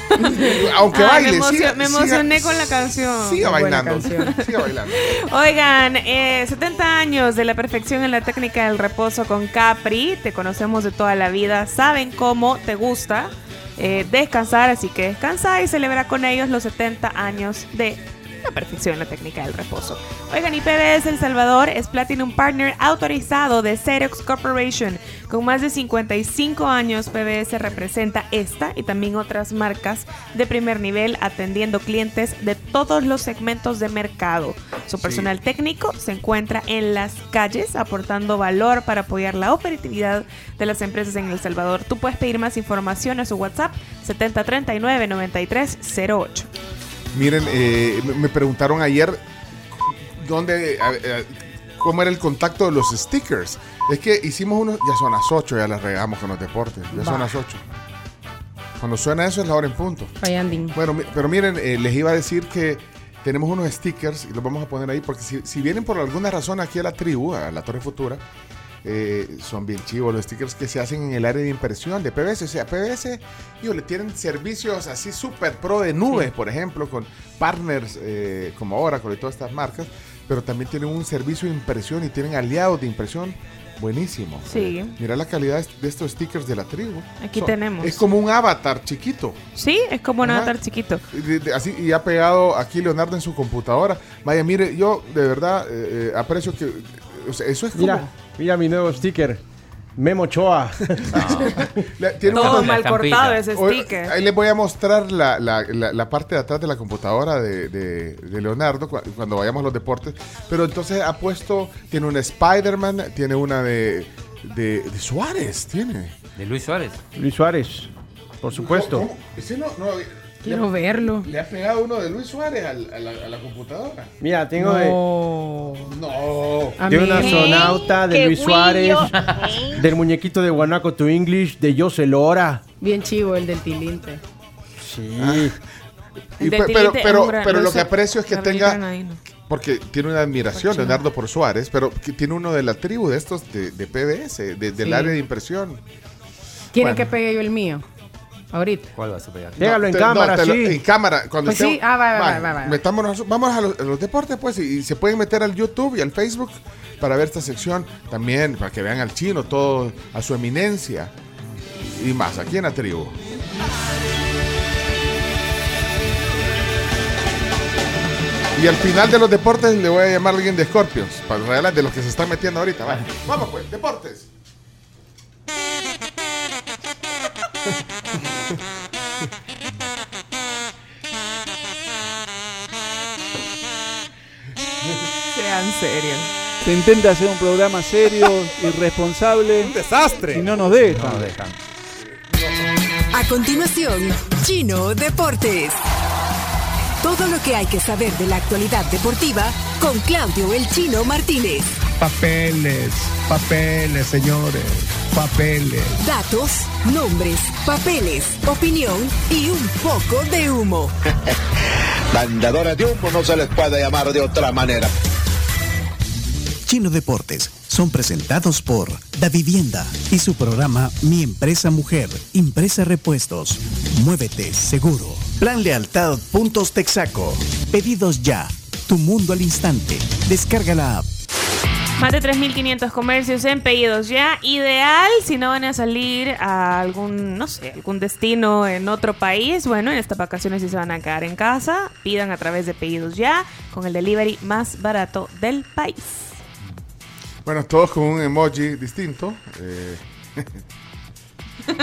Aunque baile, me, emocio- siga- me siga- emocioné con la canción. Siga bailando. canción. Siga bailando. Oigan, eh, 70 años de la perfección en la técnica del reposo con Capri. Te conocemos de toda la vida. Saben cómo te gusta eh, descansar, así que descansa y celebra con ellos los 70 años de la perfección la técnica del reposo. Oigan, y PBS El Salvador es Platinum Partner autorizado de Xerox Corporation. Con más de 55 años, PBS representa esta y también otras marcas de primer nivel atendiendo clientes de todos los segmentos de mercado. Su personal técnico se encuentra en las calles aportando valor para apoyar la operatividad de las empresas en El Salvador. Tú puedes pedir más información a su WhatsApp 7039-9308. Miren, eh, me- me preguntaron ayer dónde, a- a- cómo era el contacto de los stickers. Es que hicimos unos, ya son las 8, ya las regamos con los deportes, ya son Va. las 8. Cuando suena eso es la hora en punto. Fayandín. Bueno, pero miren, eh, les iba a decir que tenemos unos stickers y los vamos a poner ahí porque si, si vienen por alguna razón aquí a la tribu, a la Torre Futura, eh, son bien chivos los stickers que se hacen en el área de impresión de PBS. O sea, PBS, digo, le tienen servicios así súper pro de nubes, por ejemplo, con partners eh, como Oracle y todas estas marcas, pero también tienen un servicio de impresión y tienen aliados de impresión buenísimo. Sí. Eh, mira la calidad de estos stickers de la tribu. Aquí Son- tenemos. Es como un avatar chiquito. Sí, es como un Ajá. avatar chiquito. De- de- así, y ha pegado aquí Leonardo en su computadora. Vaya, mire, yo de verdad eh, eh, aprecio que. o sea, eso es como. Mira, mira mi nuevo sticker. Memo tiene Todo una- mal cortado ese sticker. Ahí les voy a mostrar la, la- la- la parte de atrás de la computadora de, de- de Leonardo cu- cuando vayamos a los deportes. Pero entonces ha puesto, tiene una Spider-Man, tiene una de, de, de Suárez, tiene. De Luis Suárez. Luis Suárez, por supuesto. ¿Cómo? Ese no, no, Quiero le- verlo. Le ha pegado uno de Luis Suárez al- a, la, a la computadora. Mira, tengo No. No. de, de una Amigo. sonauta de Luis Suárez, del muñequito de Guanaco to English, de José Lora. Bien chivo el del tilinte. Sí. Ah. Y pero, pero, un pero lo que aprecio es que tenga. Porque tiene una admiración. Leonardo, por Suárez, pero que tiene uno de la tribu de estos de, de PBS, de- del Sí. área de impresión. ¿Quieren Bueno. que pegue yo el mío? Ahorita. ¿Cuál vas a pegar? Pégalo en te- cámara, te lo- sí. en cámara. Cuando Pues sí, estemos- ah, va, va, va, va. metámonos- vamos a los, a los deportes, pues, y, y se pueden meter al YouTube y al Facebook para ver esta sección también, para que vean al chino, todo a su eminencia y más, aquí en la tribu. Y al final de los deportes le voy a llamar a alguien de Scorpions, para regalar de los que se están metiendo ahorita. Vale. Vamos pues, deportes. Sean serios. Se intenta hacer un programa serio, irresponsable. Un desastre. Y no nos dejan. No dejan. A continuación, Chino Deportes. Todo lo que hay que saber de la actualidad deportiva con Claudio El Chino Martínez. Papeles, papeles, señores, papeles. Datos, nombres, papeles, opinión y un poco de humo. Mandadores de humo no se les puede llamar de otra manera. Chino Deportes son presentados por Da Vivienda y su programa Mi Empresa Mujer, Impresa Repuestos. Muévete seguro. Plan Lealtad Puntos Texaco. Pedidos ya. Tu mundo al instante. Descarga la app. Más de 3.500 comercios en pedidos ya. Ideal si no van a salir a algún, no sé, algún destino en otro país. Bueno, en estas vacaciones si se van a quedar en casa, pidan a través de pedidos ya con el delivery más barato del país. Bueno, todos con un emoji distinto. eh.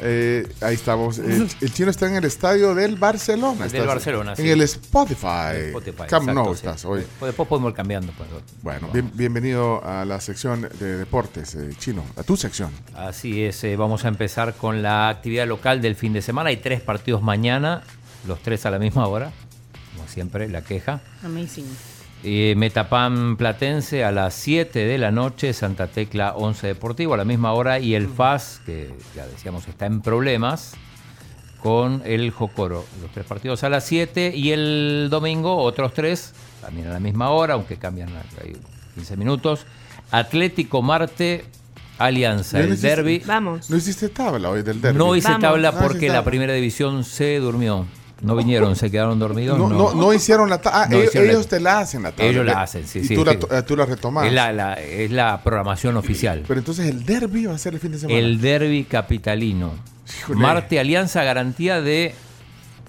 Eh, ahí estamos. El, el chino está en el estadio del Barcelona. Del Estás Barcelona, En sí. el Spotify. Spotify, Camp exacto, Nou sí. estás hoy. Pues después podemos ir cambiando. Pues. Bueno, bien- bienvenido a la sección de deportes, eh, chino, a tu sección. Así es, eh, vamos a empezar con la actividad local del fin de semana. Hay tres partidos mañana, los tres a la misma hora, como siempre, la queja. Amazing. Eh, Metapán Platense a las 7 de la noche, Santa Tecla 11 Deportivo a la misma hora y el FAS, que ya decíamos está en problemas, con el Jocoro. Los tres partidos a las 7 y el domingo otros tres, también a la misma hora, aunque cambian ahí 15 minutos. Atlético Marte, Alianza, ¿Ya no el hiciste- derby. Vamos. No hiciste tabla hoy del derby. No hice Vamos. tabla No porque la primera división se durmió. No vinieron, se quedaron dormidos. No, no, no hicieron la tabla. Ah, No ellos, la- te la hacen la tabla. Ellos la De- hacen, sí, y sí. tú, la, sí. eh, tú la retomas. Es la, la- es la programación oficial. Pero entonces el derby va a ser el fin de semana. El derby capitalino. Híjole. Marte Alianza, garantía de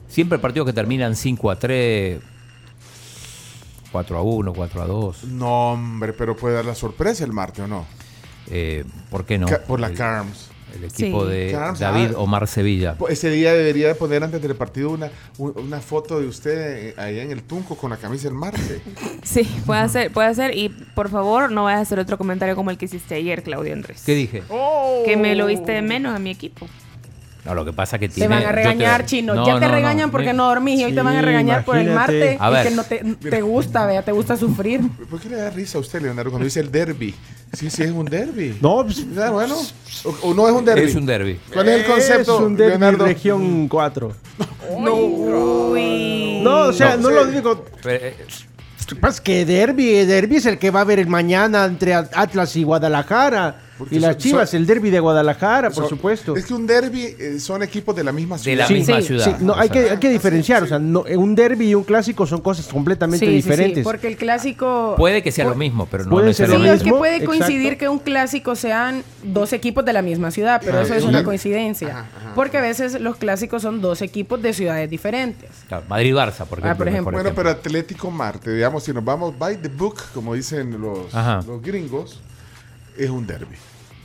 Siempre partidos que terminan 5 a 3, 4 a 1, 4 a 2. No, hombre, pero puede dar la sorpresa el martes o no. Eh, ¿Por qué no? Ca- por la El- Carms. El equipo Sí. de David ah. Omar Sevilla. Pues Ese día debería de poner antes del partido una, un- una foto de usted eh, allá en el Tunco con la camisa del Marte. Sí, puede hacer, puede hacer. Y por favor, no vayas a hacer otro comentario como el que hiciste ayer, Claudio Andrés. ¿Qué dije? Que me lo viste de menos a mi equipo. No, lo que pasa que Te tiene. van a regañar, te- chino. No, ya te no, no. regañan porque no dormís y hoy te van a Sí, regañar por el imagínate. martes A y ver. que no te, te gusta, vea, te gusta sufrir. ¿Por qué le da risa a usted, Leonardo, cuando dice el derby? Sí, sí, es un derby. No, pues, Ah, bueno. O, o no es un derby. Es un derby. ¿Cuál es el concepto, Es un derbi Leonardo? región 4. No. Uy. No, o sea, No, no, sí. lo digo. Pero, eh, Lo que pasa es que derby, derby es el que va a haber el mañana entre Atlas y Guadalajara. Porque y las son- Chivas, son- el derby de Guadalajara, por Son- supuesto. Es que un derby eh, son equipos de la misma ciudad. la Sí, misma sí, ciudad. sí, no, hay, sea. que, hay que diferenciar. O sea, no, un derby y un clásico son cosas completamente Sí, sí, sí, diferentes. porque el clásico... Puede que sea lo mismo, pero no Puede ser Sí, lo necesariamente. es que puede Exacto. coincidir que un clásico sean dos equipos de la misma ciudad, pero Ah, eso es un una coincidencia. Porque a veces los clásicos son dos equipos de ciudades diferentes. Claro, Madrid-Barça, por ejemplo. Ah, por ejemplo. Bueno, pero Atlético Marte, digamos, si nos vamos by the book, como dicen los, los gringos, es un derby.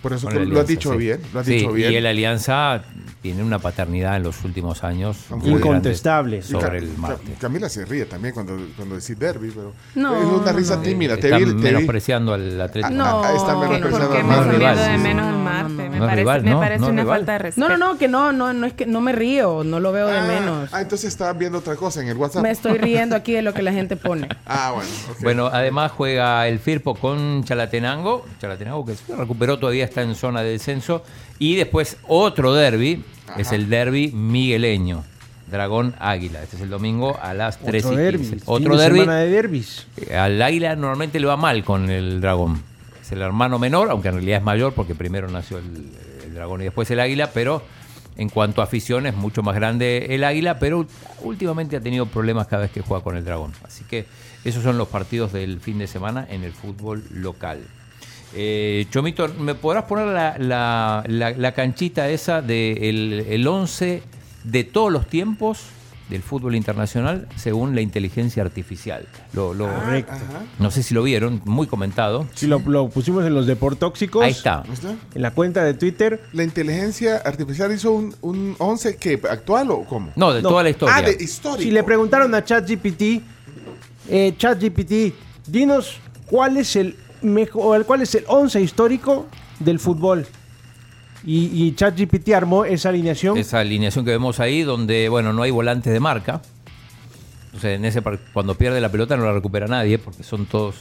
Por eso el lo has dicho sí. bien, lo has Sí, dicho bien. Y el Alianza tiene una paternidad en los últimos años. muy Incontestable. Sobre el Marte. Camila se ríe también cuando, cuando decís derby, pero No, es una no, risa no. tímida. Te Está vi, te vi. menospreciando al Atlético. No, Ah, está que- menospreciando ¿Por qué al me No, estás Marte. de menos al No, no, Me no parece, rival, me no, parece no una rival. falta de respeto. No, no, no, que no, no, no es que no me río, no lo veo de Ah, menos. Ah, entonces estabas viendo otra cosa en el WhatsApp. Me estoy riendo aquí de lo que la gente pone. Ah, bueno. ok. Bueno, además juega el Firpo con Chalatenango. Chalatenango que se recuperó, todavía está en zona de descenso. Y después otro derby, es el derby migueleño. Dragón Águila. Este es el domingo a las 3 Otro y derbi. 15. Fin Otro de derby. semana de derbis. Al Águila normalmente le va mal con el Dragón. Es el hermano menor, aunque en realidad es mayor porque primero nació el, el Dragón y después el Águila, pero en cuanto a afición es mucho más grande el Águila, pero últimamente ha tenido problemas cada vez que juega con el Dragón. Así que esos son los partidos del fin de semana en el fútbol local. Eh, Chomito, ¿me podrás poner la, la- la- la canchita esa del el 11 de todos los tiempos del fútbol internacional según la inteligencia artificial? Lo, lo- Correcto. no sé si lo vieron, muy comentado. Si lo, lo pusimos en los deportóxicos. Ahí está. ¿No está? En la cuenta de Twitter. ¿La inteligencia artificial hizo un, un 11 que actual o cómo? No, de No. toda la historia. Ah, de histórico. Si le preguntaron a ChatGPT, eh, ChatGPT, dinos cuál es el mejor, cuál es el 11 histórico del fútbol. Y, y ChatGPT armó esa alineación. Esa alineación que vemos ahí, donde, bueno, no hay volantes de marca. O sea, en ese cuando pierde la pelota no la recupera nadie porque son todos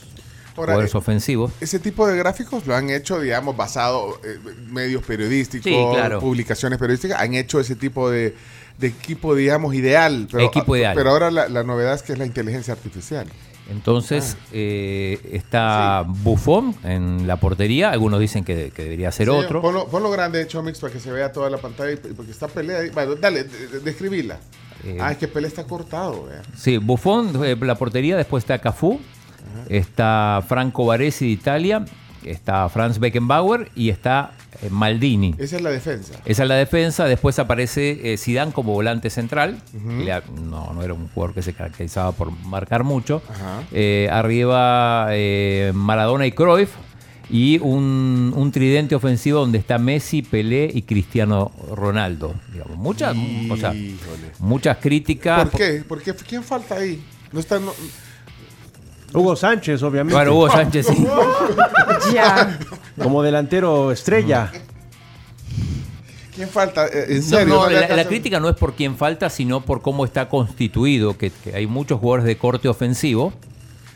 Ahora, jugadores eh, ofensivos. Ese tipo de gráficos lo han hecho, digamos, basado en medios periodísticos, Sí, claro. publicaciones periodísticas, han hecho ese tipo de, de equipo, digamos, ideal. Pero, Equipo ideal. Pero ahora la, la novedad es que es la inteligencia artificial. Entonces Ah. eh, está Buffon en la portería. Algunos dicen que, que debería ser Sí, otro. Ponlo, ponlo grande, Chomix, para que se vea toda la pantalla, y- porque está pelea ahí. Bueno, dale, de- de- describila. Eh, ah, es que Pelé está cortado. Sí, Buffon, eh, la portería. Después está Cafú. Está Franco Baresi de Italia. Está Franz Beckenbauer. Y está eh, Maldini. Esa es la defensa. Esa es la defensa. Después aparece eh, Zidane como volante central. Le no, no era un jugador que se caracterizaba por marcar mucho. Eh, arriba eh, Maradona y Cruyff. Y un, un tridente ofensivo donde está Messi, Pelé y Cristiano Ronaldo. Digamos, muchas, o sea, muchas críticas. ¿Por qué? ¿Por qué? ¿Quién falta ahí? No está. no- Hugo Sánchez, obviamente. Bueno, Hugo Sánchez sí. Ya. Como delantero estrella. ¿Quién falta? Eh, ¿En No, serio? no, le la, crítica no es por quién falta, sino por cómo está constituido, que, que hay muchos jugadores de corte ofensivo.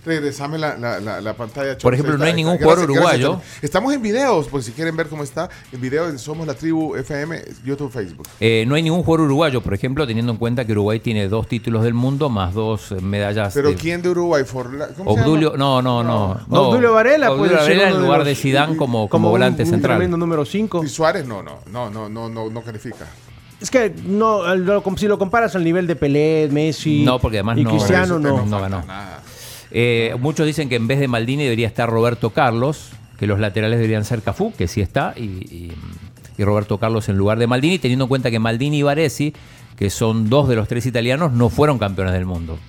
Regresame la, la, la, la pantalla. Por ejemplo, no hay está, ningún está. jugador Gracias, uruguayo. Estamos en videos, por si quieren ver cómo está. En videos en Somos la Tribu FM, YouTube, Facebook. Eh, no hay ningún jugador uruguayo, por ejemplo, teniendo en cuenta que Uruguay tiene dos títulos del mundo más dos eh, medallas. Pero de- ¿quién de Uruguay? Forla- ¿Cómo se Obdulio, llama? no, no, no, no. Obdulio Varela Obdulio puede ser Varela en lugar de Zidane como, como, un- volante un central. tremendo número 5. Y Suárez no, no, no, no, no, no, no califica. Es que no, lo- si lo comparas al nivel de Pelé, Messi No, porque además y no- Cristiano, no. te no falta ganó. nada. Eh, muchos dicen que en vez de Maldini debería estar Roberto Carlos, que los laterales deberían ser Cafú, que sí está, y, y- y Roberto Carlos en lugar de Maldini, teniendo en cuenta que Maldini y Baresi, que son dos de los tres italianos, no fueron campeones del mundo.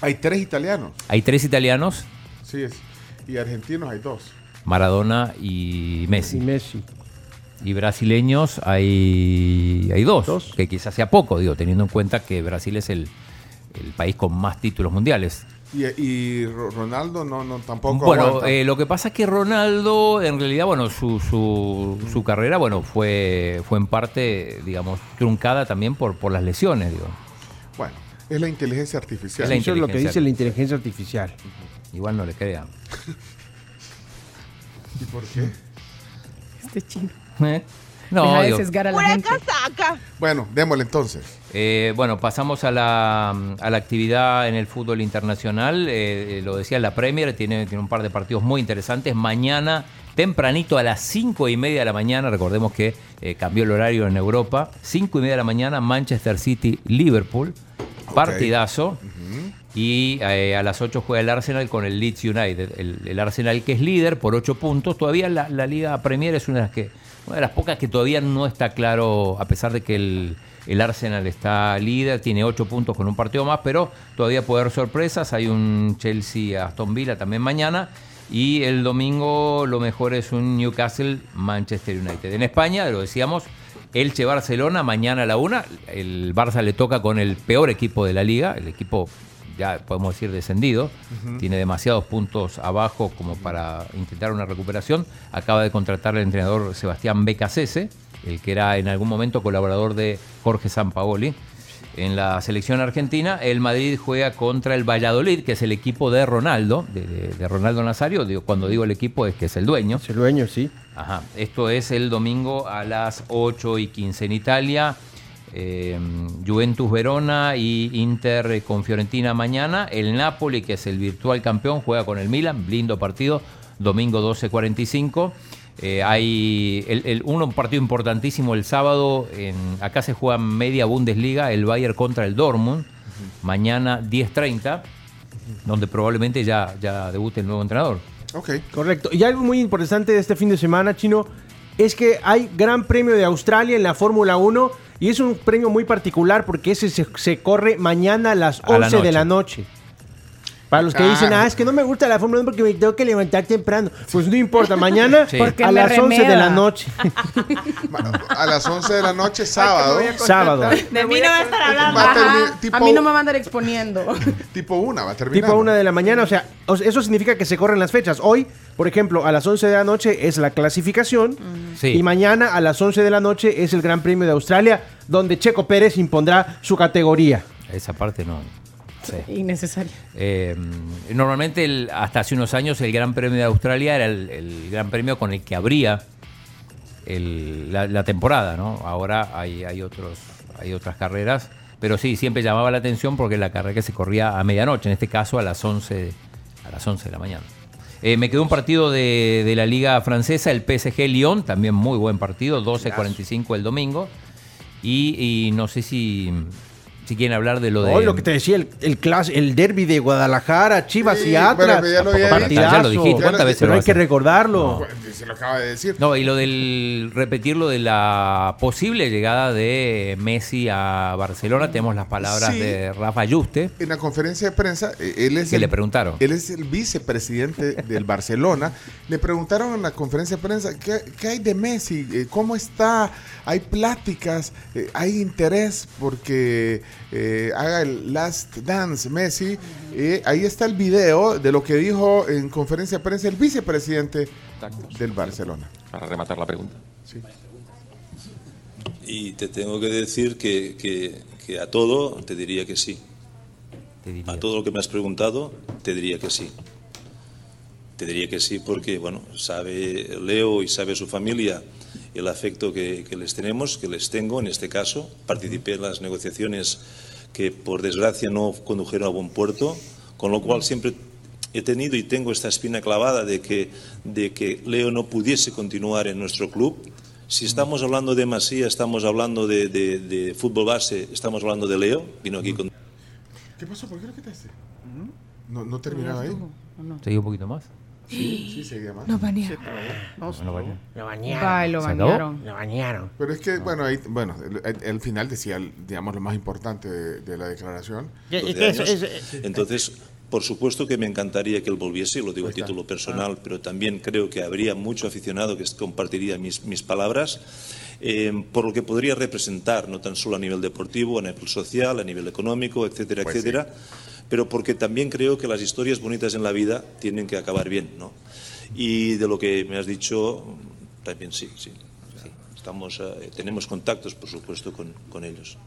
Hay tres italianos. Hay tres italianos, Sí, es. Y argentinos hay dos. Maradona y Messi. Y Messi. Y brasileños hay, hay dos, que quizás sea poco, digo, teniendo en cuenta que Brasil es el, el país con más títulos mundiales. Y, y Ro- Ronaldo no, no tampoco. Bueno, eh, lo que pasa es que Ronaldo, en realidad, bueno, su, su, su carrera, bueno, fue, fue en parte, digamos, truncada también por, por las lesiones, digo. Bueno, es la inteligencia artificial. Es la Eso es lo que dice la inteligencia artificial. Igual no le crean. ¿Y por qué? Este chino. ¿Eh? No, Deja de sesgar a la gente. casaca. Bueno, démosle entonces. Eh, bueno, pasamos a la, a la actividad en el fútbol internacional. Eh, eh, lo decía, la Premier tiene, tiene un par de partidos muy interesantes. Mañana, tempranito, a las cinco y media de la mañana, recordemos que eh, cambió el horario en Europa. Cinco y media de la mañana, Manchester City-Liverpool. Partidazo. Y eh, a las 8 juega el Arsenal con el Leeds United. El, el Arsenal que es líder por 8 puntos. Todavía la, la Liga Premier es una de las que una de las pocas que todavía no está claro, a pesar de que el, el Arsenal está líder, tiene 8 puntos con un partido más, pero todavía puede haber sorpresas. Hay un Chelsea-Aston Villa también mañana. Y el domingo lo mejor es un Newcastle-Manchester United. En España, lo decíamos, Elche-Barcelona, mañana a la una. El Barça le toca con el peor equipo de la liga, el equipo ya podemos decir descendido, tiene demasiados puntos abajo como para intentar una recuperación. Acaba de contratar al entrenador Sebastián Becasese, el que era en algún momento colaborador de Jorge Sampaoli. En la selección argentina, el Madrid juega contra el Valladolid, que es el equipo de Ronaldo, de, de- de Ronaldo Nazario. Digo, cuando digo el equipo es que es el dueño. Es el dueño, sí. Ajá. Esto es el domingo a las 8 y 15 en Italia. Eh, Juventus Verona y Inter eh, con Fiorentina mañana. El Napoli, que es el virtual campeón, juega con el Milan. Lindo partido. Domingo 12.45. Eh, hay el, un partido importantísimo el sábado. En, acá se juega media Bundesliga. El Bayern contra el Dortmund. Mañana 10.30. Donde probablemente ya, ya debute el nuevo entrenador. Ok. Correcto. Y algo muy importante de este fin de semana, Chino, es que hay Gran Premio de Australia en la Fórmula 1 y es un premio muy particular porque ese se, se corre mañana a las A la 11 de la noche. Para los que dicen, ah, es que no me gusta la Fórmula 1 porque me tengo que levantar temprano. Pues no importa, mañana Sí. A las 11 de remeda. la noche. A las 11 de la noche, sábado. Sábado. De mí no va a estar hablando. Va a tipo- A mí no me va a andar exponiendo. Tipo una, va a terminar. Tipo una de la mañana, o sea, o sea, eso significa que se corren las fechas. Hoy, por ejemplo, a las 11 de la noche es la clasificación Sí. y mañana a las 11 de la noche es el Gran Premio de Australia, donde Checo Pérez impondrá su categoría. Esa parte no. Sí. Innecesario. Eh, normalmente, el- hasta hace unos años, el Gran Premio de Australia era el, el gran premio con el que abría el- la, la temporada, ¿no? Ahora hay, hay, otros, hay otras carreras, pero sí, siempre llamaba la atención porque la carrera que se corría a medianoche, en este caso a las 11, a las 11 de la mañana. Eh, me quedó un partido de, de la Liga Francesa, el PSG Lyon, también muy buen partido, 12.45 el domingo. Y, y no sé si, si quieren hablar de lo de... Hoy lo que te decía, el, el, clas- el derby de Guadalajara, Chivas Sí, y Atlas. bueno, ya lo había dicho. Partidazo. Ya lo dijiste, ¿cuántas veces Pero lo hay que recordarlo. Bueno, Se lo acaba de decir. No, y lo del repetir lo de la posible llegada de Messi a Barcelona, tenemos las palabras Sí. de Rafa Yuste, En la conferencia de prensa, eh, él es que el, le preguntaron. Él es el vicepresidente del Barcelona. Le preguntaron en la conferencia de prensa, ¿qué, qué hay de Messi? Eh, ¿Cómo está? ¿Hay pláticas? Eh, ¿Hay interés porque eh, haga el Last Dance Messi? Eh, ahí está el video de lo que dijo en conferencia de prensa el vicepresidente del Barcelona. Para rematar la pregunta. Sí. Y te tengo que decir que, que- que a todo te diría que sí. A todo lo que me has preguntado, te diría que sí. Te diría que sí porque, bueno, sabe Leo y sabe su familia el afecto que, que les tenemos, que les tengo en este caso. Participé en las negociaciones que, por desgracia, no condujeron a buen puerto, con lo cual siempre he tenido y tengo esta espina clavada de que, de que Leo no pudiese continuar en nuestro club. Si estamos hablando de Masía, estamos hablando de, de- de fútbol base, estamos hablando de Leo, vino aquí con... ¿Qué pasó? ¿Por qué lo quitaste? No, no terminaba ahí. ¿Seguí un poquito más? Sí, sí se llama. Nos. No, Bueno, vaya. lo bañaron. Ay, lo bañaron. Lo bañaron. Pero es que, bueno, ahí, bueno, el, el final decía, digamos, lo más importante de, de la declaración. ¿Qué- 12 qué es- años. es- Entonces, por supuesto que me encantaría que él volviese, lo digo a título personal, pero también creo que habría mucho aficionado que compartiría mis, mis palabras, eh, por lo que podría representar, no tan solo a nivel deportivo, a nivel social, a nivel económico, etcétera, Pues etcétera, pero porque también creo que las historias bonitas en la vida tienen que acabar bien, ¿no? Y de lo que me has dicho, también sí, sí. Estamos, eh, tenemos contactos, por supuesto, con, con ellos.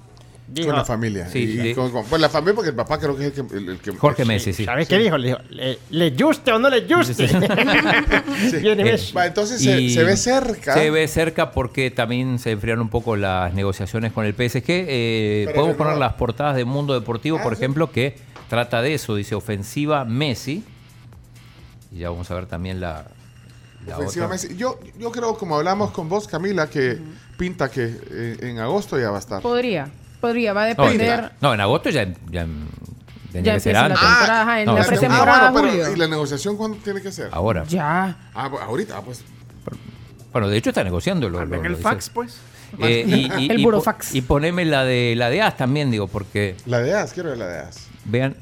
Con la familia. Sí, y, sí. con, con- pues la familia, porque el papá creo que es el que. el- el que- Jorge Messi, sí. ¿Sabes qué dijo? Le dijo, ¿le, le guste o no le guste? Eh. Va, entonces se, se ve cerca. Se ve cerca porque también se enfriaron un poco las negociaciones con el PSG. Eh, podemos no. poner las portadas de Mundo Deportivo, por ejemplo, que trata de eso. Dice ofensiva Messi. Y ya vamos a ver también la, la Ofensiva otra. Messi. Yo, yo creo, como hablamos con vos, Camila, que pinta que eh, en agosto ya va a estar. Podría, podría, va a depender. no, en agosto ya, ya Ya que ser empieza la temporada, ajá, en No, la pretemporada, Ah, bueno, pero. ¿y la negociación cuándo tiene que ser? Ahora. Ya. Ah, ahorita, ah, pues. Bueno, de hecho está negociando. Lo, lo- el lo fax, dice. pues. Eh, y, y- El y burofax. Y poneme la de la de AS también, digo, porque La de AS, quiero ver la de AS. Vean.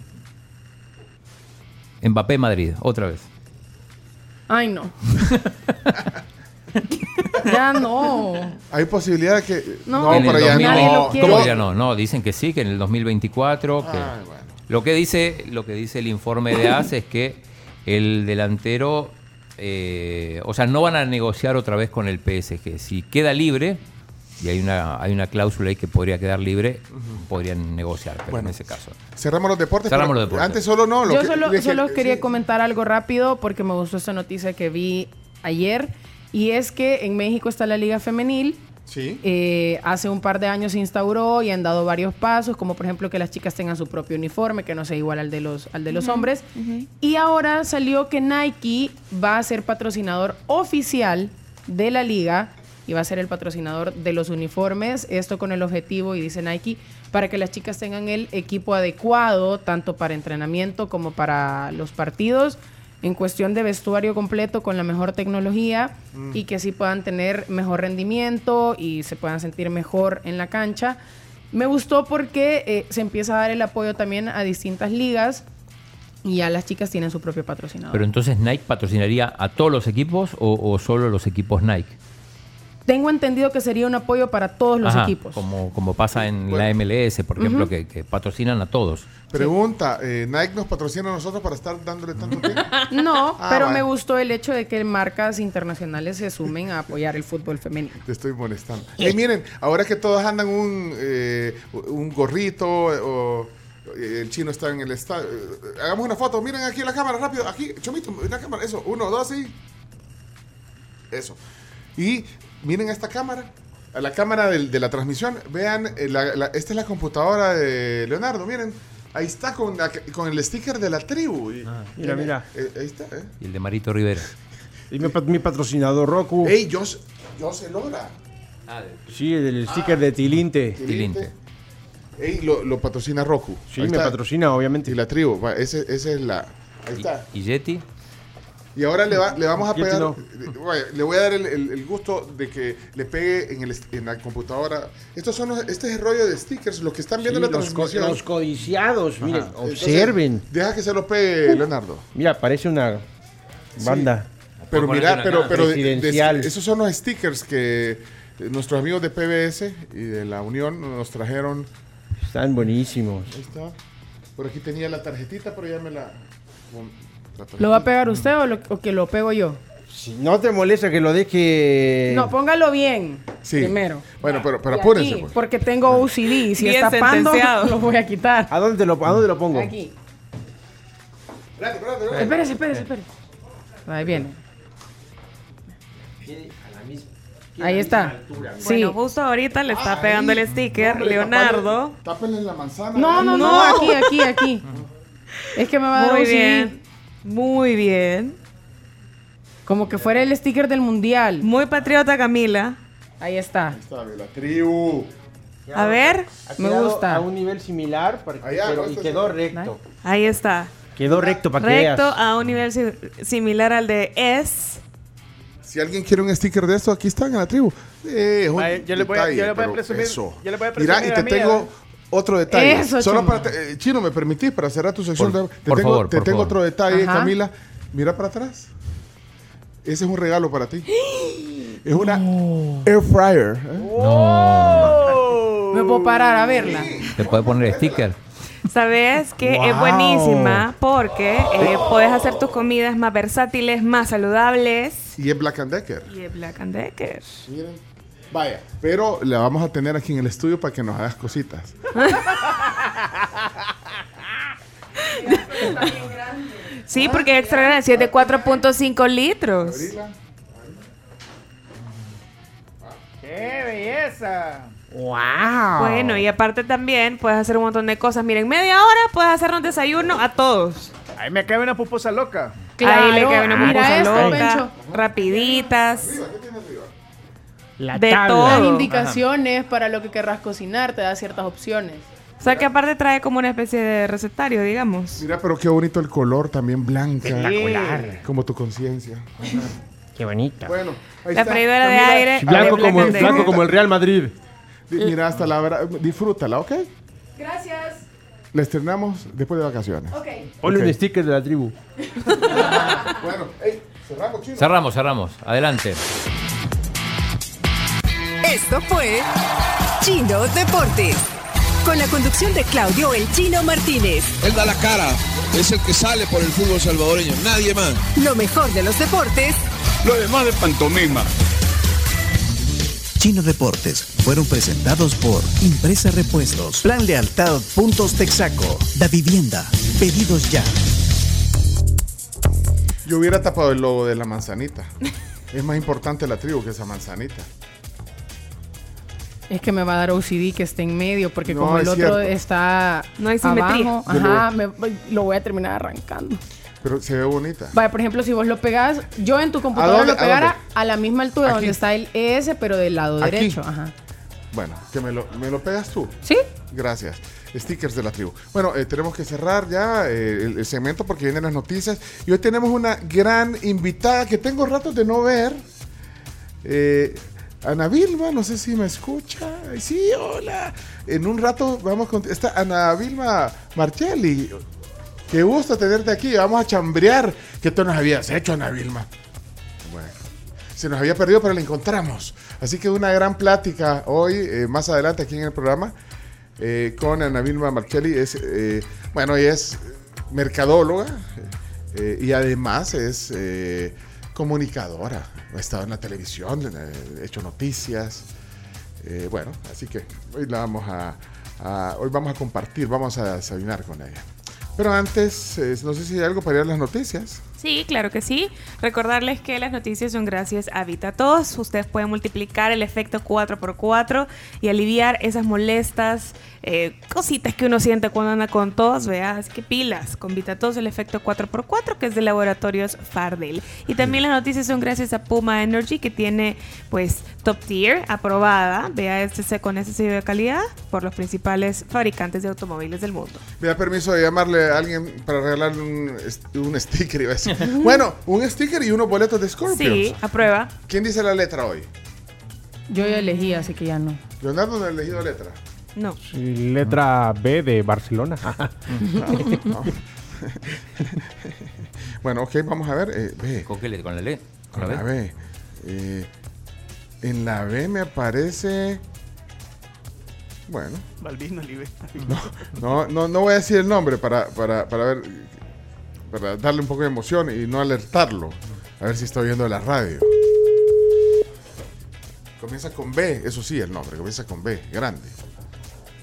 Mbappé Madrid, otra vez. Ay, no. ya no. Hay posibilidad de que. No, En el pero ya 2000, Nadie lo no. ¿Cómo que ya no? No, dicen que sí, que en el 2024. que- Ay, bueno. Lo que dice, lo que dice el informe de AS es que el delantero, eh, o sea, no van a negociar otra vez con el PSG. Si queda libre, y hay una, hay una cláusula ahí que podría quedar libre, podrían negociar, pero Bueno. en ese caso. Cerramos los deportes. Cerramos los deportes. Antes solo no. Lo Yo que- solo, dije- solo quería sí. comentar algo rápido porque me gustó esta noticia que vi ayer. Y es que en México está la Liga Femenil. Sí. Eh, hace un par de años se instauró y han dado varios pasos, como por ejemplo que las chicas tengan su propio uniforme, que no sea igual al de los, al de los hombres. Y ahora salió que Nike va a ser patrocinador oficial de la liga y va a ser el patrocinador de los uniformes. Esto con el objetivo, y dice Nike, para que las chicas tengan el equipo adecuado, tanto para entrenamiento como para los partidos, en cuestión de vestuario completo con la mejor tecnología Mm. y que así puedan tener mejor rendimiento y se puedan sentir mejor en la cancha. Me gustó porque eh, se empieza a dar el apoyo también a distintas ligas y ya las chicas tienen su propio patrocinador. Pero entonces Nike patrocinaría a todos los equipos o, o solo los equipos Nike. Tengo entendido que sería un apoyo para todos los Ajá, equipos. Como, como pasa en Bueno. la MLS, por ejemplo, que, que patrocinan a todos. Pregunta: eh, ¿Nike nos patrocina a nosotros para estar dándole tanto tiempo? No, Ah, pero me gustó el hecho de que marcas internacionales se sumen a apoyar el fútbol femenino. Te estoy molestando. Hey, miren, ahora que todos andan un, eh, un gorrito o eh, el chino está en el estadio. eh, hagamos una foto. Miren aquí la cámara, rápido. Aquí, Chomito, una cámara. Eso, uno, dos y. Eso. Y miren esta cámara. A la cámara del- de, la transmisión. Vean, eh, la- la- esta es la computadora de Leonardo. Miren. Ahí está con, la- con el sticker de la tribu. Y- Mira, mira. Eh, ahí está, ¿eh? Y el de Marito Rivera. Y mi, pat- mi patrocinador Roku. Ey, yo, se- yo se logra. Sí, el sticker de Tilinte. Tilinte. Ey, lo, lo patrocina Roku. Sí, Ahí me está. patrocina, obviamente. Y la tribu, va, ese, esa es la. Ahí está. ¿Y Yeti? Y ahora le, va- le vamos a pegar. eh, vaya, Le voy a dar el, el- el gusto de que le pegue en, el, en la computadora. Estos son los- este es el rollo de stickers, los que están viendo Sí, la los, co- transmisión. los codiciados, miren, Ajá. Entonces, observen. deja que se lo pegue, Leonardo. Mira, parece una banda. Pero mira, pero, pero de- de- Presidencial. esos son los stickers que eh, nuestros amigos de PBS y de la Unión nos trajeron. Están buenísimos. Ahí está. Por aquí tenía la tarjetita, pero ya me la. ¿Lo va a pegar usted o, lo- o que lo pego yo? Si no te molesta que lo deje. No, póngalo bien Sí. primero. Bueno, pero, pero apúrense. aquí, pues. porque tengo OCD y si Bien está pando, sentenciado. lo voy a quitar. ¿A dónde lo, a dónde lo pongo? Aquí. Espérese, espérese, espérese. Ahí viene. Ahí está. Sí. Bueno, justo ahorita le está pegando el sticker Hombre, Leonardo. Tápenle, tápenle la manzana. No, no, no, No. aquí, aquí, aquí. Es que me va a dar Muy bien. Muy bien. Como que fuera el sticker del mundial. Muy patriota Camila. Ahí está. Ahí está, ve, la tribu. A ver. Me gusta. A un nivel similar, para- Allá, pero, y esto quedó recto. Ahí está. Quedó recto para que Recto veas. a un nivel si- similar al de S. Si alguien quiere un sticker de esto, aquí están en la tribu. Eh, es un Vaya, yo le voy a- detalle, yo le voy a pero presumir- eso. yo le voy a Mira, presumir y la te mía, tengo ¿eh? Otro detalle. Eso, Solo Chino. para te- eh, Chino, ¿me permitís para cerrar tu sección? Por- de- te por tengo, favor, te por tengo favor. otro detalle, Ajá. Camila. Mira para atrás. Ese es un regalo para ti. Es una air fryer. ¿eh? Me puedo parar a verla. ¿Te puede poner sticker? Sabes que es buenísima porque eh, puedes hacer tus comidas más versátiles, más saludables. Y es Black and Decker. Y es Black and Decker. Miren. Vaya, pero la vamos a tener aquí en el estudio para que nos hagas cositas. Sí, porque es extra grande, si es de 4.5 litros. ¡Qué belleza! ¡Wow! Bueno, y aparte también puedes hacer un montón de cosas. Miren, media hora puedes hacernos desayuno a todos. Ahí me cabe una puposa loca. Ahí le cae una pupusa loca, rapiditas. La de Las todo. indicaciones para lo que querrás cocinar, te da ciertas opciones. O sea que aparte trae como una especie de recetario, digamos. Mira, pero qué bonito el color, también blanca. Espectacular. Como tu conciencia. Qué bonita. Bueno, ahí La está. freidora de aire. Blanco de como, blanco el Real Madrid. Mira, hasta la verdad, disfrútala, ¿ok? Gracias. La estrenamos después de vacaciones. Ok. Ponle Ok. un sticker de la tribu. Bueno, hey, cerramos, chino. Cerramos, cerramos. Adelante. Esto fue Chino Deportes. Con la conducción de Claudio El Chino Martínez. Él da la cara, es el que sale por el fútbol salvadoreño, nadie más. Lo mejor de los deportes Lo demás de pantomima. Chino Deportes fueron presentados por Impresa Repuestos, Plan Lealtad Puntos Texaco, Da Vivienda, Pedidos Ya. Yo hubiera tapado el logo de la manzanita. Es más importante la tribu que esa manzanita. Es que me va a dar OCD que esté en medio, porque No, como el es otro cierto. está No hay simetría. abajo, ajá, me- lo voy a terminar arrancando. Pero se ve bonita. Vaya, por ejemplo, si vos lo pegás, yo en tu computadora dónde? lo ¿A pegara a la misma altura Aquí. donde está el ES, pero del lado Aquí. derecho. Ajá. Bueno, que me lo, me lo pegas tú. ¿Sí? Gracias. Stickers de la tribu. Bueno, eh, tenemos que cerrar ya eh, el, el segmento porque vienen las noticias. Y hoy tenemos una gran invitada que tengo ratos de no ver. Eh, Ana Vilma, no sé si me escucha. Sí, hola. En un rato vamos con... Está Ana Vilma Marchelli. Qué gusto tenerte aquí. Vamos a chambrear. ¿Qué tú nos habías hecho, Ana Vilma? Bueno, se nos había perdido, pero la encontramos. Así que una gran plática hoy, eh, más adelante aquí en el programa, eh, con Ana Vilma Marchelli. Es, eh, bueno, ella es mercadóloga eh, y además es comunicadora. Ha estado en la televisión, eh, hecho noticias. Eh, bueno, así que hoy la vamos a, a- hoy vamos a compartir, vamos a desayunar con ella. Pero antes, eh, no sé si hay algo para ir a las noticias. Sí, claro que sí. Recordarles que las noticias son gracias a VitaTos. Ustedes pueden multiplicar el efecto 4x4 y aliviar esas molestas eh, cositas que uno siente cuando anda con tos, vea. Así que pilas con VitaTos el efecto 4x4 que es de Laboratorios Fardel. Y también las noticias son gracias a Puma Energy que tiene pues top tier aprobada, vea este con ese sello de calidad por los principales fabricantes de automóviles del mundo. Me da permiso de llamarle a alguien para regalarle un, un sticker. iba a decir. bueno, un sticker y unos boletos de Scorpions. Sí, aprueba. ¿Quién dice la letra hoy? Yo ya elegí, así que ya no. Leonardo no ha elegido letra. No. Letra B de Barcelona. No. bueno, ok, vamos a ver. eh, B. ¿Con qué le- con la L? Con la B. Eh, en la B me aparece. Bueno. Balbino Olive. No, no, no voy a decir el nombre para, para, para ver. Para darle un poco de emoción y no alertarlo. A ver si está oyendo la radio. Comienza con B, eso sí, el nombre. Comienza con B, grande.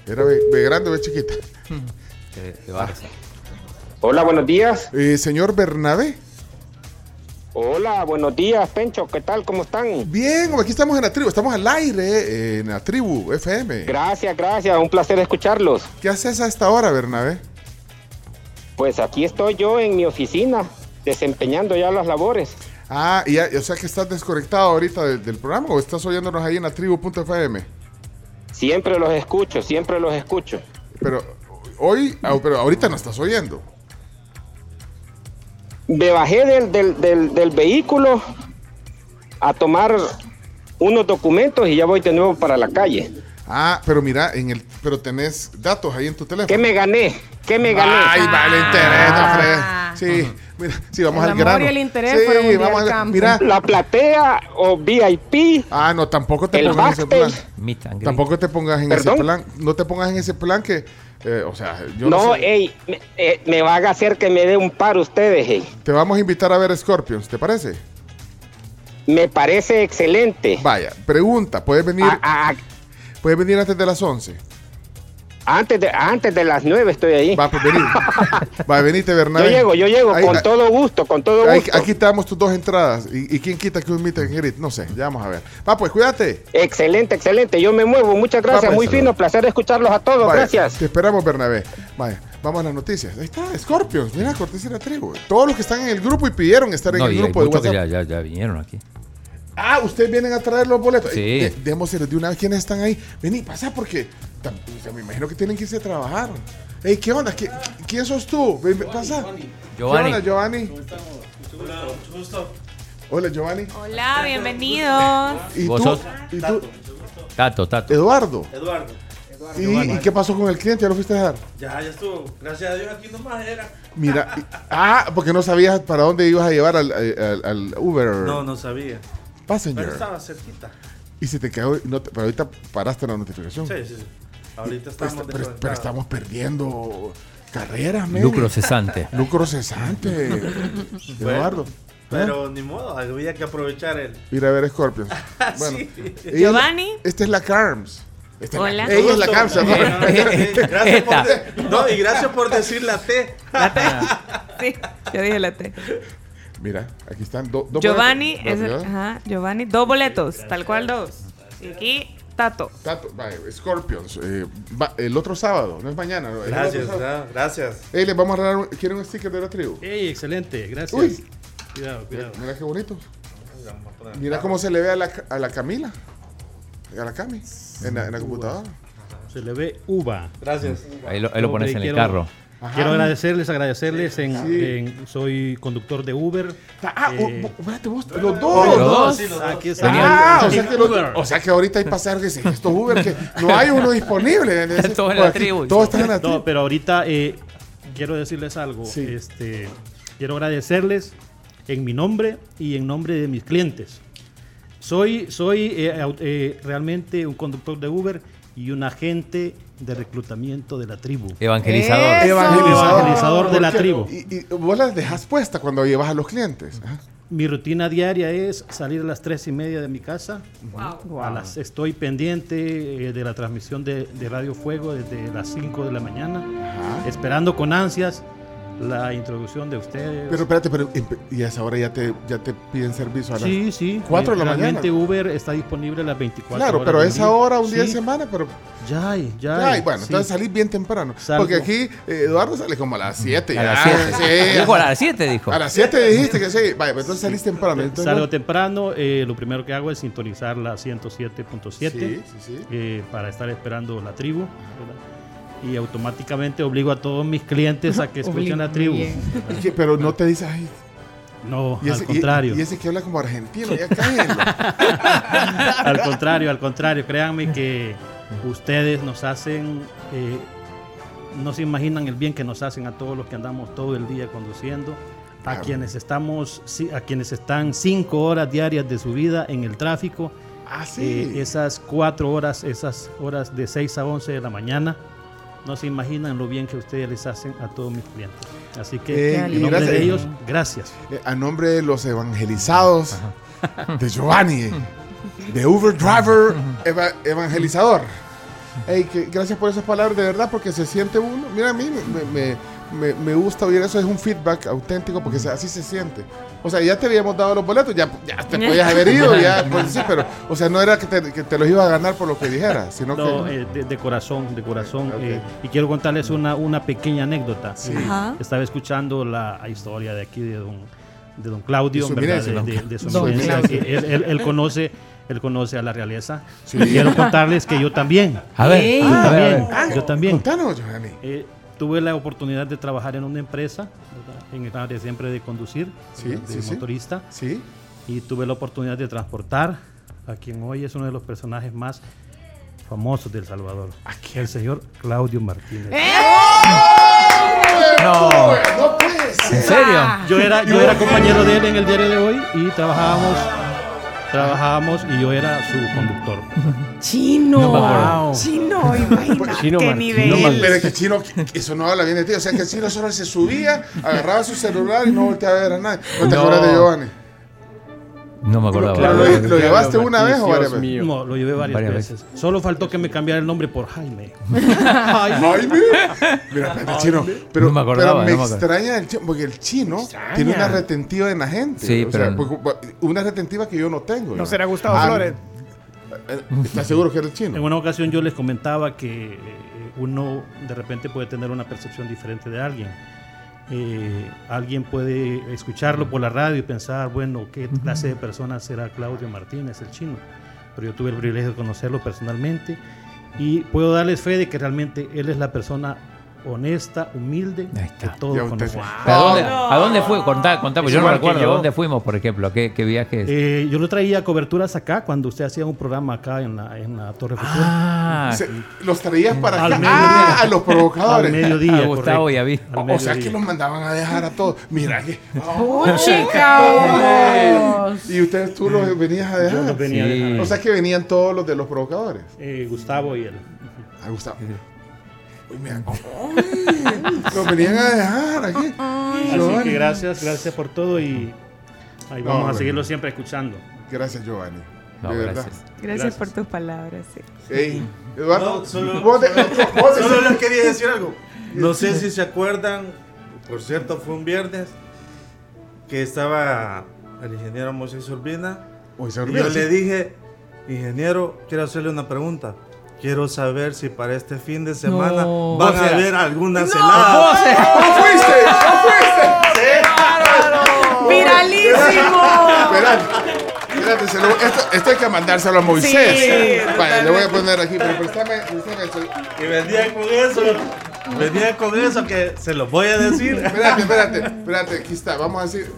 ¿Era B, B grande o B chiquita? De Barça. Hola, buenos días. señor Bernabé. Hola, buenos días, Pencho. ¿Qué tal? ¿Cómo están? Bien, aquí estamos en la tribu. Estamos al aire eh, en la tribu FM. Gracias, gracias. Un placer escucharlos. ¿Qué haces a esta hora, Bernabé? Pues aquí estoy yo en mi oficina, desempeñando ya las labores. Ah, y ya- o sea que estás desconectado ahorita del, del programa o estás oyéndonos ahí en la tribu.fm. Siempre los escucho, siempre los escucho. Pero hoy, pero ahorita no estás oyendo. Me bajé del, del, del, del vehículo a tomar unos documentos y ya voy de nuevo para la calle. Ah, pero mira, en el, pero tenés datos ahí en tu teléfono. ¿Qué me gané? ¿Qué me gané? Ay, vale, interés, no, Fred. Sí, mira, sí, vamos El al grano. el interés sí, vamos al campo. Mira, La platea o VIP. ah, no, tampoco te pongas en ese plan. Tampoco te pongas en ¿Perdón? ese plan. No te pongas en ese plan que, eh, o sea, yo no, No, sé. ey, me, eh, me van a hacer que me dé un par ustedes, ey. Te vamos a invitar a ver Scorpions, ¿te parece? Me parece excelente. Vaya, pregunta, ¿puedes venir, A- a- puedes venir antes de las 11? Antes, de, antes de las nueve estoy ahí. Va, pues venir. Va, venite, Bernabé. Yo llego, yo llego, Ahí- con ahí- todo gusto, con todo ahí- gusto. aquí te damos tus dos entradas. ¿Y, y quién quita que un meet and greet? No sé, ya vamos a ver. Va, pues cuídate. Excelente, excelente. Yo me muevo. Muchas gracias. pues. Muy fino. Placer escucharlos a todos. Gracias. Te esperamos, Bernabé. Vaya, vamos a las noticias. Ahí está, Scorpions. Mira, cortesía de la tribu. Todos los que están en el grupo y pidieron estar en No, el y hay grupo de muchos que WhatsApp. ya, ya, ya vinieron aquí. Ah, ustedes vienen a traer los boletos. Sí. Eh, de- démosles de una vez quiénes están ahí. Vení, pasa porque o sea, me imagino que tienen que irse a trabajar. Ey, ¿qué onda? ¿Qui- qui- ¿Quién sos tú? Ven, pasa. ¿Qué Giovanni. onda, Giovanni? Hola, Giovanni. Hola, bienvenidos. ¿Y ¿Vos tú? sos? ¿Y tú? Tato, Tato. Eduardo. Eduardo. ¿Y, y qué pasó con el cliente? ¿Ya lo fuiste a dejar? Ya, ya estuvo. Gracias a Dios aquí nomás era. Mira, y- ah, porque no sabías para dónde ibas a llevar al, al- al Uber. No, no sabía. Passenger. Pero estaba cerquita. Y se te quedó, no te- pero ahorita paraste la notificación. Sí, sí, sí. Ahorita Pero, estamos pero- pero desconectados. estamos perdiendo carreras, men. Lucro cesante. Lucro cesante. Eduardo. ¿eh? Pero ni modo, había que aprovechar el. Ir a ver Scorpions. Bueno, Sí. la- Giovanni. Esta es la Carms. Esta es la- Hola. ella es la Carms. ¿no? Gracias por de- no, y gracias por decir la T. Sí, yo dije la T. Mira, aquí están do- dos Giovanni, boletos. es el- ajá, Giovanni, dos boletos, tal cual dos. Y aquí, Tato. Tato, vaya, Scorpions. eh, va- el otro sábado, no es mañana. no, Gracias, gracias. Les vamos a regalar. un- ¿Quieren un sticker de la tribu? Ey, excelente, gracias. Uy. Cuidado, cuidado. Mira qué bonito. Mira cómo se le ve a la, a la Camila. A la Cami. En la, en la computadora. Se le ve uva. Gracias. Ahí lo, ahí lo pones en el Quiero- carro. Ajá. Quiero agradecerles, agradecerles. En, Sí. en- soy conductor de Uber. Ah, Eh, oh, vos, los dos. Los dos. Aquí está. Ah, o sea, que los- Uber. o sea que ahorita hay pasajeros que estos Uber, que no hay uno disponible. Todos en la tribu. Todos están en la tribu. No, pero ahorita eh, quiero decirles algo. Sí. Este, quiero agradecerles en mi nombre y en nombre de mis clientes. Soy, soy eh, eh, realmente un conductor de Uber y un agente de reclutamiento de la tribu. Evangelizador. Eso. Evangelizador de la tribu. Y, y vos las dejas puesta cuando llevas a los clientes. Ajá. Mi rutina diaria es salir a las tres y media de mi casa. Wow. A las, estoy pendiente eh, de la transmisión de, de Radio Fuego desde las 5 de la mañana, Ajá. esperando con ansias la introducción de ustedes. Pero espérate, pero y a esa hora ya te, ya te piden servicio a las sí, sí. 4 de la mañana. Uber está disponible a las 24 Claro, horas pero a del esa día. hora, un día de Sí, semana, pero Ya hay, ya Ya, hay, y bueno, sí. entonces salís bien temprano. Salgo. Porque aquí eh, Eduardo sale como a las 7. A las 7. Dijo a las 7, dijo. A las 7 dijiste que sí. Vaya, pues entonces salís temprano. Entonces, Salgo no- temprano, eh, lo primero que hago es sintonizar la 107.7 Sí, sí, sí. eh, para estar esperando la tribu. ¿verdad? Y automáticamente obligo a todos mis clientes a que escuchen la tribu. Pero no te dice, ay. No, ese, al contrario. Y, y ese que habla como argentino, ya al contrario, al contrario. Créanme que ustedes nos hacen, eh, no se imaginan el bien que nos hacen a todos los que andamos todo el día conduciendo. A quienes estamos, a quienes están cinco horas diarias de su vida en el tráfico, Ah, sí. eh, esas cuatro horas, esas horas de 6 a 11 de la mañana, no se imaginan lo bien que ustedes les hacen a todos mis clientes. Así que Eh, en nombre gracias. de ellos, gracias. Eh, a nombre de los evangelizados, de Giovanni, de Uber Driver eva- Evangelizador. Ey, que, gracias por esas palabras, de verdad, porque se siente uno. Mira, a mí me, me- me- me gusta oír eso, es un feedback auténtico, porque así se siente. O sea, ya te habíamos dado los boletos, ya, ya te podías haber ido, ya, pues sí, pero, o sea, no era que te, que te los ibas a ganar por lo que dijeras, sino No, que. eh, de, de corazón, de corazón. Eh, y quiero contarles una, una pequeña anécdota. Sí. Ajá. Estaba escuchando la historia de aquí de don, de don Claudio, De su ¿verdad? eminencia, de, don de- de su Don que él, él- él conoce, él conoce a la realeza. Sí. Y quiero contarles que yo también. A ver. Yo a también, ver. Ah, yo también. Contanos, Giovanni. Eh, tuve la oportunidad de trabajar en una empresa ¿verdad? en el área siempre de conducir, Sí, de sí, motorista. Sí. Y tuve la oportunidad de transportar a quien hoy es uno de los personajes más famosos de El Salvador, el señor Claudio Martínez. No. No puede ser. ¿En serio? Yo era, yo era compañero de él en el diario de hoy y trabajábamos, trabajábamos y yo era su conductor. Chino. Acuerdo. Chino, imagina. Chino qué Martín. nivel. No, pero es que el chino, eso no habla bien de ti. O sea, que el chino solo se subía, agarraba su celular y no volteaba a ver a nadie. ¿No te No. acuerdas de Giovanni? No me acordaba. Claro, ¿Lo, lo llevaste una vez o varias veces? mío. No, lo llevé varias, Varias veces. Solo faltó que me cambiara el nombre por Jaime. Jaime. Mira, chino. Pero, No me acordaba, pero me no me acordaba. extraña el chino, porque el chino tiene una retentiva en la gente. Sí, o sea, pero- porque- una retentiva que yo no tengo. ¿No ¿no? será Gustavo Ah, Flores? eh, ¿Estás seguro que era el En chino? una ocasión yo les comentaba que eh, uno de repente puede tener una percepción diferente de alguien. Eh, alguien puede escucharlo por la radio y pensar, bueno, ¿qué clase de persona será Claudio Martínez, el chino? Pero yo tuve el privilegio de conocerlo personalmente y puedo darles fe de que realmente él es la persona honesta, humilde que usted- conocemos. ¿A dónde, ¿A dónde fue? Contá, contá, porque yo no recuerdo. yo. ¿A dónde fuimos, por ejemplo? ¿A qué, qué viajes? Eh, yo lo traía a coberturas acá cuando usted hacía un programa acá en la, en la Torre Futura. ah, Se- los traías para Al acá. mediodía. Ah, a los Al provocadores. mediodía. a Gustavo correcto. y a mí. Al O sea que los mandaban a dejar a todos. Mira que. Chicos. Y ustedes tú los venías a Yo dejar. los venía a Sí. dejar. O sea que venían todos los de los provocadores. Eh, Gustavo y él. A Gustavo. Ay, los venían a dejar aquí. Así Giovanni. que gracias, gracias por todo y ahí vamos No, a seguirlo siempre escuchando. Gracias, Giovanni. No, de verdad. gracias. Gracias, Gracias. por tus palabras. sí. Eduardo, No, solo- vos Solo les quería decir algo. No sé si se acuerdan, por cierto, fue un viernes que estaba el ingeniero Moisés Urbina. Moisés Y Urbina, yo sí. le dije, ingeniero, quiero hacerle una pregunta. Quiero saber si para este fin de semana No. van a haber algunas ¡No heladas. fuiste! ¡No fuiste! ¡Viralísimo! Espérate, lo- esto, esto hay que mandárselo a Moisés. Sí, Vale, le voy a poner aquí, pero préstame, préstame eso. Y venía con eso. Venía con eso que se los voy a decir. Espérate, espérate, espérate, aquí está, vamos a decir.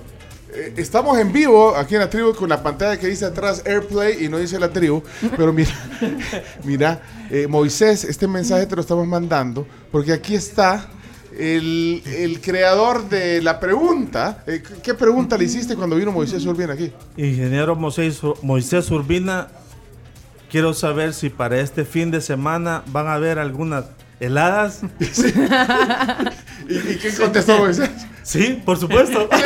Eh, estamos en vivo aquí en la tribu con la pantalla que dice atrás Airplay y no dice la tribu. Pero mira, mira, eh, Moisés, este mensaje te lo estamos mandando porque aquí está el, el creador de la pregunta. Eh, ¿Qué pregunta le hiciste cuando vino Moisés Urbina aquí? Ingeniero Moisés, Moisés Urbina, quiero saber si para este fin de semana van a haber algunas heladas. ¿Y, y qué contestó Moisés? Sí, por supuesto.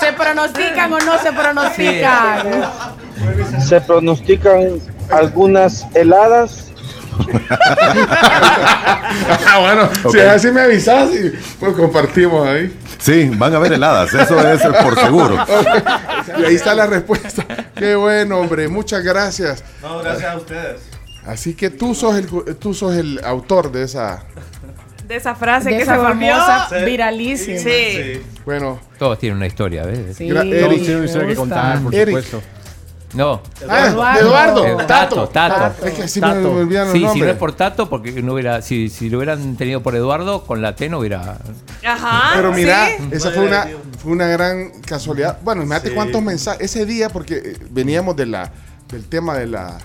¿Se pronostican o no se pronostican? Se pronostican algunas heladas. ah, bueno, si es así me avisas y pues compartimos ahí. Sí, van a haber heladas, eso es por seguro. y ahí está la respuesta. Qué bueno, hombre. Muchas gracias. No, gracias a ustedes. Así que tú sos el, tú sos el autor de esa. De esa frase De que esa se volvió famosa viralísima. Sí. Bueno, Todos tienen una historia, ¿ves? Sí, Gra- Todos Eric, tienen una historia que contar, por Eric. supuesto. No. Ah, Eduardo. Eduardo. Tato. Tato, Tato. Es que así me Tato. olvidan los Sí, si no es por Tato, porque no hubiera, si, si lo hubieran tenido por Eduardo, con la T no hubiera. Ajá. Pero mira, ¿sí? esa fue una, fue una gran casualidad. Bueno, imagínate Sí. cuántos mensajes. Ese día, porque eh, veníamos de la, del tema de, la,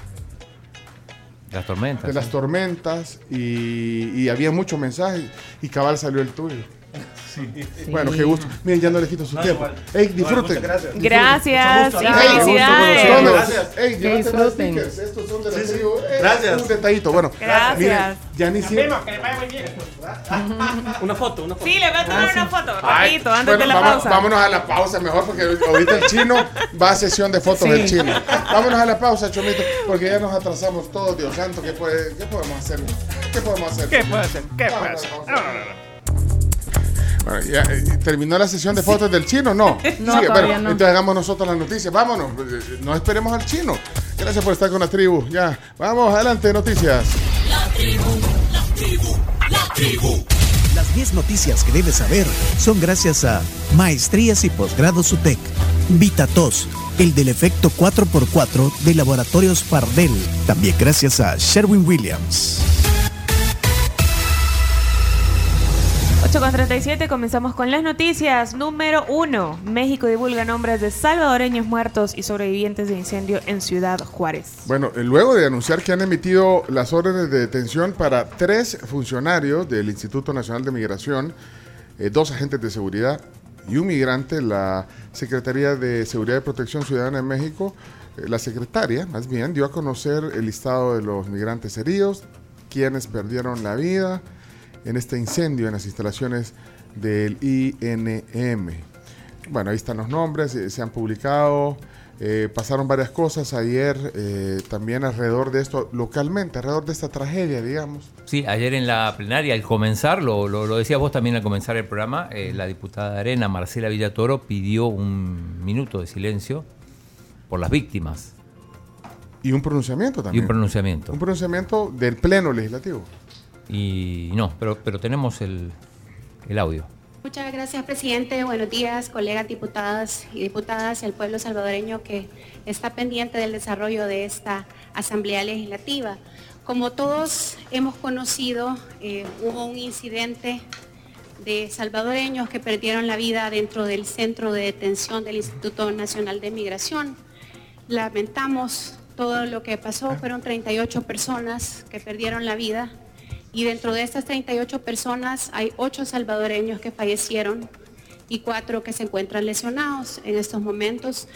Las tormentas. de las tormentas y, y había muchos mensajes y cabal salió el tuyo. Bueno, qué gusto. Miren, ya no le quito su No, tiempo. igual. Ey, disfruten. gracias. Gracias y gusto. Gusto felicidades. Gracias. Ey, Que llévate los disfruten. Estos son de la Sí, sí. Gracias. Un detallito. Bueno, Gracias. miren, ya ni siquiera. Una foto, una foto. Sí, le voy a tomar una foto, rapidito, antes bueno, de la vamos- pausa. Vámonos a la pausa mejor porque ahorita el chino va a sesión de fotos del chino. Vámonos a la pausa, Chomito, porque ya nos atrasamos todos, Dios santo, ¿qué, puede- qué podemos hacer? ¿Qué podemos hacer? ¿Qué puede hacer? ¿Qué Vamos, puede hacer? Bueno, ya, eh, ¿Terminó la sesión de fotos del chino? No. No, Sigue, bueno, no. entonces hagamos nosotros las noticias. Vámonos, no esperemos al chino. Gracias por estar con la tribu. Ya, vamos, adelante, noticias. Las 10 noticias que debes saber son gracias a Maestrías y Posgrados UTEC, VitaTos, el del efecto 4x4 de Laboratorios Pardel, también gracias a Sherwin Williams. 8 con 37, comenzamos con las noticias. Número 1. México divulga nombres de salvadoreños muertos y sobrevivientes de incendio en Ciudad Juárez. Bueno, eh, luego de anunciar que han emitido las órdenes de detención para tres funcionarios del Instituto Nacional de Migración, eh, dos agentes de seguridad y un migrante, la Secretaría de Seguridad y Protección Ciudadana de México, eh, la secretaria, más bien, dio a conocer el listado de los migrantes heridos, quienes perdieron la vida en este incendio en las instalaciones del INM. Bueno, ahí están los nombres, eh, se han publicado, eh, pasaron varias cosas ayer eh, también alrededor de esto, localmente, alrededor de esta tragedia, digamos. Sí, ayer en la plenaria, al comenzar, lo, lo, lo decías vos también al comenzar el programa, la diputada de Arena, Marcela Villatoro, pidió un minuto de silencio por las víctimas. Y un pronunciamiento Y también. un pronunciamiento. Un pronunciamiento del Pleno Legislativo. Y no, pero, pero tenemos el, el audio. Muchas gracias, presidente. Buenos días, colegas diputadas y diputadas y al pueblo salvadoreño que está pendiente del desarrollo de esta Asamblea Legislativa. Como todos hemos conocido, eh, hubo un incidente de salvadoreños que perdieron la vida dentro del centro de detención del Instituto Nacional de Migración. Lamentamos todo lo que pasó, fueron 38 personas que perdieron la vida y dentro de estas 38 personas hay 8 salvadoreños que fallecieron y 4 que se encuentran lesionados en estos momentos.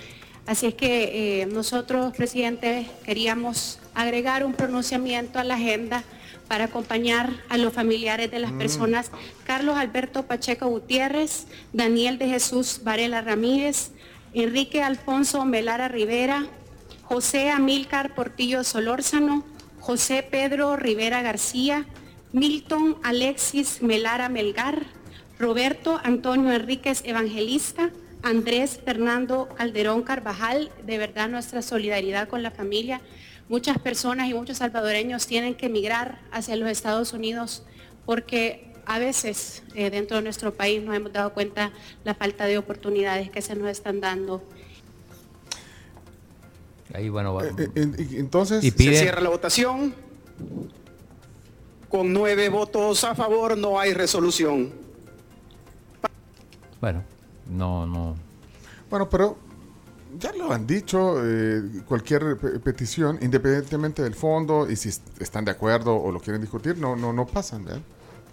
Así es que eh, nosotros, presidente, queríamos agregar un pronunciamiento a la agenda para acompañar a los familiares de las Mm. personas Carlos Alberto Pacheco Gutiérrez, Daniel de Jesús Varela Ramírez, Enrique Alfonso Melara Rivera, José Amílcar Portillo Solórzano, José Pedro Rivera García, Milton Alexis Melara Melgar, Roberto Antonio Enríquez Evangelista, Andrés Fernando Calderón Carvajal, de verdad nuestra solidaridad con la familia. Muchas personas y muchos salvadoreños tienen que emigrar hacia los Estados Unidos porque a veces eh, dentro de nuestro país nos hemos dado cuenta la falta de oportunidades que se nos están dando. Ahí, bueno, va- Eh, entonces, Y pide- Se cierra la votación. Con nueve votos a favor no hay resolución. Bueno, no, no. Bueno, pero ya lo han dicho, eh, cualquier pe- petición, independientemente del fondo y si est- están de acuerdo o lo quieren discutir, no, no, no pasan, ¿verdad?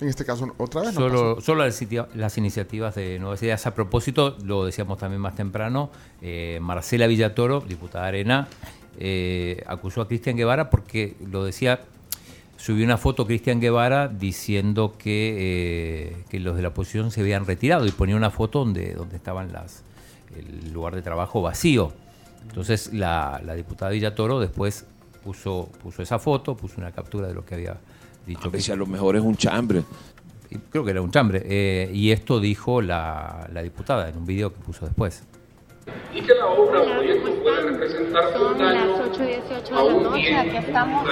En este caso, otra vez no Solo, pasó. solo las, sitia- las iniciativas de Nuevas Ideas. A propósito, lo decíamos también más temprano, eh, Marcela Villatoro, diputada Arena, eh, acusó a Cristian Guevara porque lo decía, subió una foto Cristian Guevara diciendo que, eh, que los de la oposición se habían retirado y ponía una foto donde, donde estaban las el lugar de trabajo vacío. Entonces la, la diputada Villatoro después puso, puso esa foto, puso una captura de lo que había dicho. ver si a lo mejor es un chambre. Creo que era un chambre. eh, y esto dijo la, la diputada en un video que puso después. y que la obra o proyecto puede representar un daño Las 8 y 18 a de la noche, aquí estamos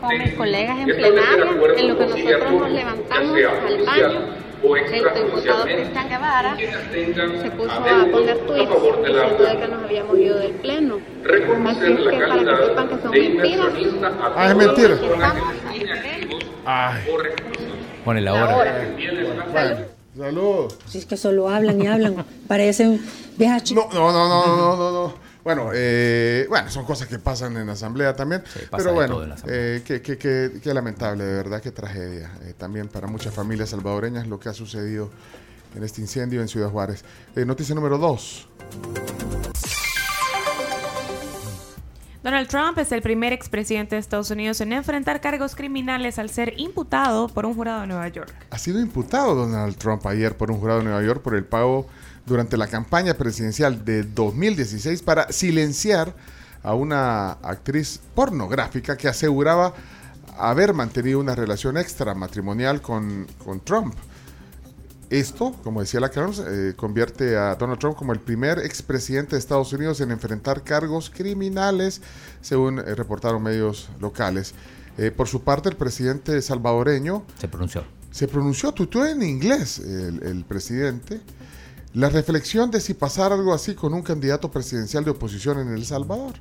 con mis colegas en plenaria, en lo que nosotros nos levantamos al baño. El diputado Cristian Guevara se puso a poner tweets diciendo de que nos habíamos ido del pleno. Así es que para que sepan que son mentiras. Ah, es mentira. Ay. Pone la hora. hora. Bueno, saludos. Si es que solo hablan y hablan, parecen viejas chicas. No, no, no, no, no, no. Bueno, eh, bueno, son cosas que pasan en la asamblea también. pasa pero bueno, eh, qué, qué- qué- qué lamentable, de verdad, qué tragedia. Eh, también para muchas familias salvadoreñas lo que ha sucedido en este incendio en Ciudad Juárez. Eh, noticia número dos. Donald Trump es el primer expresidente de Estados Unidos en enfrentar cargos criminales al ser imputado por un jurado de Nueva York. Ha sido imputado Donald Trump ayer por un jurado de Nueva York por el pago durante la campaña presidencial de 2016 para silenciar a una actriz pornográfica que aseguraba haber mantenido una relación extramatrimonial con, con Trump. Esto, como decía la Carlos, eh, convierte a Donald Trump como el primer expresidente de Estados Unidos en enfrentar cargos criminales, según eh, reportaron medios locales. Eh, por su parte, el presidente salvadoreño Se pronunció. se pronunció, tuiteó en inglés el, el presidente, la reflexión de si pasar algo así con un candidato presidencial de oposición en El Salvador.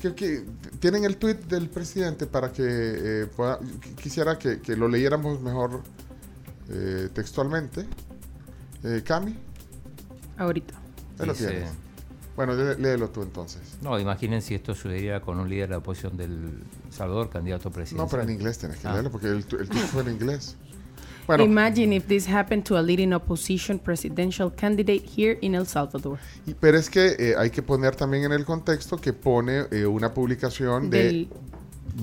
Que, que- tienen el tuit del presidente para que eh, pueda- qu- quisiera que, que lo leyéramos mejor eh, textualmente. Eh, Cami, Ahorita. ahí lo Dice- tienes. Bueno, lé- léelo tú entonces. No, imaginen si esto sucediera con un líder de la oposición del Salvador, candidato a presidente. No, pero en inglés tienes que Ah. leerlo porque el, el tuyo fue en inglés. Bueno, Imagine if this happened to a leading opposition presidential candidate here in El Salvador. y- pero es que eh, hay que poner también en el contexto que pone eh, una publicación de... Del,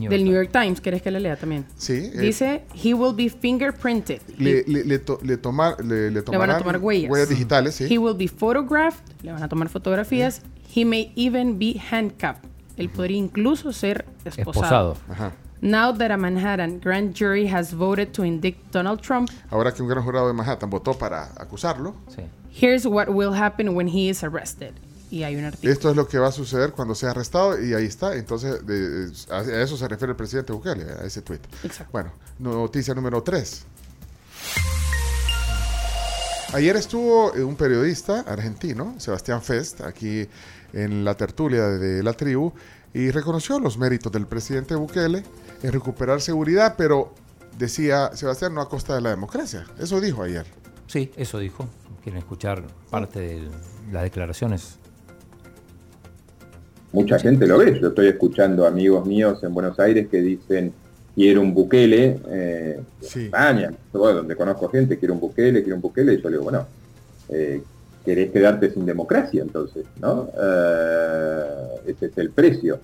del New York Times, ¿quieres que le lea también? Sí. eh, Dice, he will be fingerprinted. le, le, le, to- le tomar, le, le Le van a tomar huellas. digitales, sí. He will be photographed. Le van a tomar fotografías. He may even be handcuffed. Él podría incluso ser esposado. Esposado. Ajá. Now that a Manhattan grand jury has voted to indict Donald Trump, Ahora que un gran jurado de Manhattan votó para acusarlo, here's what will happen when he is arrested. Y hay un artículo. esto es lo que va a suceder cuando sea arrestado y ahí está. Entonces, de- a a eso se refiere el presidente Bukele, a ese tweet. Exacto. Bueno, noticia número 3. Ayer estuvo eh, un periodista argentino, Sebastián Fest, aquí en la tertulia de la tribu y reconoció los méritos del presidente Bukele en recuperar seguridad, pero decía Sebastián no a costa de la democracia. Eso dijo ayer. Sí, eso dijo. ¿Quieren escuchar parte de las declaraciones? mucha gente lo ve. Yo estoy escuchando amigos míos en Buenos Aires que dicen quiero un Bukele, eh, en España, todo donde conozco gente, quiero un Bukele, quiero un Bukele, y yo le digo, bueno, eh, querés quedarte sin democracia entonces, ¿no? Eh, ese es el precio.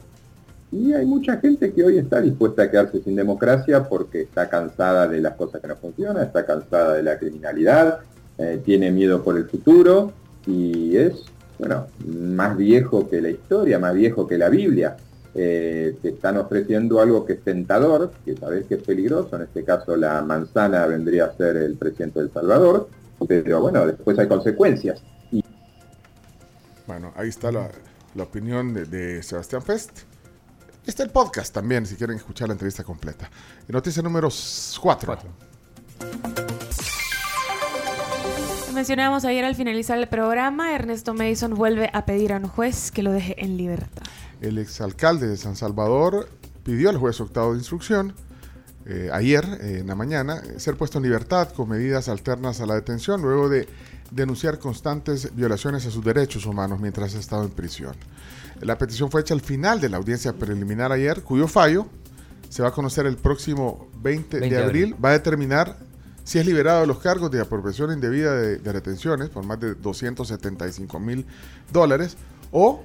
Y hay mucha gente que hoy está dispuesta a quedarse sin democracia porque está cansada de las cosas que no funcionan, está cansada de la criminalidad, eh, tiene miedo por el futuro y es, bueno, más viejo que la historia, más viejo que la Biblia. Eh, te están ofreciendo algo que es tentador, que sabes que es peligroso, en este caso la manzana vendría a ser el presidente del Salvador, pero bueno, después hay consecuencias. Y Bueno, ahí está la, opinión de, de Sebastián Fest. Está el podcast también, si quieren escuchar la entrevista completa. Noticia número 4. Mencionábamos ayer al finalizar el programa, Ernesto Mason vuelve a pedir a un juez que lo deje en libertad. El exalcalde de San Salvador pidió al juez octavo de instrucción eh, ayer eh, en la mañana ser puesto en libertad con medidas alternas a la detención luego de denunciar constantes violaciones a sus derechos humanos mientras ha estado en prisión. La petición fue hecha al final de la audiencia preliminar ayer, cuyo fallo se va a conocer el próximo 20, 20 de de abril. Va a determinar si es liberado de los cargos de apropiación indebida de, de retenciones por más de 275 mil dólares o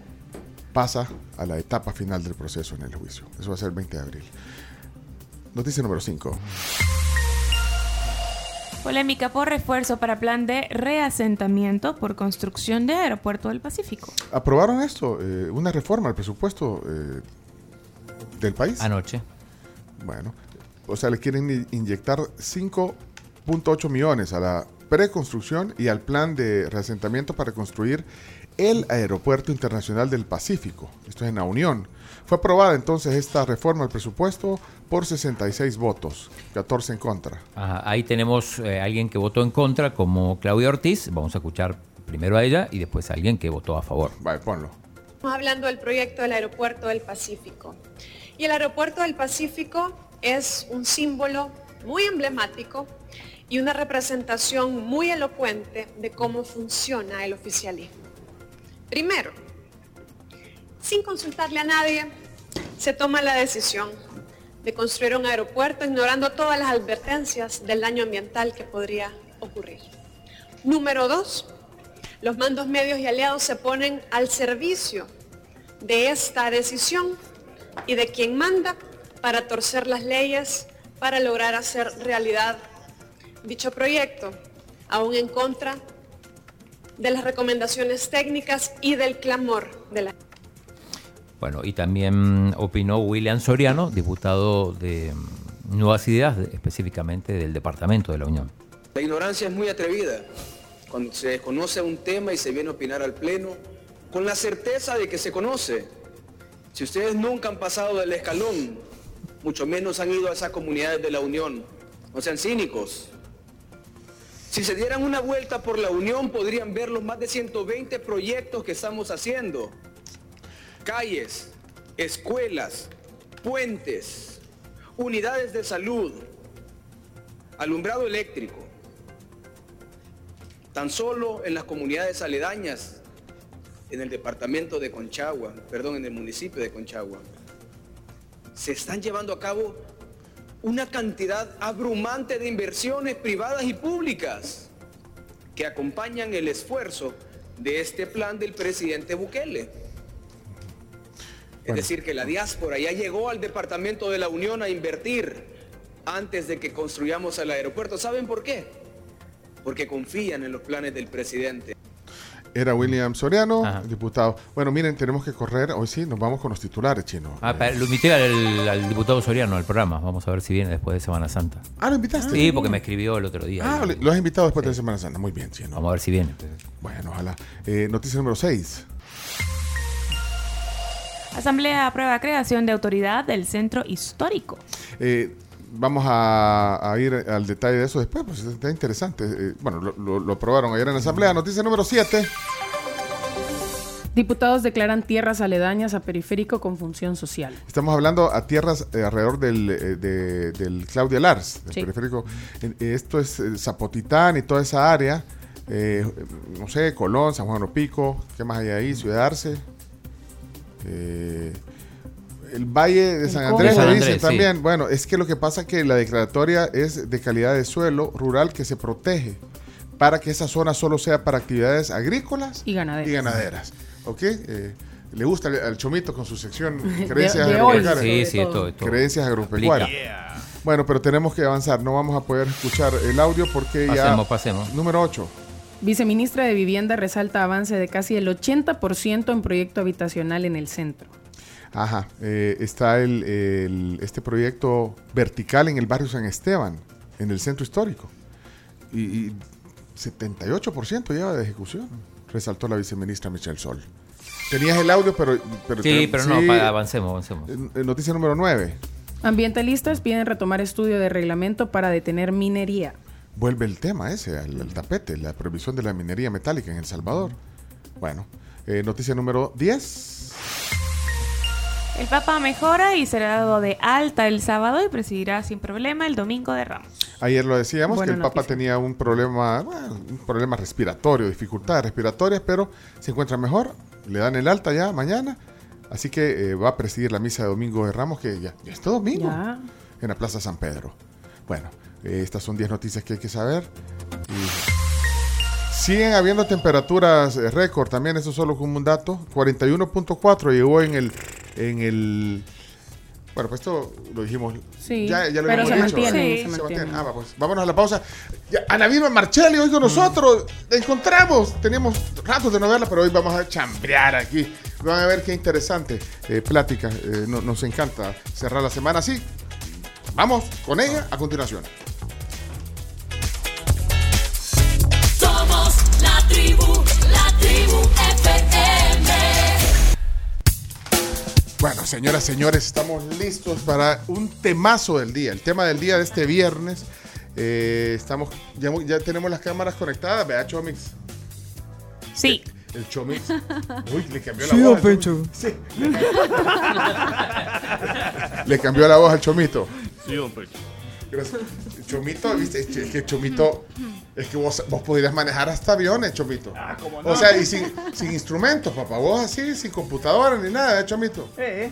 pasa a la etapa final del proceso en el juicio. Eso va a ser el 20 de abril. Noticia número 5. Polémica por refuerzo para plan de reasentamiento por construcción de Aeropuerto del Pacífico. ¿Aprobaron esto? Eh, una reforma al presupuesto eh, del país. Anoche. Bueno, o sea, le quieren inyectar 5.8 millones a la preconstrucción y al plan de reasentamiento para construir el Aeropuerto Internacional del Pacífico. Esto es en la Unión. Fue aprobada entonces esta reforma al presupuesto por 66 votos, 14 en contra. Ajá, ahí tenemos eh, alguien que votó en contra, como Claudia Ortiz. Vamos a escuchar primero a ella y después a alguien que votó a favor. Vale, ponlo. Estamos hablando del proyecto del Aeropuerto del Pacífico. Y el Aeropuerto del Pacífico es un símbolo muy emblemático y una representación muy elocuente de cómo funciona el oficialismo. Primero, sin consultarle a nadie, se toma la decisión de construir un aeropuerto ignorando todas las advertencias del daño ambiental que podría ocurrir. Número dos, los mandos medios y aliados se ponen al servicio de esta decisión y de quien manda para torcer las leyes para lograr hacer realidad dicho proyecto, aún en contra de las recomendaciones técnicas y del clamor de la Bueno, y también opinó William Soriano, diputado de mm, Nuevas Ideas, de- específicamente del Departamento de la Unión. La ignorancia es muy atrevida cuando se desconoce un tema y se viene a opinar al Pleno con la certeza de que se conoce. Si ustedes nunca han pasado del escalón, mucho menos han ido a esas comunidades de la Unión, no sean cínicos. Si se dieran una vuelta por la Unión podrían ver los más de 120 proyectos que estamos haciendo. Calles, escuelas, puentes, unidades de salud, alumbrado eléctrico, Tan solo en las comunidades aledañas, en el departamento de Conchagua, perdón, en el municipio de Conchagua, se están llevando a cabo una cantidad abrumante de inversiones privadas y públicas que acompañan el esfuerzo de este plan del presidente Bukele. Es decir, que la diáspora ya llegó al Departamento de la Unión a invertir antes de que construyamos el aeropuerto. ¿Saben por qué? Porque confían en los planes del presidente. Era William Soriano, diputado. Bueno, miren, tenemos que correr. Hoy sí, nos vamos con los titulares, chino. Ah, pa- lo invité al, al diputado Soriano al programa. Vamos a ver si viene después de Semana Santa. Ah, lo invitaste. Sí, porque me escribió el otro día. Ah, lo has invitado después de Semana Santa. Muy bien, chino. Vamos a ver si viene. Bueno, ojalá. Eh, noticia número 6. Asamblea aprueba creación de autoridad del centro histórico. Eh, vamos a, a ir al detalle de eso después, pues está interesante. Eh, bueno, lo, lo- lo aprobaron ayer en la Asamblea. Noticia número 7. Diputados declaran tierras aledañas a periférico con función social. Estamos hablando a tierras eh, alrededor del, eh, de- del Claudia Lars, del Sí. periférico. Eh, esto es eh, Zapotitán y toda esa área. eh, no sé, Colón, San Juan Pico, ¿qué más hay ahí? Ciudad Arce. Eh, el Valle de San. Andrés, De San le Andrés, dicen sí. también. Bueno, es que lo que pasa es que la declaratoria es de calidad de suelo rural que se protege para que esa zona solo sea para actividades agrícolas Y ganaderas. y ganaderas. ¿Ok? Eh, le gusta al, Chomito con su sección creencias de agropecuarias. Sí, sí, esto Creencias agropecuarias. Bueno, pero tenemos que avanzar. No vamos a poder escuchar el audio porque ya. Pasemos, pasemos. Número 8. Viceministra de Vivienda resalta avance de casi el 80% en proyecto habitacional en el centro. Ajá. eh, está el, el- este proyecto vertical en el barrio San Esteban, en el centro histórico. Y, y 78% lleva de ejecución, resaltó la viceministra Michelle Sol. Tenías el audio, pero. pero Sí, te- pero no, sí. avancemos, avancemos. Noticia número 9. Ambientalistas piden retomar estudio de reglamento para detener minería. Vuelve el tema ese, al, al tapete, la prohibición de la minería metálica en El Salvador. Bueno, eh, noticia número 10. El Papa mejora y será dado de alta el sábado y presidirá sin problema el domingo de Ramos. Ayer lo decíamos Buena que el Papa tenía un problema, bueno, un problema respiratorio, dificultades respiratorias, pero se encuentra mejor. Le dan el alta ya mañana. Así que eh, va a presidir la misa de domingo de Ramos, que ya, ya este domingo, Ya. en la Plaza San Pedro. Bueno, eh, estas son 10 noticias que hay que saber. Y siguen habiendo temperaturas eh, récord, también eso solo como un dato. 41.4 llegó en el, en el... Bueno, pues esto lo dijimos. Sí, ya, ya lo pero se dicho, mantiene, ¿verdad? se mantiene. Ah, va, pues, vámonos a la pausa. Ya, Ana Vilma Marchelli hoy con nosotros. La encontramos. Teníamos ratos de no verla, pero hoy vamos a chambrear aquí. Van a ver qué interesante eh, plática. eh, no- nos encanta cerrar la semana así. Vamos con ella a continuación. Tribu, la tribu FM. Bueno, señoras, señores, estamos listos para un temazo del día. El tema del día de este viernes. Eh, estamos, ya, ya tenemos las cámaras conectadas, vea, Chomix. Sí. El Chomix. Uy, le cambió la Sí, voz. Chomix. Sí. le cambió la voz al Chomito. Sí, don Pecho. Gracias. Chomito, viste, es que es que Chomito, es que vos, vos podrías manejar hasta aviones, Chomito. Ah, cómo O sea, y sin, sin instrumentos, papá. Vos así, sin computadora ni nada, ¿eh, Chomito? Eh,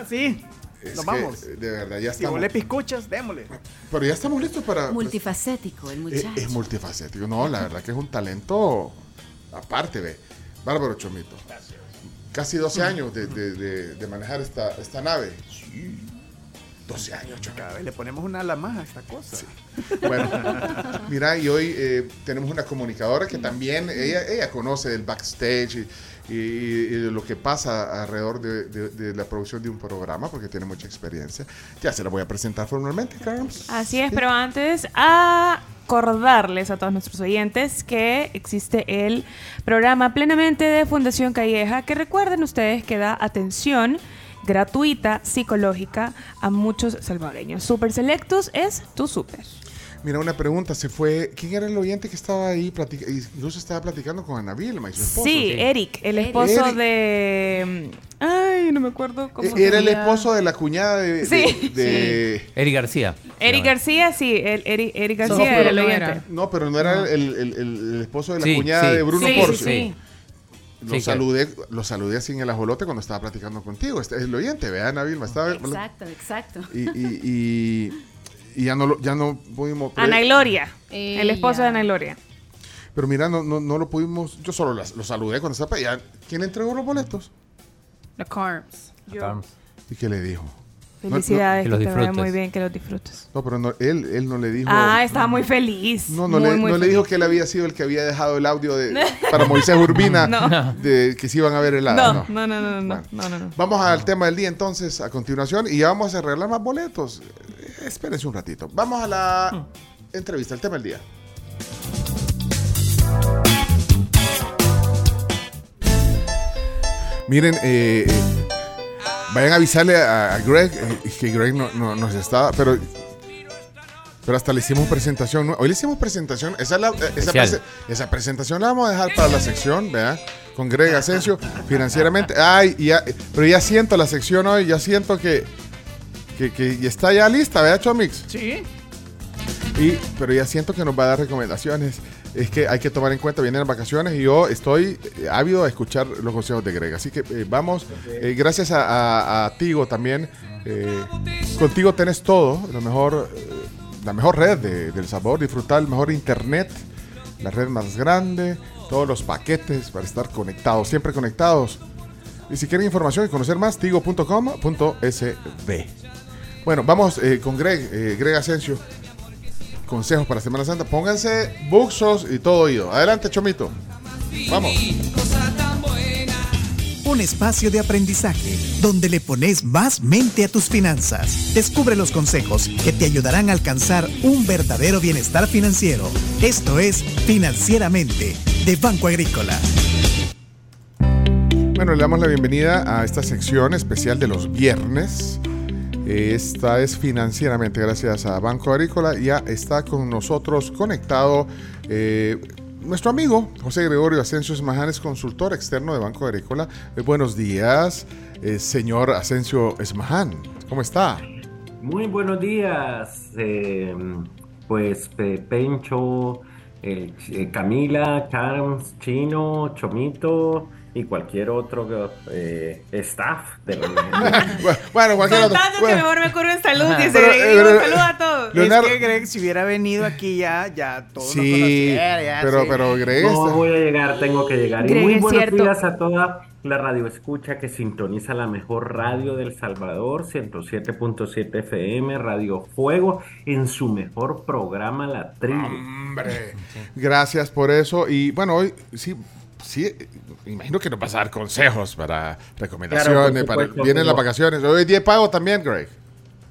así. Es Nos que, vamos. eh, De verdad, ya Si estamos. vos le piscuchas, démosle. Pero ya estamos listos para. Multifacético el Es, muchacho. es multifacético. No, la verdad que es un talento aparte, ve. Bárbaro Chomito. Casi 12 años de, de- de- de manejar esta, esta nave. 12 años, Chomito. Cada vez le ponemos una ala más a esta cosa. Bueno, mira, y hoy eh, tenemos una comunicadora que también, ella, ella conoce del backstage y, y- y de lo que pasa alrededor de, de- de la producción de un programa, porque tiene mucha experiencia. Ya se la voy a presentar formalmente, Carms. Así es, pero antes acordarles a todos nuestros oyentes que existe el programa plenamente de Fundación Calleja, que recuerden ustedes que da atención gratuita psicológica a muchos salvadoreños. Super Selectus es tu super. Mira, una pregunta, se fue, ¿quién era el oyente que estaba ahí, platica- incluso estaba platicando con Ana Vilma y su esposo? Sí, Eric, el esposo Eric. de... Ay, no me acuerdo cómo se Era el llama. esposo de la cuñada de... Sí. de- de- Eric García. Eric García, sí, el, Eric, Eric No, García pero era el no oyente. No, pero no era el, el- el- el esposo de la Sí, cuñada sí. de Bruno Sí, Porcio. sí, sí. Lo, Sí, saludé, lo saludé así en el ajolote cuando estaba platicando contigo. Este es el oyente, vean, Ana Vilma. Estaba, Exacto, exacto. y, y, y, y ya no lo, ya no pudimos. Ana Gloria, el esposo de Ana Gloria. Pero mira, no, no, no lo pudimos. Yo solo las- lo saludé cuando estaba allá. ¿Quién entregó los boletos? The Carbs. ¿Y qué le dijo? No- no- Felicidades, que, te vaya muy bien, que los disfrutes. No, pero no, él, él no le dijo. Ah, estaba muy feliz. No, no, muy, le, muy no le dijo que él había sido el que había dejado el audio de, para Moisés Urbina No. de que se iban a ver helada. No, No, no, no, no, no, Bueno. no, no, no. Vamos al tema del día entonces a continuación y ya vamos a arreglar más boletos. Eh, Espérense un ratito. Vamos a la entrevista, el tema del día. Miren, eh, eh, vayan a avisarle a, a Greg eh, que Greg no, no- nos está, pero pero hasta le hicimos presentación. ¿no? Hoy le hicimos presentación. Esa, la- eh, esa, prese- esa presentación la vamos a dejar para la sección, ¿verdad? Con Greg Asensio, financieramente. Ay, ya- pero ya siento la sección hoy, ya siento que, que, que ya está ya lista, ¿verdad, Chomix? Sí. Y, pero ya siento que nos va a dar recomendaciones. Es que hay que tomar en cuenta, vienen vacaciones y yo estoy eh, ávido a escuchar los consejos de Greg. Así que eh, vamos, eh, gracias a, a- a Tigo también. eh, contigo tenés todo, lo mejor, la mejor red de- del sabor, disfrutar el mejor internet, la red más grande, todos los paquetes para estar conectados, siempre conectados. Y si quieren información y conocer más, tigo.com.sb. Bueno, vamos con Greg, Greg Asensio. Consejos para Semana Santa. Pónganse buxos y todo oído. Adelante, Chomito. Vamos. Un espacio de aprendizaje donde le pones más mente a tus finanzas. Descubre los consejos que te ayudarán a alcanzar un verdadero bienestar financiero. Esto es Financieramente de Banco Agrícola. Bueno, le damos la bienvenida a esta sección especial de los viernes. Esta es financieramente gracias a Banco Agrícola. Ya está con nosotros conectado eh, nuestro amigo José Gregorio Asensio Esmaján, es consultor externo de Banco Agrícola. Eh, buenos días, eh, señor Asensio Esmaján. ¿Cómo está? Muy buenos días, pues Pe- Pencho, Ch- Camila, Charms, Chino, Chomito y cualquier otro eh, staff de la Bueno, cualquier otro. Que mejor me corren salud, eh, Digo, pero, salud a todos. Leonardo- Es que Greg, si hubiera venido aquí ya, ya todos nos Sí, conociera, ya, pero, sí. pero Greg No está- voy a llegar, tengo que llegar. Y muy buenos cierto. días a toda la radio escucha que sintoniza la mejor radio del Salvador, 107.7 FM, Radio Fuego, en su mejor programa La Tribu. Hombre, gracias por eso. Y bueno, hoy sí, sí, eh, imagino que nos vas a dar consejos para recomendaciones, Claro, para vienen las vacaciones. Hoy día pago también, Greg.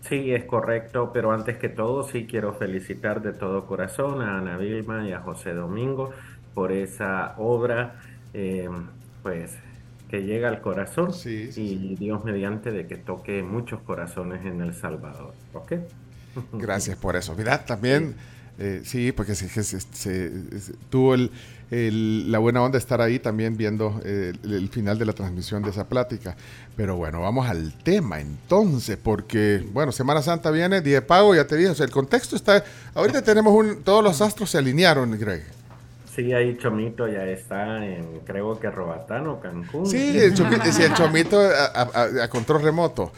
Sí, es correcto, pero antes que todo sí quiero felicitar de todo corazón a Ana Vilma y a José Domingo por esa obra, eh, pues que llega al corazón y Dios mediante de que toque muchos corazones en El Salvador, ¿ok? Gracias por eso. Mira, también, eh, sí, porque se- se- se- tuvo el, el- la buena onda estar ahí también viendo eh, el, el final de la transmisión de esa plática. Pero bueno, vamos al tema entonces, porque, bueno, Semana Santa viene, día de pago, ya te dije, o sea, el contexto está, ahorita tenemos un, todos los astros se alinearon, Greg. Sí, ahí Chomito ya está en, creo que Robatán o Cancún. Sí, el chomito, sí, el chomito a, a- a- a control remoto.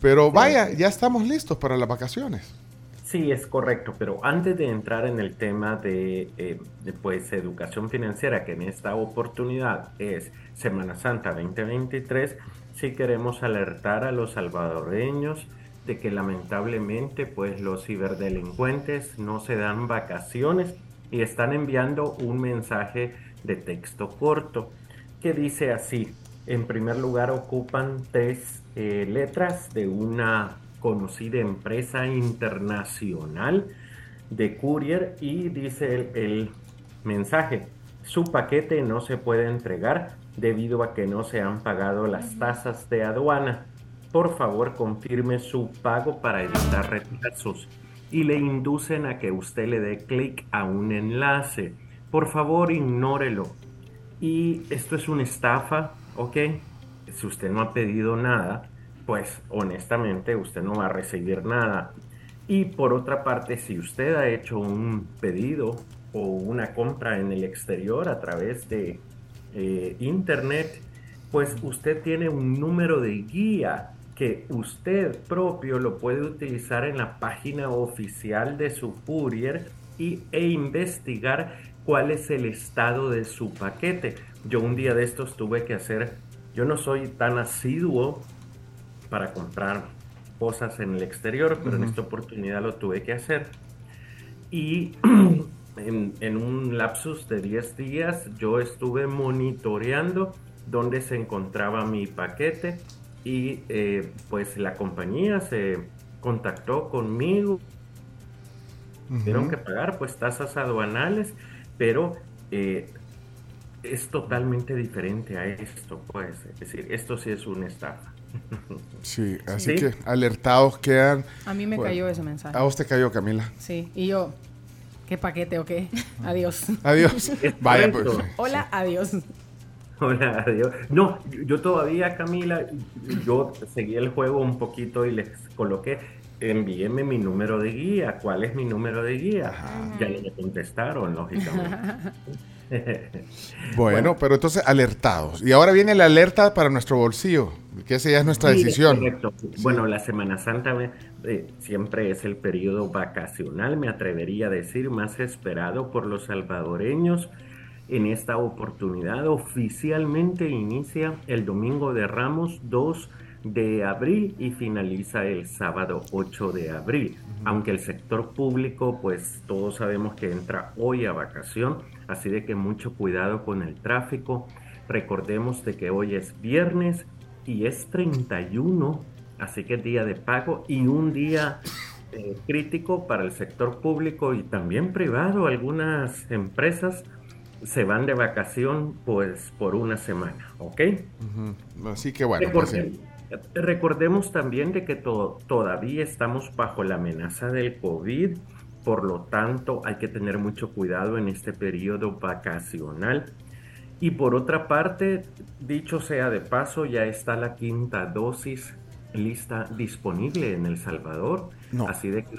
Pero vaya, ya estamos listos para las vacaciones. Sí, es correcto, pero antes de entrar en el tema de, eh, pues educación financiera, que en esta oportunidad es Semana Santa 2023, sí queremos alertar a los salvadoreños de que lamentablemente pues los ciberdelincuentes no se dan vacaciones y están enviando un mensaje de texto corto que dice así. En primer lugar ocupan tres eh, letras de una conocida empresa internacional de courier y dice el, el mensaje, su paquete no se puede entregar debido a que no se han pagado las tasas de aduana. Por favor, confirme su pago para evitar retrasos. y le inducen a que usted le dé clic a un enlace. Por favor, ignórelo. Y esto es una estafa, ¿ok? Si usted no ha pedido nada, pues honestamente usted no va a recibir nada. Y por otra parte, si usted ha hecho un pedido o una compra en el exterior a través de eh, internet, pues usted tiene un número de guía que usted propio lo puede utilizar en la página oficial de su courier y, e investigar cuál es el estado de su paquete. Yo un día de estos tuve que hacer, yo no soy tan asiduo para comprar cosas en el exterior, pero en esta oportunidad lo tuve que hacer. Y en, en un lapsus de 10 días yo estuve monitoreando dónde se encontraba mi paquete y eh, pues la compañía se contactó conmigo. Tuvieron que pagar pues tasas aduanales, pero eh, es totalmente diferente a esto, pues. Es decir, esto sí es una estafa. Sí, así Sí. que alertados quedan. A mí me Bueno, cayó ese mensaje. A vos te cayó, Camila. Sí, y yo, ¿qué paquete o qué? Adiós. Adiós. Vaya, pues. Hola, adiós. Hola, adiós. No, yo todavía, Camila, yo seguí el juego un poquito y les coloqué, envíeme mi número de guía. ¿Cuál es mi número de guía? Ya me contestaron, lógicamente. Bueno, pero entonces alertados. Y ahora viene la alerta para nuestro bolsillo, que esa ya es nuestra Sí, decisión. correcto. Bueno, la Semana Santa eh, siempre es el periodo vacacional, me atrevería a decir, más esperado por los salvadoreños. En esta oportunidad oficialmente inicia el domingo de Ramos 2 de abril y finaliza el sábado 8 de abril. Aunque el sector público, pues todos sabemos que entra hoy a vacación, así de que mucho cuidado con el tráfico. Recordemos de que hoy es viernes y es 31, así que es día de pago y un día eh, crítico para el sector público y también privado. Algunas empresas se van de vacación pues por una semana, ¿ok? Así que bueno, pues, Recordem- Recordemos también de que to- todavía estamos bajo la amenaza del COVID, por lo tanto hay que tener mucho cuidado en este periodo vacacional. Y por otra parte, dicho sea de paso, ya está la quinta dosis lista disponible en El Salvador. No. Así de que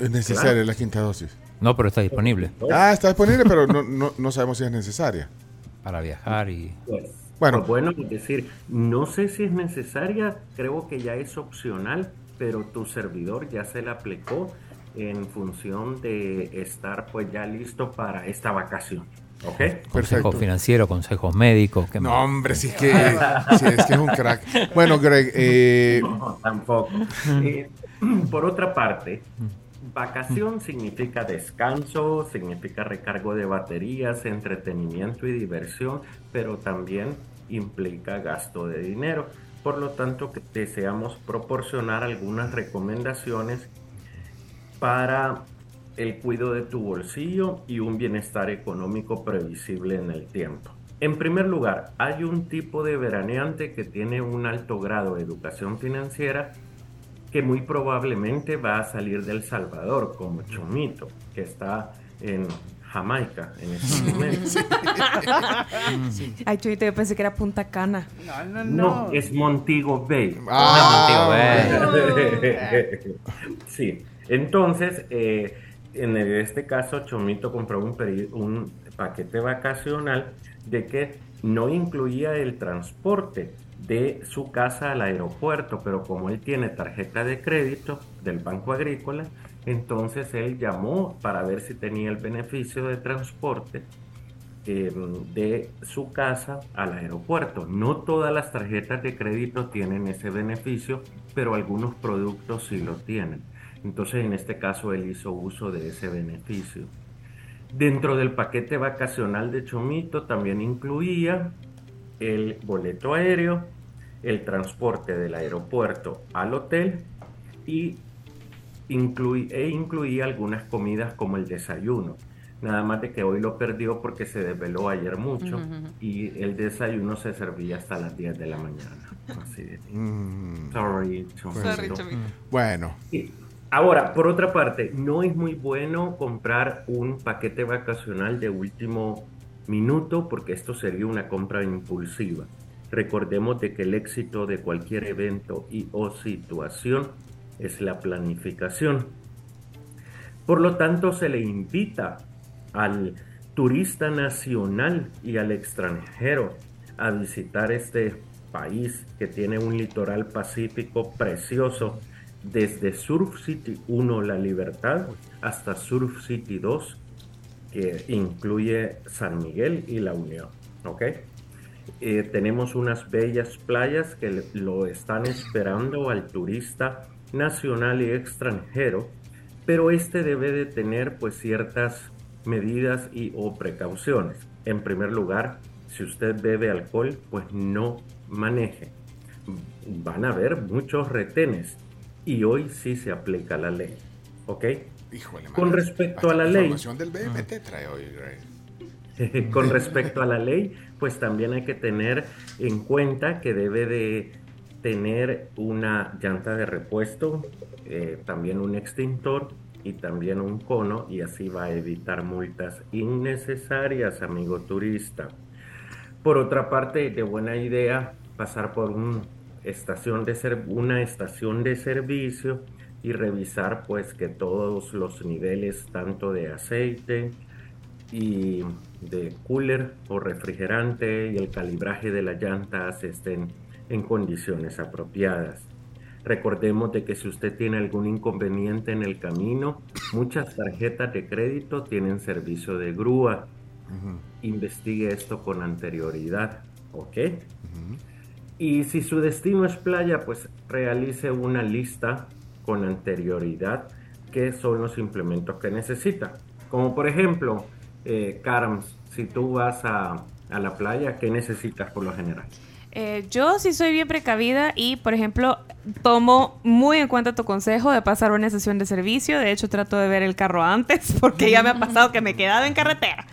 es necesaria Claro. la quinta dosis. No, pero está disponible. Ah, está disponible, pero no, no, no sabemos si es necesaria. Para viajar y... Pues, Bueno. pues bueno, es decir, no sé si es necesaria, creo que ya es opcional, pero tu servidor ya se la aplicó en función de estar pues ya listo para esta vacación. ¿Ok? Consejo financiero, consejos médicos. ¿qué No, más? hombre, sí que, sí, es que es un crack. Bueno, Greg, eh, No, tampoco. Eh, por otra parte, vacación significa descanso, significa recargo de baterías, entretenimiento y diversión, pero también implica gasto de dinero. Por lo tanto, deseamos proporcionar algunas recomendaciones para el cuidado de tu bolsillo y un bienestar económico previsible en el tiempo. En primer lugar, hay un tipo de veraneante que tiene un alto grado de educación financiera que muy probablemente va a salir del Salvador, como Chomito, que está en Jamaica en este momento. Ay, Chuyito, yo pensé que era Punta Cana. No, No, es Montego Bay. Ah, Montego sí, entonces, eh, en este caso, Chomito compró un paquete vacacional de que no incluía el transporte de su casa al aeropuerto, pero como él tiene tarjeta de crédito del Banco Agrícola, entonces él llamó para ver si tenía el beneficio de transporte eh, de su casa al aeropuerto. No todas las tarjetas de crédito tienen ese beneficio, pero algunos productos sí lo tienen. Entonces en este caso él hizo uso de ese beneficio. Dentro del paquete vacacional de Chomito también incluía el boleto aéreo, el transporte del aeropuerto al hotel y inclui- e incluía algunas comidas como el desayuno. Nada más de que hoy lo perdió porque se desveló ayer mucho y el desayuno se servía hasta las 10 de la mañana. Así de- Sorry, Chomito. Bueno, Y, Ahora, por otra parte, no es muy bueno comprar un paquete vacacional de último minuto porque esto sería una compra impulsiva. Recordemos de que el éxito de cualquier evento y o situación es la planificación. Por lo tanto, se le invita al turista nacional y al extranjero a visitar este país que tiene un litoral pacífico precioso desde Surf City 1 La Libertad hasta Surf City 2 que incluye San Miguel y La Unión. Eh, tenemos unas bellas playas que lo están esperando al turista nacional y extranjero, pero este debe de tener pues ciertas medidas y o precauciones. En primer lugar, si usted bebe alcohol, pues no maneje. Van a haber muchos retenes y hoy sí se aplica la ley. ¿Ok? Híjole, Con madre, respecto a la ley. información del BMT trae hoy, Ray. Con respecto a la ley, pues también hay que tener en cuenta que debe de tener una llanta de repuesto, eh, también un extintor y también un cono y así va a evitar multas innecesarias, amigo turista. Por otra parte, de buena idea pasar por una estación de servicio y revisar pues que todos los niveles tanto de aceite y de cooler o refrigerante y el calibraje de las llantas estén en condiciones apropiadas. Recordemos de que si usted tiene algún inconveniente en el camino, muchas tarjetas de crédito tienen servicio de grúa. Investigue esto con anterioridad, ¿ok? Y si su destino es playa, pues realice una lista con anterioridad qué son los implementos que necesita. Como por ejemplo, eh, Carms, si tú vas a, a la playa, ¿qué necesitas por lo general? Eh, yo sí soy bien precavida y, por ejemplo, tomo muy en cuenta tu consejo de pasar una sesión de servicio. De hecho, trato de ver el carro antes porque ya me ha pasado que me he quedado en carretera.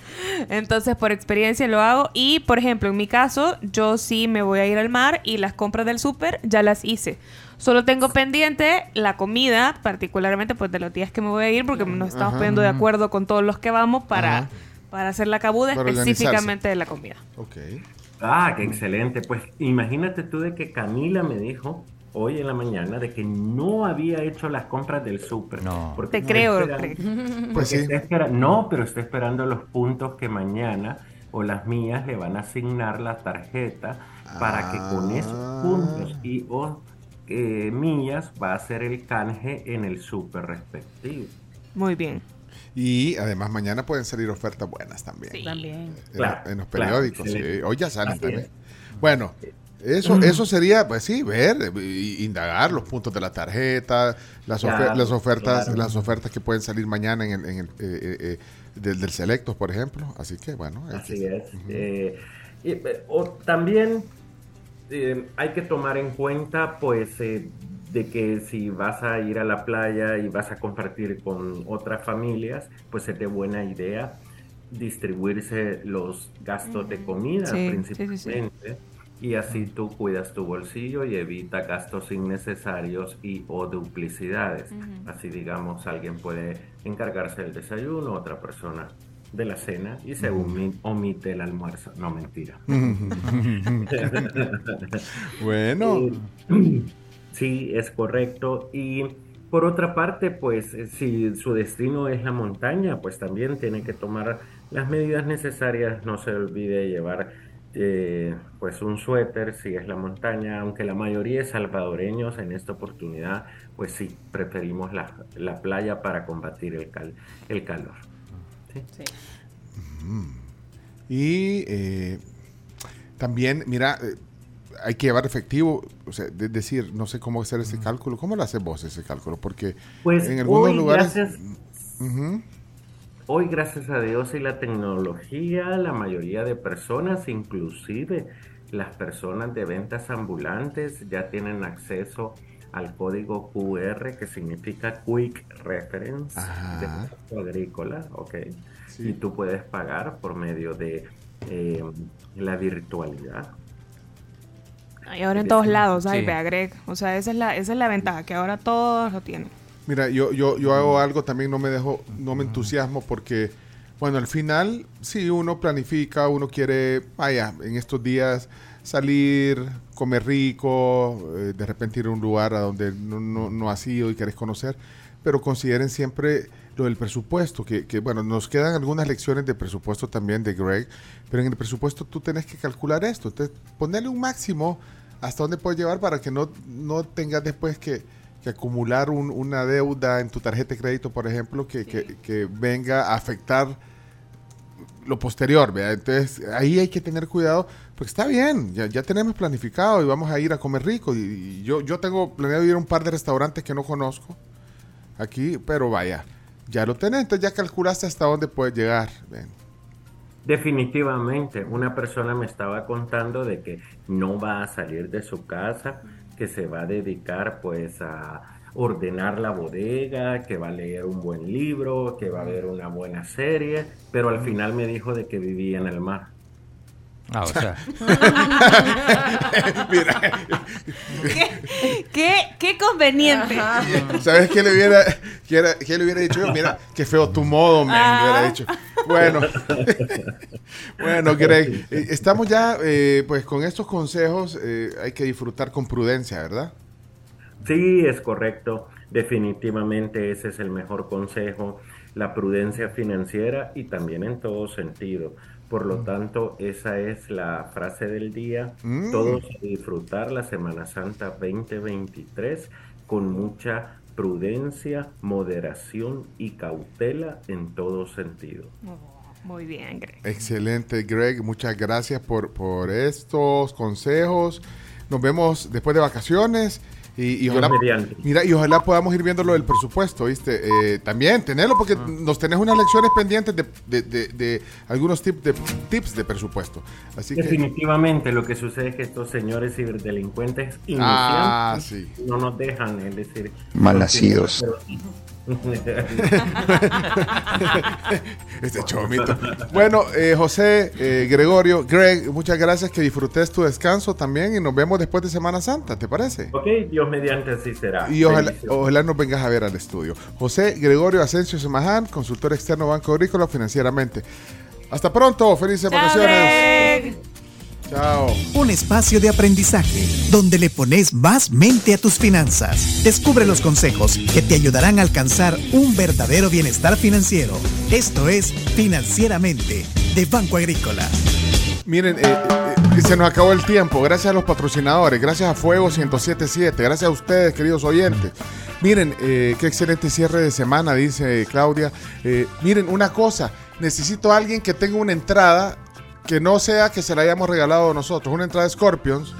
Entonces, por experiencia lo hago. Y, por ejemplo, en mi caso, yo sí me voy a ir al mar y las compras del súper ya las hice. Solo tengo pendiente la comida, particularmente pues de los días que me voy a ir porque nos estamos Ajá. poniendo de acuerdo con todos los que vamos para, para hacer la cabuda Para específicamente de la comida. Ok. Ah, qué excelente. Pues imagínate tú de que Camila me dijo hoy en la mañana de que no había hecho las compras del súper. No. Te creo, Pues sí. no, pero está esperando los puntos que mañana o las mías le van a asignar la tarjeta para que con esos Ah. puntos y o eh, millas va a hacer el canje en el súper respectivo. Muy bien. Y además mañana pueden salir ofertas buenas también. También. En, Claro, en los claro, periódicos. sí. Hoy ya salen Así también. es. Bueno, eso, eso sería, pues sí, ver, indagar los puntos de la tarjeta, las, Claro, las ofertas, claro. las ofertas que pueden salir mañana en el, en el, eh, eh, eh, del, del Selectos, por ejemplo. Así que bueno. Así es. Eh, y, eh, o también eh, hay que tomar en cuenta, pues, eh, de que si vas a ir a la playa y vas a compartir con otras familias, pues es de buena idea distribuirse los gastos de comida Sí, sí, sí, sí. principalmente. Y así tú cuidas tu bolsillo y evita gastos innecesarios y o duplicidades. Así digamos, alguien puede encargarse del desayuno, otra persona de la cena y se omi- omite el almuerzo. No, mentira. Bueno. Sí, es correcto. Y por otra parte, pues eh, si su destino es la montaña, pues también tiene que tomar las medidas necesarias. No se olvide llevar eh, pues un suéter si es la montaña, aunque la mayoría de salvadoreños en esta oportunidad, pues sí, preferimos la, la playa para combatir el, cal- el calor. ¿sí? Mm. Y eh, también, mira, eh, hay que llevar efectivo, o sea, es decir, no sé cómo hacer ese cálculo. ¿Cómo lo haces vos ese cálculo? Porque Pues en algunos hoy, lugares... gracias-. Hoy, gracias a Dios y la tecnología, la mayoría de personas, inclusive las personas de ventas ambulantes, ya tienen acceso al código QR que significa Quick Reference de producto agrícola, ¿ok? Y tú puedes pagar por medio de eh, la virtualidad. Y ahora en todos lados hay, Sí. Greg. O sea, esa es la, esa es la ventaja, que ahora todos lo tienen. Mira, yo, yo, yo hago algo también, no me dejo, no me entusiasmo porque, bueno, al final, sí, uno planifica, uno quiere, vaya, en estos días salir, comer rico, eh, de repente ir a un lugar a donde no, no, no has ido y querés conocer, pero consideren siempre lo del presupuesto, que, que, bueno, nos quedan algunas lecciones de presupuesto también de Greg, pero en el presupuesto tú tenés que calcular esto, entonces ponerle un máximo hasta dónde puedes llevar para que no, no tengas después que, que acumular un- una deuda en tu tarjeta de crédito, por ejemplo, que, que- que venga a afectar lo posterior, ¿verdad? Entonces ahí hay que tener cuidado, porque está bien, ya, ya tenemos planificado y vamos a ir a comer rico. Y, y yo, yo tengo planeado ir a un par de restaurantes que no conozco aquí, pero vaya, ya lo tenés, entonces ya calculaste hasta dónde puedes llegar. ven. Definitivamente, una persona me estaba contando de que no va a salir de su casa, que se va a dedicar pues a ordenar la bodega, que va a leer un buen libro, que va a ver una buena serie, pero al final me dijo de que vivía en el mar. Ah, o sea. ¿Qué, qué, qué conveniente. ¿Sabes qué le hubiera, qué era- qué le hubiera dicho yo? Mira, qué feo tu modo, hubiera Ah. dicho. Bueno, bueno, Greg, eh, estamos ya, eh, pues con estos consejos eh, hay que disfrutar con prudencia, ¿verdad? Sí, es correcto. Definitivamente ese es el mejor consejo, la prudencia financiera y también en todo sentido. Por lo tanto, esa es la frase del día. Mm. Todos a disfrutar la Semana Santa 2023 con mucha prudencia, moderación y cautela en todo sentido. Muy bien, Greg. Excelente, Greg. Muchas gracias por, por estos consejos. Nos vemos después de vacaciones. Y, ojalá, mediante. mira, y ojalá podamos ir viendo lo del presupuesto, ¿viste? Eh, también tenerlo, porque nos tenés unas lecciones pendientes de, de- de- de algunos tip- de, tips de presupuesto. Así que. Definitivamente lo que sucede es que estos señores ciberdelincuentes Ah, sí. no nos dejan, es decir, Malnacidos. pero- este chomito. Bueno, eh, José, eh, Gregorio, Greg, muchas gracias. Que disfrutes tu descanso también y nos vemos después de Semana Santa, ¿te parece? Ok, Dios mediante así será. Y ojalá, ojalá nos vengas a ver al estudio. José Gregorio Asensio Semaján, consultor externo Banco Agrícola financieramente. Hasta pronto, felices vacaciones. Chao. Un espacio de aprendizaje donde le pones más mente a tus finanzas. Descubre los consejos que te ayudarán a alcanzar un verdadero bienestar financiero. Esto es Financieramente de Banco Agrícola. Miren, eh, eh, se nos acabó el tiempo. Gracias a los patrocinadores, gracias a Fuego 1077, gracias a ustedes, queridos oyentes. Miren, eh, qué excelente cierre de semana, dice Claudia. Eh, miren, una cosa, necesito a alguien que tenga una entrada que no sea que se la hayamos regalado nosotros, una entrada de Scorpions,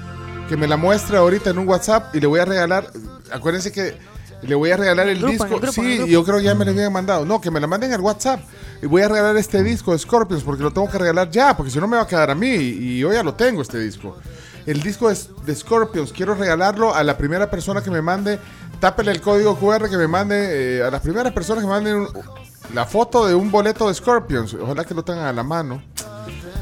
que me la muestre ahorita en un WhatsApp y le voy a regalar, acuérdense que le voy a regalar el grupo, disco. el grupo, sí, el yo creo que ya me lo habían mandado. No, que me la manden al WhatsApp. Y voy a regalar este disco de Scorpions porque lo tengo que regalar ya, porque si no me va a quedar a mí. Y yo ya lo tengo, este disco. El disco es de Scorpions. Quiero regalarlo a la primera persona que me mande. Tápele el código QR que me mande. eh, a las primeras personas que me manden un- la foto de un boleto de Scorpions. Ojalá que lo tengan a la mano.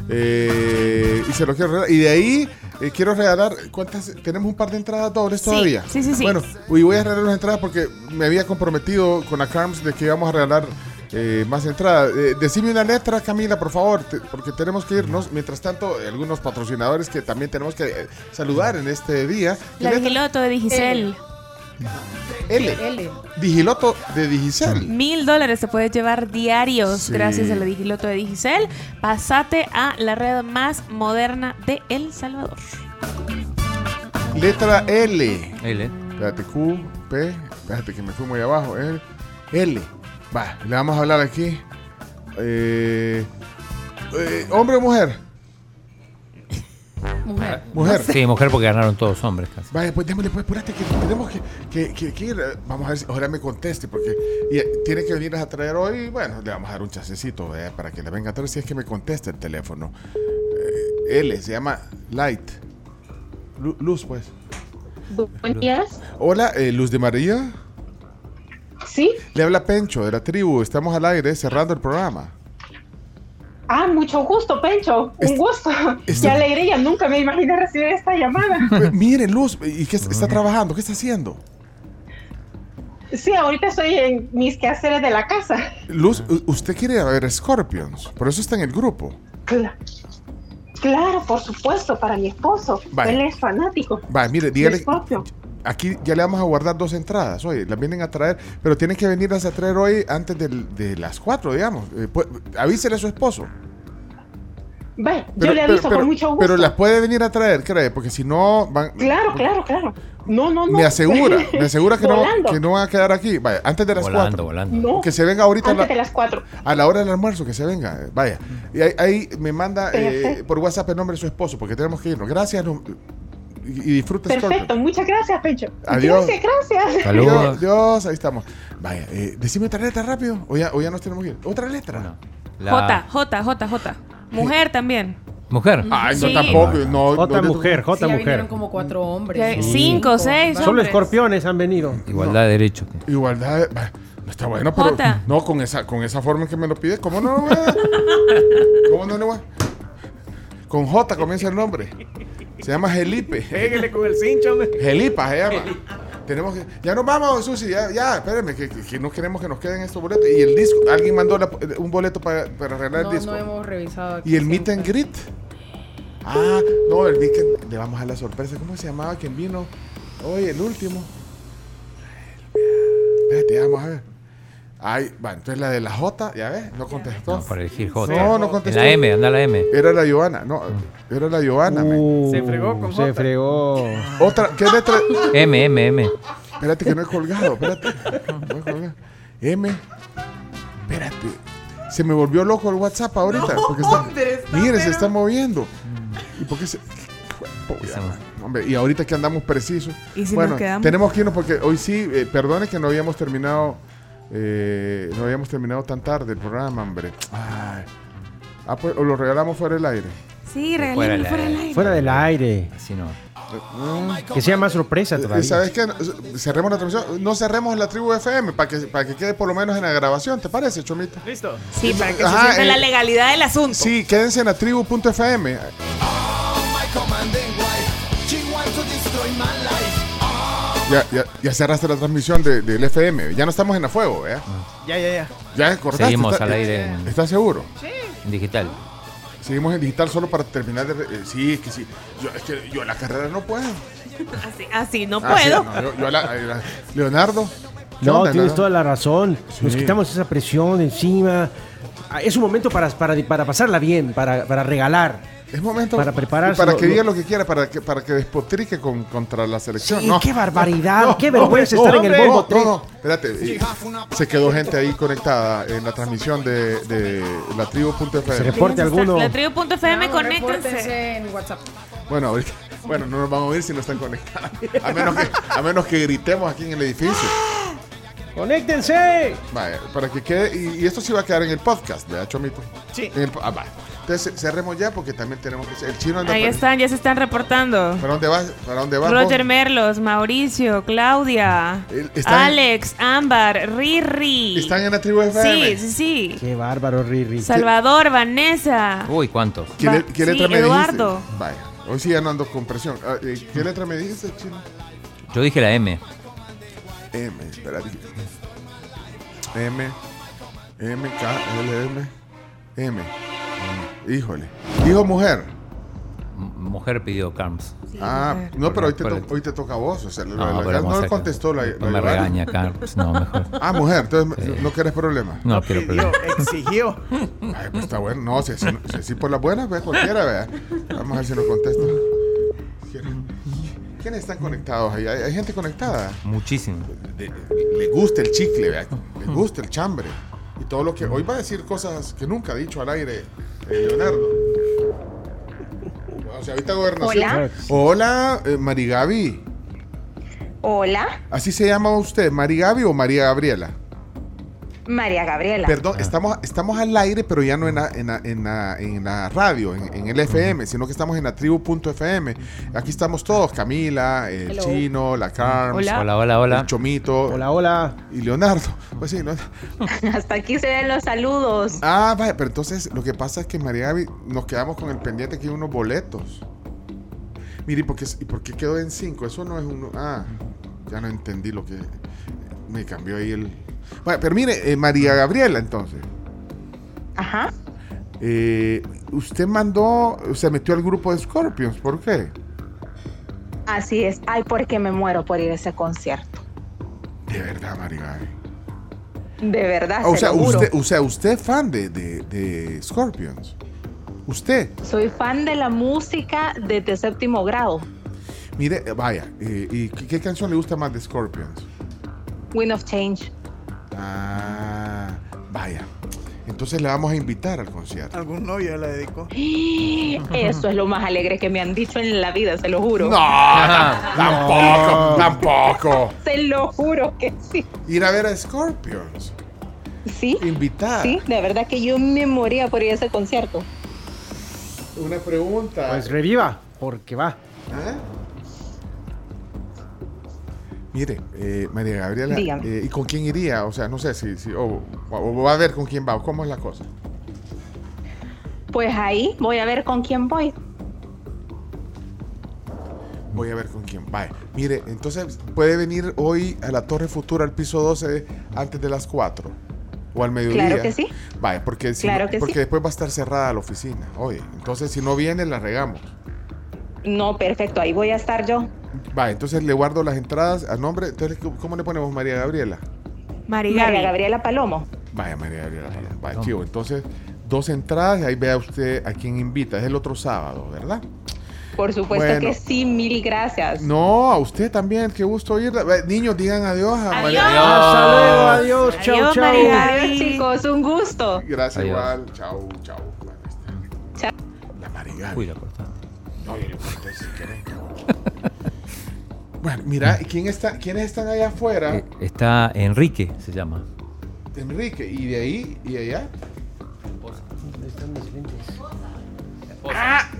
Eh, y se lo quiero regalar. Y de ahí eh, quiero regalar. ¿Cuántas? Tenemos un par de entradas dobles Sí, todavía. sí, sí, sí. Bueno, y voy a regalar las entradas porque me había comprometido con la CARMS de que íbamos a regalar eh, más entradas. Eh, decime una letra, Camila, por favor, te- porque tenemos que irnos. Mientras tanto, algunos patrocinadores que también tenemos que eh, saludar en este día. ¿Qué La letra? Digiloto de Digicel. L. L. Digiloto de Digicel. Mil dólares te puedes llevar diarios Sí. gracias a la Digiloto de Digicel. Pasate a la red más moderna de El Salvador. Letra L. L. Espérate, Q, P. Espérate que me fui muy abajo. L. L. Va, le vamos a hablar aquí. Eh, eh, ¿Hombre o mujer? Mujer. Mujer. Sí, mujer porque ganaron todos hombres casi. Vaya, pues démosle, pues, apurate, que tenemos que, que, que- que ir. Vamos a ver si ojalá me conteste, porque y, eh, tiene que venir a traer hoy. Bueno, le vamos a dar un chasecito eh, para que le venga a traer si es que me conteste el teléfono. Eh, L, se llama Light. Lu- Luz, pues. Buenos días. Hola, eh, Luz de María. Sí. Le habla Pencho de la tribu. Estamos al aire cerrando el programa. Ah, mucho gusto, Pencho. Un gusto. Qué alegría. Nunca me imaginé recibir esta llamada. Eh, Mire, Luz, ¿y qué está trabajando? ¿Qué está haciendo? Sí, ahorita estoy en mis quehaceres de la casa. Luz, usted quiere ver Scorpions, por eso está en el grupo. Cla- Claro, por supuesto, para mi esposo. Él es fanático. Va, mire, dígale. Aquí ya le vamos a guardar dos entradas. Oye, las vienen a traer, pero tienen que venirlas a traer hoy antes del- de las cuatro, digamos. Eh, pu- avísele a su esposo. Ve, Pero- yo le aviso pero- pero- con mucho gusto. Pero las puede venir a traer, cree, porque si no van. Claro, claro, claro. No, no, no. Me asegura, me asegura que no, que no van a quedar aquí. Vaya, antes de las Volando, cuatro. volando. No. Que se venga ahorita Antes la, de las cuatro. a la hora del almuerzo, que se venga. Vaya. Y ahí, ahí me manda eh, por WhatsApp el nombre de su esposo, porque tenemos que irnos. Gracias. no- y, Scorpio. Perfecto, muchas gracias, Pencho. Adiós. Gracias, gracias. Dios, Dios, ahí estamos. Vaya, eh, decime otra letra rápido. O ya, o ya nos tenemos que ir. Otra letra. J, J, J, J. Mujer también. Mujer. Ay, no Sí. tampoco. No, J no- mujer, J Sí, mujer. vinieron como cuatro hombres. Cinco, seis Solo hombres. escorpiones han venido. Igualdad de derecho. Igualdad. No está bueno, pero. Jota. No, con esa, con esa forma en que me lo pide. ¿Cómo no lo voy a- ¿Cómo no le voy a- Con J comienza el nombre. Se llama Gelipe. Pégale con el cincho, hombre. Gelipa se llama. Tenemos que, ya nos vamos, Susi. Ya, ya espérenme, que, que- que no queremos que nos queden estos boletos. Y el disco, alguien mandó la- un boleto para, para arreglar No, el disco. no hemos revisado. aquí Y el meet siempre. and greet. Ah, no, el meet and le vamos a la sorpresa. ¿Cómo se llamaba quien vino? Hoy, el último. Espérate, vamos a ver. Ay, va, entonces la de la J, ya ves, no contestó. No, para elegir J. No, no contestó. En la M, anda la M. Era la Joana, no, era la Joana. men. Uh, Se fregó con Se J. fregó. Otra, ¿qué letra? M, M, M. Espérate que no he colgado, espérate. No he colgado. M. Espérate. Se me volvió loco el WhatsApp ahorita. porque está, mire, se está moviendo. ¿Y por qué se.? Hombre, y ahorita que andamos precisos. ¿Y si bueno, nos quedamos? tenemos que irnos porque hoy sí, eh, perdone que no habíamos terminado. Eh, no habíamos terminado tan tarde el programa, hombre. Ay. Ah, pues, o lo regalamos fuera del aire. Sí, Fuera del fuera del aire. aire. Fuera del aire. Así no. Que sea más sorpresa Eh, todavía. ¿Sabes qué? Cerremos la transmisión. No cerremos la tribu FM para que, para que quede por lo menos en la grabación. ¿Te parece, Chomito? Listo. Sí, para que Ajá, se sienta eh, la legalidad del asunto. Sí, quédense en la tribu.fm. Ya, ya, ya cerraste la transmisión de- del FM. Ya no estamos en la fuego, ¿eh? Ya, ya, ya. Ya cortaste. Seguimos está- al aire en- ¿Estás seguro? En digital. Seguimos en digital solo para terminar de... eh, sí, es que sí. Yo, es que yo la carrera no puedo. Así, así no Ah, sí, puedo. no, yo- yo la- eh, la- Leonardo. ¿qué No, onda, tienes toda la razón. Nos Sí. quitamos esa presión de encima. Ah, Es un momento para, para, para pasarla bien, para, para regalar. Es momento Para prepararse. para que diga lo que quiera, para que, para que despotrique con, contra la selección. Sí, no. qué barbaridad, No, qué vergüenza no, estar en el bombo no, tres. no, espérate. Se quedó gente ahí conectada en la transmisión de, de la Se tribu.fm. reporte alguno. La tribu.fm, No, conéctense. repórtense en WhatsApp. Bueno, ahorita- bueno, no nos vamos a ir si no están conectados. A menos que, a menos que gritemos aquí en el edificio. ¡Conéctense! Vaya, para que quede. Y, y esto sí va a quedar en el podcast, ¿verdad, Chomito? Sí. En el po- ah, va. Entonces cerremos ya porque también tenemos que. El chino anda. Ahí están, ya se están reportando. ¿Para dónde vas? ¿Para dónde vas? Roger vos? Merlos, Mauricio, Claudia, El- están- Alex, Ámbar, Riri. ¿Están en la tribu FM? Sí, sí, sí. Qué bárbaro, Riri. Salvador, Vanessa. Uy, ¿cuántos? ¿Qué, le- qué sí, letra me Eduardo. dijiste? Vaya, hoy sí ya no ando con presión. Ah, eh, ¿Qué letra me dijiste, chino? Yo dije la M. M, espérate. M, M, K, L, M, M. Híjole. Hijo mujer. M- Mujer pidió Carms. Ah, mujer. no, pero hoy te, to- hoy te toca a vos. O sea, la- No, la- la- no le contestó la, No la me regaña Carms. No, mejor. Ah, mujer, entonces Sí. no quieres problema. No quiero Pidió, problema. exigió. Ay, pues está bueno. No, si así, si así por las buenas, ve cualquiera, vea. Vamos a ver si nos contesta. ¿Quiénes están conectados ahí? ¿Hay, hay gente conectada? Muchísimo. Le, le gusta el chicle, vea. Le gusta el chambre. Y todo lo que... Hoy va a decir cosas que nunca ha dicho al aire eh, Leonardo. O sea, ahorita gobernación. Hola. Hola, eh, Marigaby. Hola, ¿Así se llama usted? ¿Marigaby o María Gabriela? María Gabriela. Perdón, estamos, estamos al aire, pero ya no en la, en la, en la, en la radio, en, en el FM, sino que estamos en la tribu.fm. Aquí estamos todos, Camila, el Hello. Chino, la Carms, Hola. Hola, hola, hola. el Chomito Hola, hola. y Leonardo. Pues sí, ¿no? Hasta aquí se ven los saludos. Ah, vaya, pero entonces lo que pasa es que María Gaby nos quedamos con el pendiente que hay unos boletos. Mire, ¿y por qué, y por qué quedó en 5? Eso no es uno. Ah, ya no entendí lo que. me cambió ahí el. Bueno, pero mire, eh, María Gabriela, entonces. Ajá. eh, usted mandó, se metió al grupo de Scorpions, ¿por qué? Así es. Ay, porque me muero por ir a ese concierto. De verdad, María. De verdad, o, se sea, lo juro. usted, o sea, usted es fan de, de, de Scorpions. Usted. Soy fan de la música desde séptimo grado. Mire, eh, vaya, eh, ¿y qué, qué canción le gusta más de Scorpions? Wind of Change. Ah, vaya. Entonces le vamos a invitar al concierto. ¿Algún novio ya la dedicó? Eso es lo más alegre que me han dicho en la vida, se lo juro. No, tampoco, tampoco. Se lo juro que sí. Ir a ver a Scorpions. Sí. Invitar. Sí, de verdad que yo me moría por ir a ese concierto. Una pregunta. Pues reviva, porque va. ¿Eh? Mire, eh, María Gabriela, eh, ¿y con quién iría? O sea, no sé si, si o, o va a ver con quién va, o cómo es la cosa. Pues ahí voy a ver con quién voy. Voy a ver con quién va. Mire, entonces puede venir hoy a la Torre Futura, al piso 12, antes de las 4 o al mediodía. Claro que sí. Vaya, porque, si Claro no- que porque sí. después va a estar cerrada la oficina. Oye, entonces si no viene, la regamos. No, perfecto, ahí voy a estar yo. Vaya, entonces le guardo las entradas a nombre. Entonces, ¿cómo le ponemos María Gabriela? María María Gabriela Palomo. Vaya, María Gabriela. Vaya, chivo. Entonces, dos entradas y ahí vea usted a quién invita. Es el otro sábado, ¿verdad? Por supuesto Bueno. que sí, mil gracias. No, a usted también. Qué gusto oírla. Niños, digan adiós a María Hasta luego, adiós, chau, Adiós, chau. María. Adiós, chicos, un gusto. Gracias Adiós. igual. Chau, chau. Chao. La María Uy, la cortaste. No, yo le corté si quieren. Bueno, mira, ¿quién está, ¿quiénes están allá afuera? Eh, está Enrique, se llama. Enrique, ¿y de ahí y allá? Ah,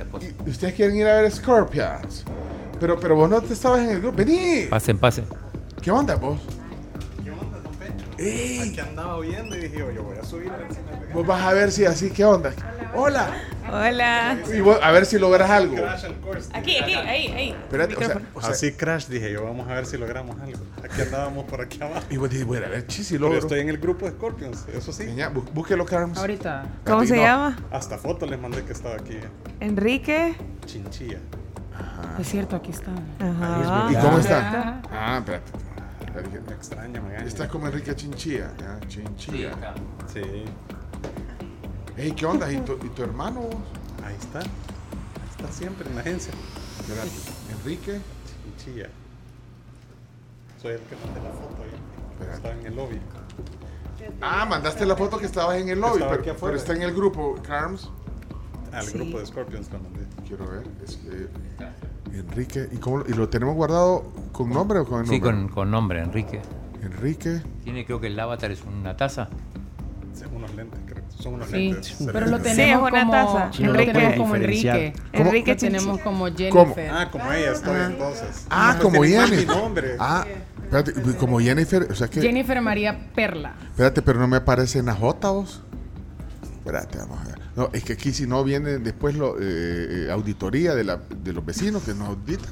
y ustedes quieren ir a ver Scorpions. Pero, pero vos no te estabas en el grupo. Vení. Pasen, pasen. ¿Qué onda vos? Aquí andaba oyendo y dije, yo, voy a subir a ver si me Vos vas a ver si así, ¿qué onda? Hola. Hola. Y vos, a ver si logras algo. Aquí, aquí, ahí, ahí. Espérate, o sea, o sea- Así crash, dije yo, vamos a ver si logramos algo. Aquí andábamos por aquí abajo. Y vos dijiste, bueno, a ver, chis, si Pero logro. estoy en el grupo de Scorpions, eso sí. Niña, bú- búsquelo, Carms. Ahorita. ¿Cómo se No. llama? Hasta fotos les mandé que estaba aquí. Enrique. Chinchilla. Es cierto, aquí está. Ajá. ¿Y cómo está? Ajá. Ah, espérate. Me extraña, me engaña. Estás como Enrique Chinchilla. ya, Chinchilla. Sí. Ey, ¿qué onda? ¿Y tu, y tu hermano vos? Ahí está. Ahí está siempre en la agencia. Espérate. Enrique. Chinchilla. Soy el que mandé la foto ahí. Estaba en el lobby. Ah, mandaste la foto que estabas en el lobby, pero, aquí afuera. pero está en el grupo, Carms. Al Sí. grupo de Scorpions la mandé. Quiero ver. Es que Enrique. ¿Y, cómo, lo- ¿Y lo tenemos guardado con nombre o con el Sí, nombre? con, con nombre, Enrique. Enrique. Tiene, creo que el avatar es una taza. Son unos lentes, creo. Son unos Sí, lentes. pero lo Sí, tenemos es una como, taza. no lo Enrique tenemos como. Enrique. ¿Cómo? Enrique Lo tenemos como ¿Cómo? Jennifer. Ah, como ella estoy entonces. Ah, No, como mi nombre. Ah, espérate, como Jennifer. O sea que. Jennifer María Perla. Espérate, pero no me aparece en la J vos. Espérate, vamos a ver. No, es que aquí si no viene después lo, eh, eh, auditoría de, la, de los vecinos que nos auditan.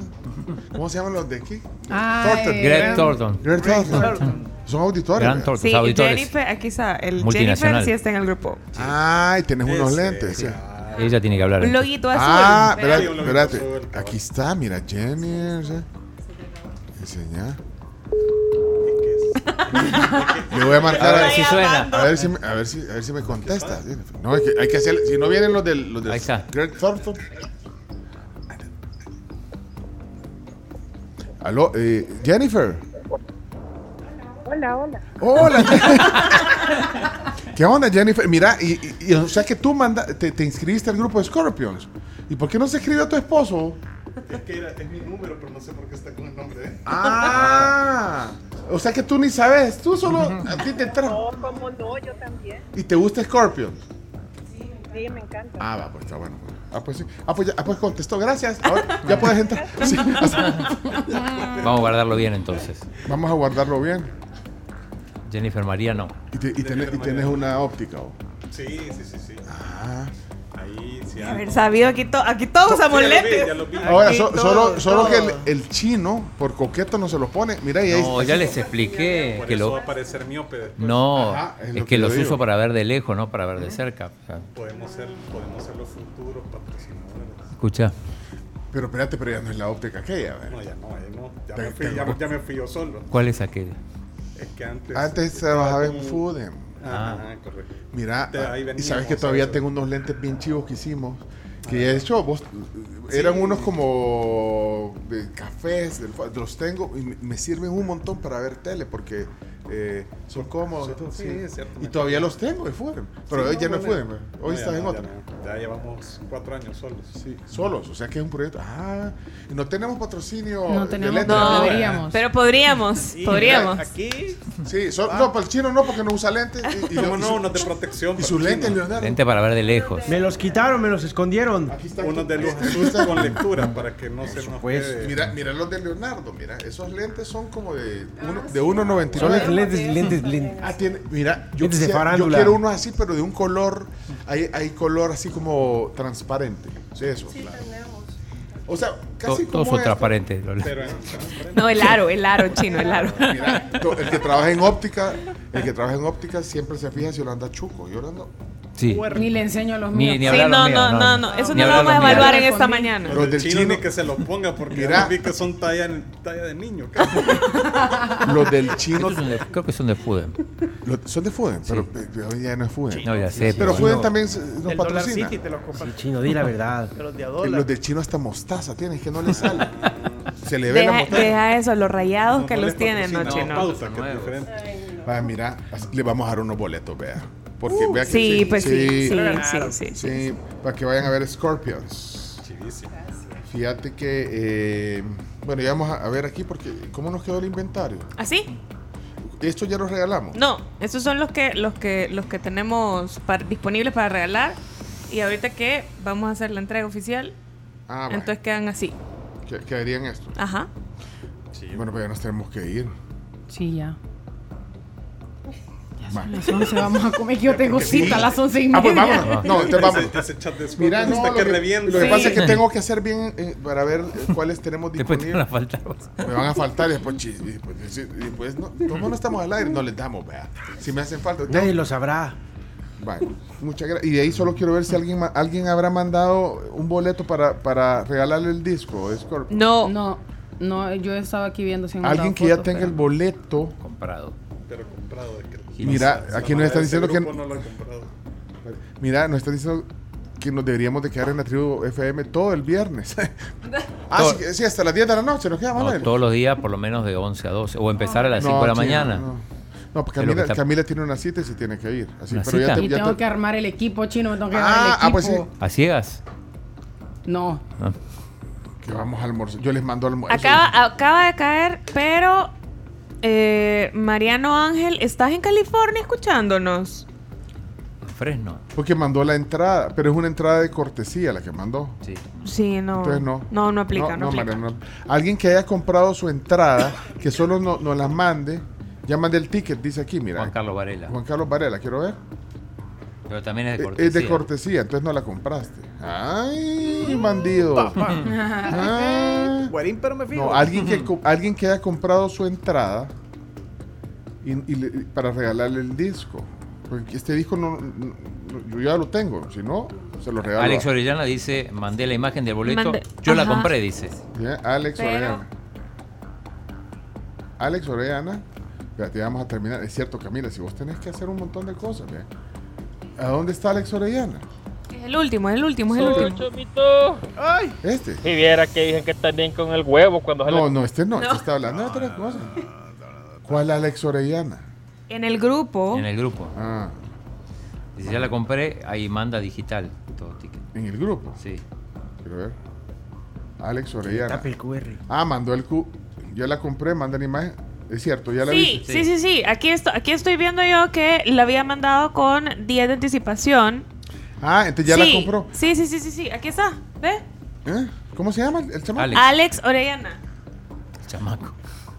¿Cómo se llaman los de aquí? Ah, Thornton. Greg Thornton. Greg Thornton. Son auditores. Gran. Thornton, Sí, auditores. Jennifer, aquí está. El Jennifer sí está en el grupo. Ay, tenés unos Ese, lentes. sí. ah, Ella tiene que hablar. Un loguito azul. Ah, espérate, Sí, espérate. Aquí está, mira, Jenny. ¿sí? Enseñar. Le voy a marcar A ver a, si suena. a ver si, me- a ver si, a ver si me contesta. Jennifer. No, es que hay que hacer. Si no vienen los del, los del Ahí está. Greg Thornton. Aló, eh, Jennifer. Hola, hola. Hola. ¿Qué onda, Jennifer? Mira, y, y- y, o sea que tú manda, te, te inscribiste al grupo de Scorpions. ¿Y por qué no se escribió tu esposo? Es que era, es mi número, pero no sé por qué está con el nombre. Ah, o sea que tú ni sabes, tú solo a ti te entra. No, como no, yo también. ¿Y te gusta Scorpions? Sí, me encanta. Ah, va, pues está bueno. Ah, pues sí. Ah, pues, ya, ah, pues contestó, gracias. Ahora ya puedes entrar. Sí. Vamos a guardarlo bien entonces. Vamos a guardarlo bien. Jennifer María no. Y, te- y tenés, y tenés una óptica. ¿o? Sí, sí, sí, sí. Ah, Ahí sí. De haber sabido, aquí, to- aquí todos usamos Sí, ya lo vi, lentes. ya lo vi. Ahora, so- todo, solo, solo que el, el chino, por coqueto, no se los pone. Mira, y ahí No, ya les expliqué Por que eso lo... va a parecer miope después. No, Ajá, es es, que, que los digo. uso para ver de lejos, no para ver de cerca. O sea, Podemos ser, podemos ser los futuros patrocinadores. escucha, Pero espérate, pero ya no es la óptica aquella. ¿verdad? No, ya no, ya no. Ya me fui, ya, ya me fui yo solo. ¿cuál es aquel? Es que antes. Antes trabajaba en con- Ajá, correcto. Mira, ahí y sabes que todavía eso. tengo unos lentes bien chivos que hicimos. Que de hecho, vos, eran unos como de cafés, los tengo y me- me sirven un montón para ver tele porque eh, son cómodos. y todo, Sí, sí. es cierto, Y me todavía los tengo de Foodem. Pero Sí, hoy ya no es Foodem. no, Hoy ya estás no, en otra. no. Ya llevamos cuatro años solos. Sí, solos, o sea que es un proyecto. Ah, no tenemos patrocinio. No de tenemos, no, deberíamos. Pero podríamos, podríamos. Aquí. Sí, so- no, para el chino no, porque no usa lentes. Y, y, ¿Cómo y no? su- Unos de protección. y sus lentes. Leonardo. Lente para ver de lejos. Me los quitaron, me los escondieron. Aquí está. Unos de luz con lectura para que no se nos. Mira, mira los de Leonardo, mira, esos lentes son como de uno, de Son 1.99. lentes, lentes, lentes. Ah, tiene, mira, yo, Lentes de quisiera- yo farándula. quiero unos así, pero de un color, hay, hay color así como transparente. Sí, eso. claro. O sea, To- casi todos como transparente. No, el aro, el aro chino, el aro. Mira, el que trabaja en óptica, el que trabaja en óptica siempre se fija si lo anda chuco. Yo lo ando. Sí. Ni le enseño a los míos. ni Sí, los no, míos, no, no, no. Eso no lo vamos a evaluar en esta mañana. Pero Los del chino, chino- ni que se lo ponga porque Mira. ya vi que son talla, talla de niño. Los del chino Estos son de- creo que son de Fudem. lo- son de Fuden, pero eh, hoy ya no es Fuden. No, ya sé. Pero Fuden Fuden también nos El Dollar patrocina. City te los. Sí, chino, di la verdad. De los de Eh, dólar. Los del chino hasta mostaza tienen, que no le sale. Se le ve la Deja, mostaza. deja eso, los rayados No, que no los tienen, no, chino. Ah, mira, le vamos a dar unos boletos, vea. Porque vea que Sí, pues sí, sí, sí, sí. sí, para que vayan a ver Scorpions. Chivísimo. Fíjate que, eh, bueno, ya vamos a, ver aquí porque, ¿cómo nos quedó el inventario? ¿Así? Esto ya lo regalamos. No, esos son los que los que los que tenemos para- disponibles para regalar y ahorita que vamos a hacer la entrega oficial, Ah, entonces quedan así. Que- quedarían estos. Ajá. Bueno, pues ya nos tenemos que ir. Sí, ya. A las 11 vamos a comer, que yo tengo cita a las 11 y Ah, pues media. vámonos. No, entonces vamos. Ese- chat de Mira, no, lo que lo pasa es que tengo que hacer bien eh, para ver eh, cuáles tenemos Después te van a disponibles. faltar. Me van a faltar y después, chis, y después, y después no, como no estamos al aire, no les damos, vea. Si me hacen falta. tengo- Nadie lo sabrá. Vale, muchas gracias. Y de ahí solo quiero ver si alguien alguien habrá mandado un boleto para, para regalarle el disco de Scorpio. No, No, no, yo estaba aquí viendo si han Alguien que ya tenga pero- el boleto. Comprado. Pero comprado. de que- Mira, la aquí nos están diciendo que- No lo. Mira, nos están diciendo que nos deberíamos de quedar en la tribu FM todo el viernes. ah, Todo- sí, sí, hasta las 10 de la noche nos quedamos. No, todos los días por lo menos de 11 a 12. O empezar a las 5 de la mañana. No, no Camila, está- Camila tiene una cita y se tiene que ir. Así, ¿Una pero ya te- Y ya tengo te- que armar el equipo chino, me tengo que Ah, armar el ah, equipo. pues sí. ¿A ciegas? No. Ah. que vamos a almorzar. Yo les mando almuerzo. acaba acaba de caer, pero eh, Mariano Ángel, ¿estás en California escuchándonos? Fresno. Porque mandó la entrada, pero es una entrada de cortesía la que mandó. Sí. Sí, no. Entonces no. No, no aplica, no, aplica. María, no. Alguien que haya comprado su entrada, que solo no- nos las mande, ya mande el ticket, dice aquí, mira. Juan Carlos Varela. Juan Carlos Varela, quiero ver. Pero también es de Eh, cortesía. Es de cortesía, entonces no la compraste. Ay, bandido. Ah. Güerín, pero me fijo. No, alguien que, alguien que haya comprado su entrada y, y para regalarle el disco. Porque este disco no, no- yo ya lo tengo, si no, se lo regalo. Alex Orellana dice, mandé la imagen del boleto. Mande- Yo la Ajá. compré, dice. Bien, Alex Pero- Orellana. Alex Orellana. Espérate, ya vamos a terminar. Es cierto, Camila, si vos tenés que hacer un montón de cosas, vea. ¿A dónde está Alex Orellana? Es el último, es el último, es el último. Chomito. Este. Si viera que dicen que están bien con el huevo cuando se No, no, este no, este está hablando de otra cosa. ¿Cuál Alex Orellana? En el grupo. En el grupo. Ah, Dice, ya la compré, ahí manda digital. Todo ticket. en el grupo. Sí. Quiero ver. Alex Orellana. Tape el QR. Ah, mandó el Q. Yo la compré, manda la imagen. Es cierto, ya la Sí, viste. sí, sí, sí. Aquí, esto, aquí estoy viendo yo que la había mandado con día de anticipación. Ah, entonces ya sí, la compró. Sí, sí, sí, sí, sí. Aquí está. ¿Ve? ¿Eh? ¿Cómo se llama el el chamaco? Alex. Alex Orellana. Chamaco.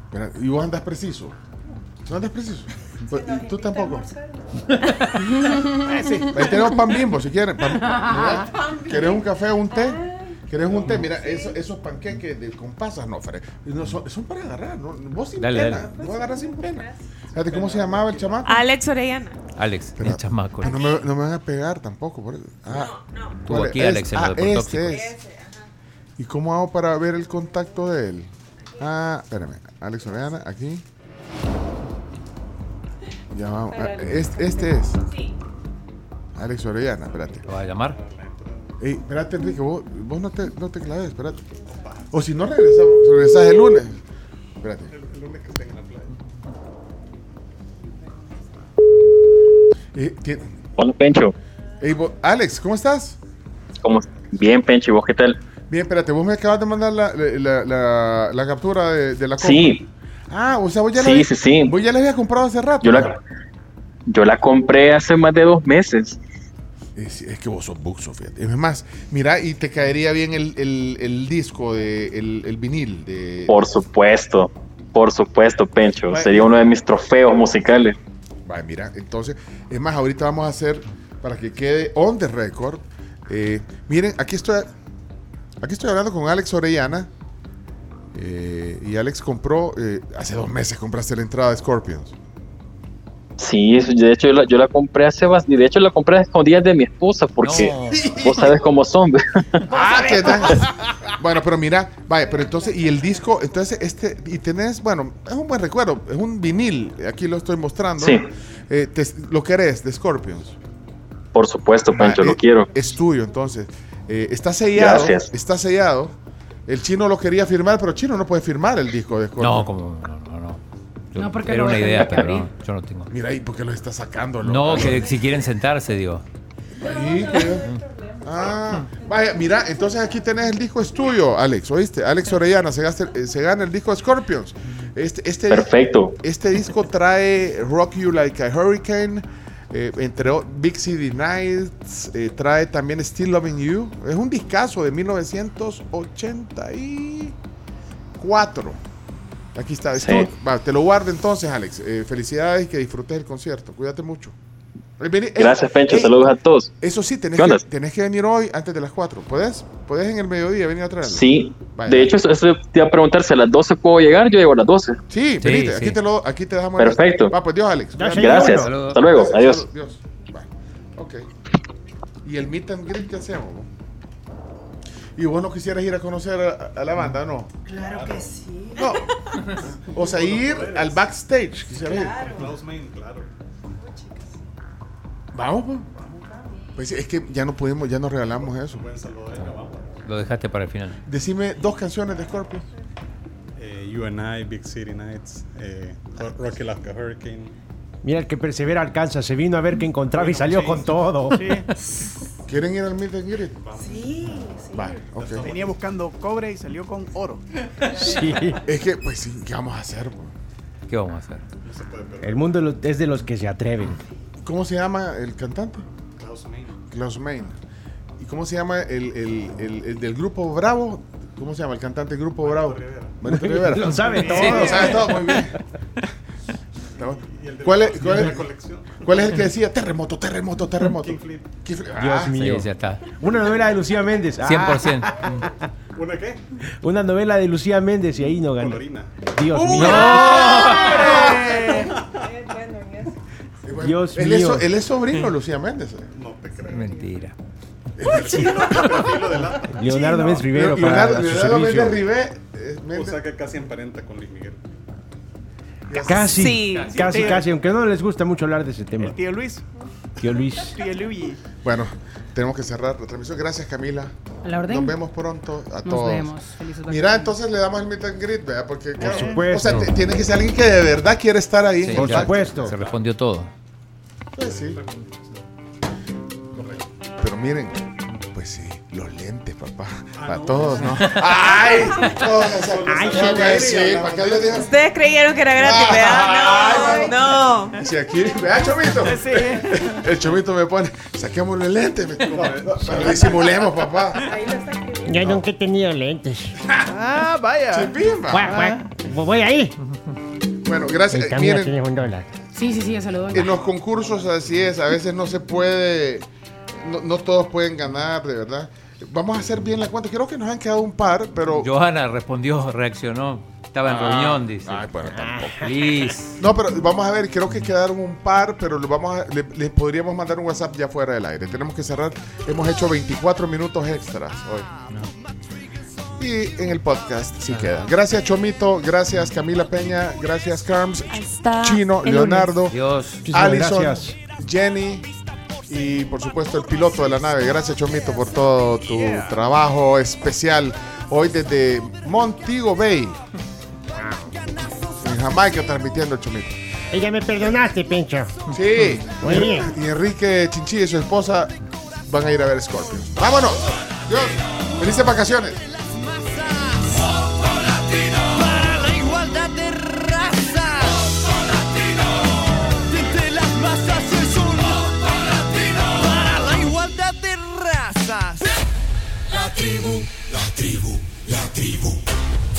Espera, y vos andas preciso. ¿No andas preciso? Pues, ¿y ¿Tú tampoco? Ahí tenemos pan bimbo si quieren. Pan- ¿Quieres un café o un té? ¿Quieres un té? Mira, eso- esos panqueques de, con pasas, no, Fred. No, son, son para agarrar, ¿no? Vos sin Dale, pena. dale. Vos agarras sin pena. Fíjate, ¿cómo se llamaba el chamaco? Alex Orellana. Alex, el chamaco. Ah, no, me, no me van a pegar tampoco. Por eso. Ah, Estuvo ¿cuál aquí es? Alex en ah, este es. ¿Y cómo hago para ver el contacto de él? Ah, espérame. Alex Orellana, aquí. Ya vamos. Ah, este, este es. Alex Orellana, espérate. ¿Lo va a llamar? Ey, espérate, Enrique, vos, vos no, te, no te claves, espérate. O si no regresamos, regresas el lunes. Espérate. El lunes que estén en la playa. Eh, Hola, Pencho. Ey, vos- Alex, ¿cómo estás? ¿Cómo? Bien, Pencho. ¿Y vos qué tal? Bien, espérate, vos me acabas de mandar la, la, la- la captura de, de la compra. Sí. Ah, o sea, vos ya Sí, la sí, sí. Vos ya la habías comprado hace rato. Yo la, yo la compré hace más de dos meses. Es, es que vos sos buxo, fíjate. Es más, mira, y te caería bien el, el, el disco, de, el, el vinil de... Por supuesto. Por supuesto, Pencho. Sería uno de mis trofeos musicales. Vale, mira, entonces, es más, ahorita vamos a hacer, para que quede on the record, eh, miren, aquí estoy, aquí estoy hablando con Alex Orellana, eh, y Alex compró, eh, hace dos meses compraste la entrada de Scorpions. Sí, de hecho yo la, yo la compré hace bas- y de hecho la compré a escondidas de mi esposa porque vos sabes cómo son. Ah, ¿qué tal? Bueno, pero mira, vaya, pero entonces, y el disco, entonces, este, y tenés, bueno, es un buen recuerdo, es un vinil, aquí lo estoy mostrando. Sí. Eh, te- lo querés, de Scorpions. Por supuesto, Ah, lo eh, quiero. Es tuyo, entonces. Eh, está sellado. Gracias. Está sellado. El chino lo quería firmar, pero el chino no puede firmar el disco de Scorpions. No, como no, no, no. Yo- No, porque Era lo una idea, de pero no, yo no tengo. Mira ahí, ¿por qué lo está sacando? No, que si quieren sentarse, digo. Ahí, Ah, vaya, mira, entonces aquí tenés el disco es tuyo, Alex, ¿oíste? Alex Orellana se, gasta- eh, se gana el disco de Scorpions. Este, este Perfecto. Este disco trae Rock You Like a Hurricane, eh, entre Big City Nights, eh, trae también Still Loving You. Es un discazo de 1984. Aquí está. Sí. Va, te lo guardo entonces, Alex. Eh, felicidades y que disfrutes el concierto. Cuídate mucho. Eh, vení- eh, Gracias, Pencho. eh, Saludos a todos. Eso sí, tenés que, tenés que venir hoy antes de las 4. ¿Puedes? ¿Puedes en el mediodía venir a traerlo? Sí. Vaya. De hecho, eso, eso te iba a preguntar si a las 12 puedo llegar. Yo llego a las 12. Sí, venite, aquí, te lo, aquí te dejamos. el- Perfecto. Va, pues Dios, Alex. Gracias. Gracias. Hasta luego. Gracias. Adiós. Bye. Ok. ¿Y el meet and greet qué hacemos? ¿Y vos no quisieras ir a conocer a, a la banda, no? Claro que sí. No. O sea, ir al backstage. Quisieras ir. Klaus Main, claro. Vamos, pues. Pues es que ya no pudimos, ya nos regalamos eso. Buen saludo de vamos. Lo dejaste para el final. Decime dos canciones de Scorpion. Eh, you and I, Big City Nights, eh, Ro- Rocky Like a Hurricane. Mira, el que persevera alcanza. Se vino a ver qué encontraba y salió con todo. ¿Quieren ir al meet and greet? Sí, sí. Vale, ok. Venía buscando cobre y salió con oro. Sí. Es que, pues sí, ¿qué vamos a hacer? po? ¿Qué vamos a hacer? El mundo es de los que se atreven. ¿Cómo se llama el cantante? Klaus Main. Klaus Main. ¿Y cómo se llama el, el- el- el del grupo Bravo? ¿Cómo se llama el cantante del grupo Bravo? Marito Rivera. Lo sabe todo. Sí, lo sabe todo, muy bien. ¿Cuál es, cuál, es, colección? cuál es el que decía terremoto, terremoto, terremoto? King Flip. King Flip. Dios Ah, mío. Sí, ya está. Una novela de Lucía Méndez. Ah. 100%. ¿Una qué? Una novela de Lucía Méndez y ahí no ganó. Colorina. Dios mío. Bueno, Dios él, mío. Es, él es sobrino de Lucía Méndez. eh. No te creo. Mentira. Leonardo Méndez Rivero. Leonardo. Méndez Rivé. eh, O sea que casi emparenta con Luis Miguel. Casi, Sí. casi, Sí. casi, aunque no les gusta mucho hablar de ese tema. El tío Luis. Tío Luis. Tío Luis. Bueno, tenemos que cerrar la transmisión. Gracias, Camila. A la orden. Nos vemos pronto a Nos todos. vemos. Felices Mira, entonces le damos el meet and greet, ¿verdad? Porque, claro, supuesto. O sea, tiene que ser alguien que de verdad quiere estar ahí. Sí, Por ya supuesto. Se respondió todo. Pues sí. Pero miren, pues sí, los lentes, papá. Para todos, ¿no? ¡Ay! Ay, qué sí. Ustedes creyeron que era gratis, ¿verdad? No, no. Si aquí, vea, Chomito. El Chomito me pone, saquemos los lentes. disimulemos, papá. Yo nunca he tenido lentes. Ah, vaya. Chipimba. Guac. Voy ahí. Bueno, gracias. El Eh, cambio Miren, tiene un dólar. Sí, sí, sí, ya saludó. En los concursos así es, a veces no se puede, no, no todos pueden ganar, de verdad. Vamos a hacer bien la cuenta. Creo que nos han quedado un par, pero... Johanna respondió, reaccionó. Estaba en Ah, reunión, dice. ay, bueno, tampoco. Please. No, pero vamos a ver, creo que quedaron un par, pero le vamos a- le- les podríamos mandar un WhatsApp ya fuera del aire. Tenemos que cerrar. Hemos hecho 24 minutos extras hoy. Y en el podcast sí queda. Gracias Chomito, gracias Camila Peña, gracias Carms, Hasta Chino, Leonardo. Dios. Gracias. Jenny y por supuesto el piloto de la nave. Gracias Chomito por todo tu trabajo especial hoy desde Montego Bay. En Jamaica transmitiendo Chomito. Ya me perdonaste, Pencho. Sí. Muy bien. Y Enrique Chinchi y su esposa van a ir a ver Scorpions. ¡Vámonos! Dios, felices vacaciones.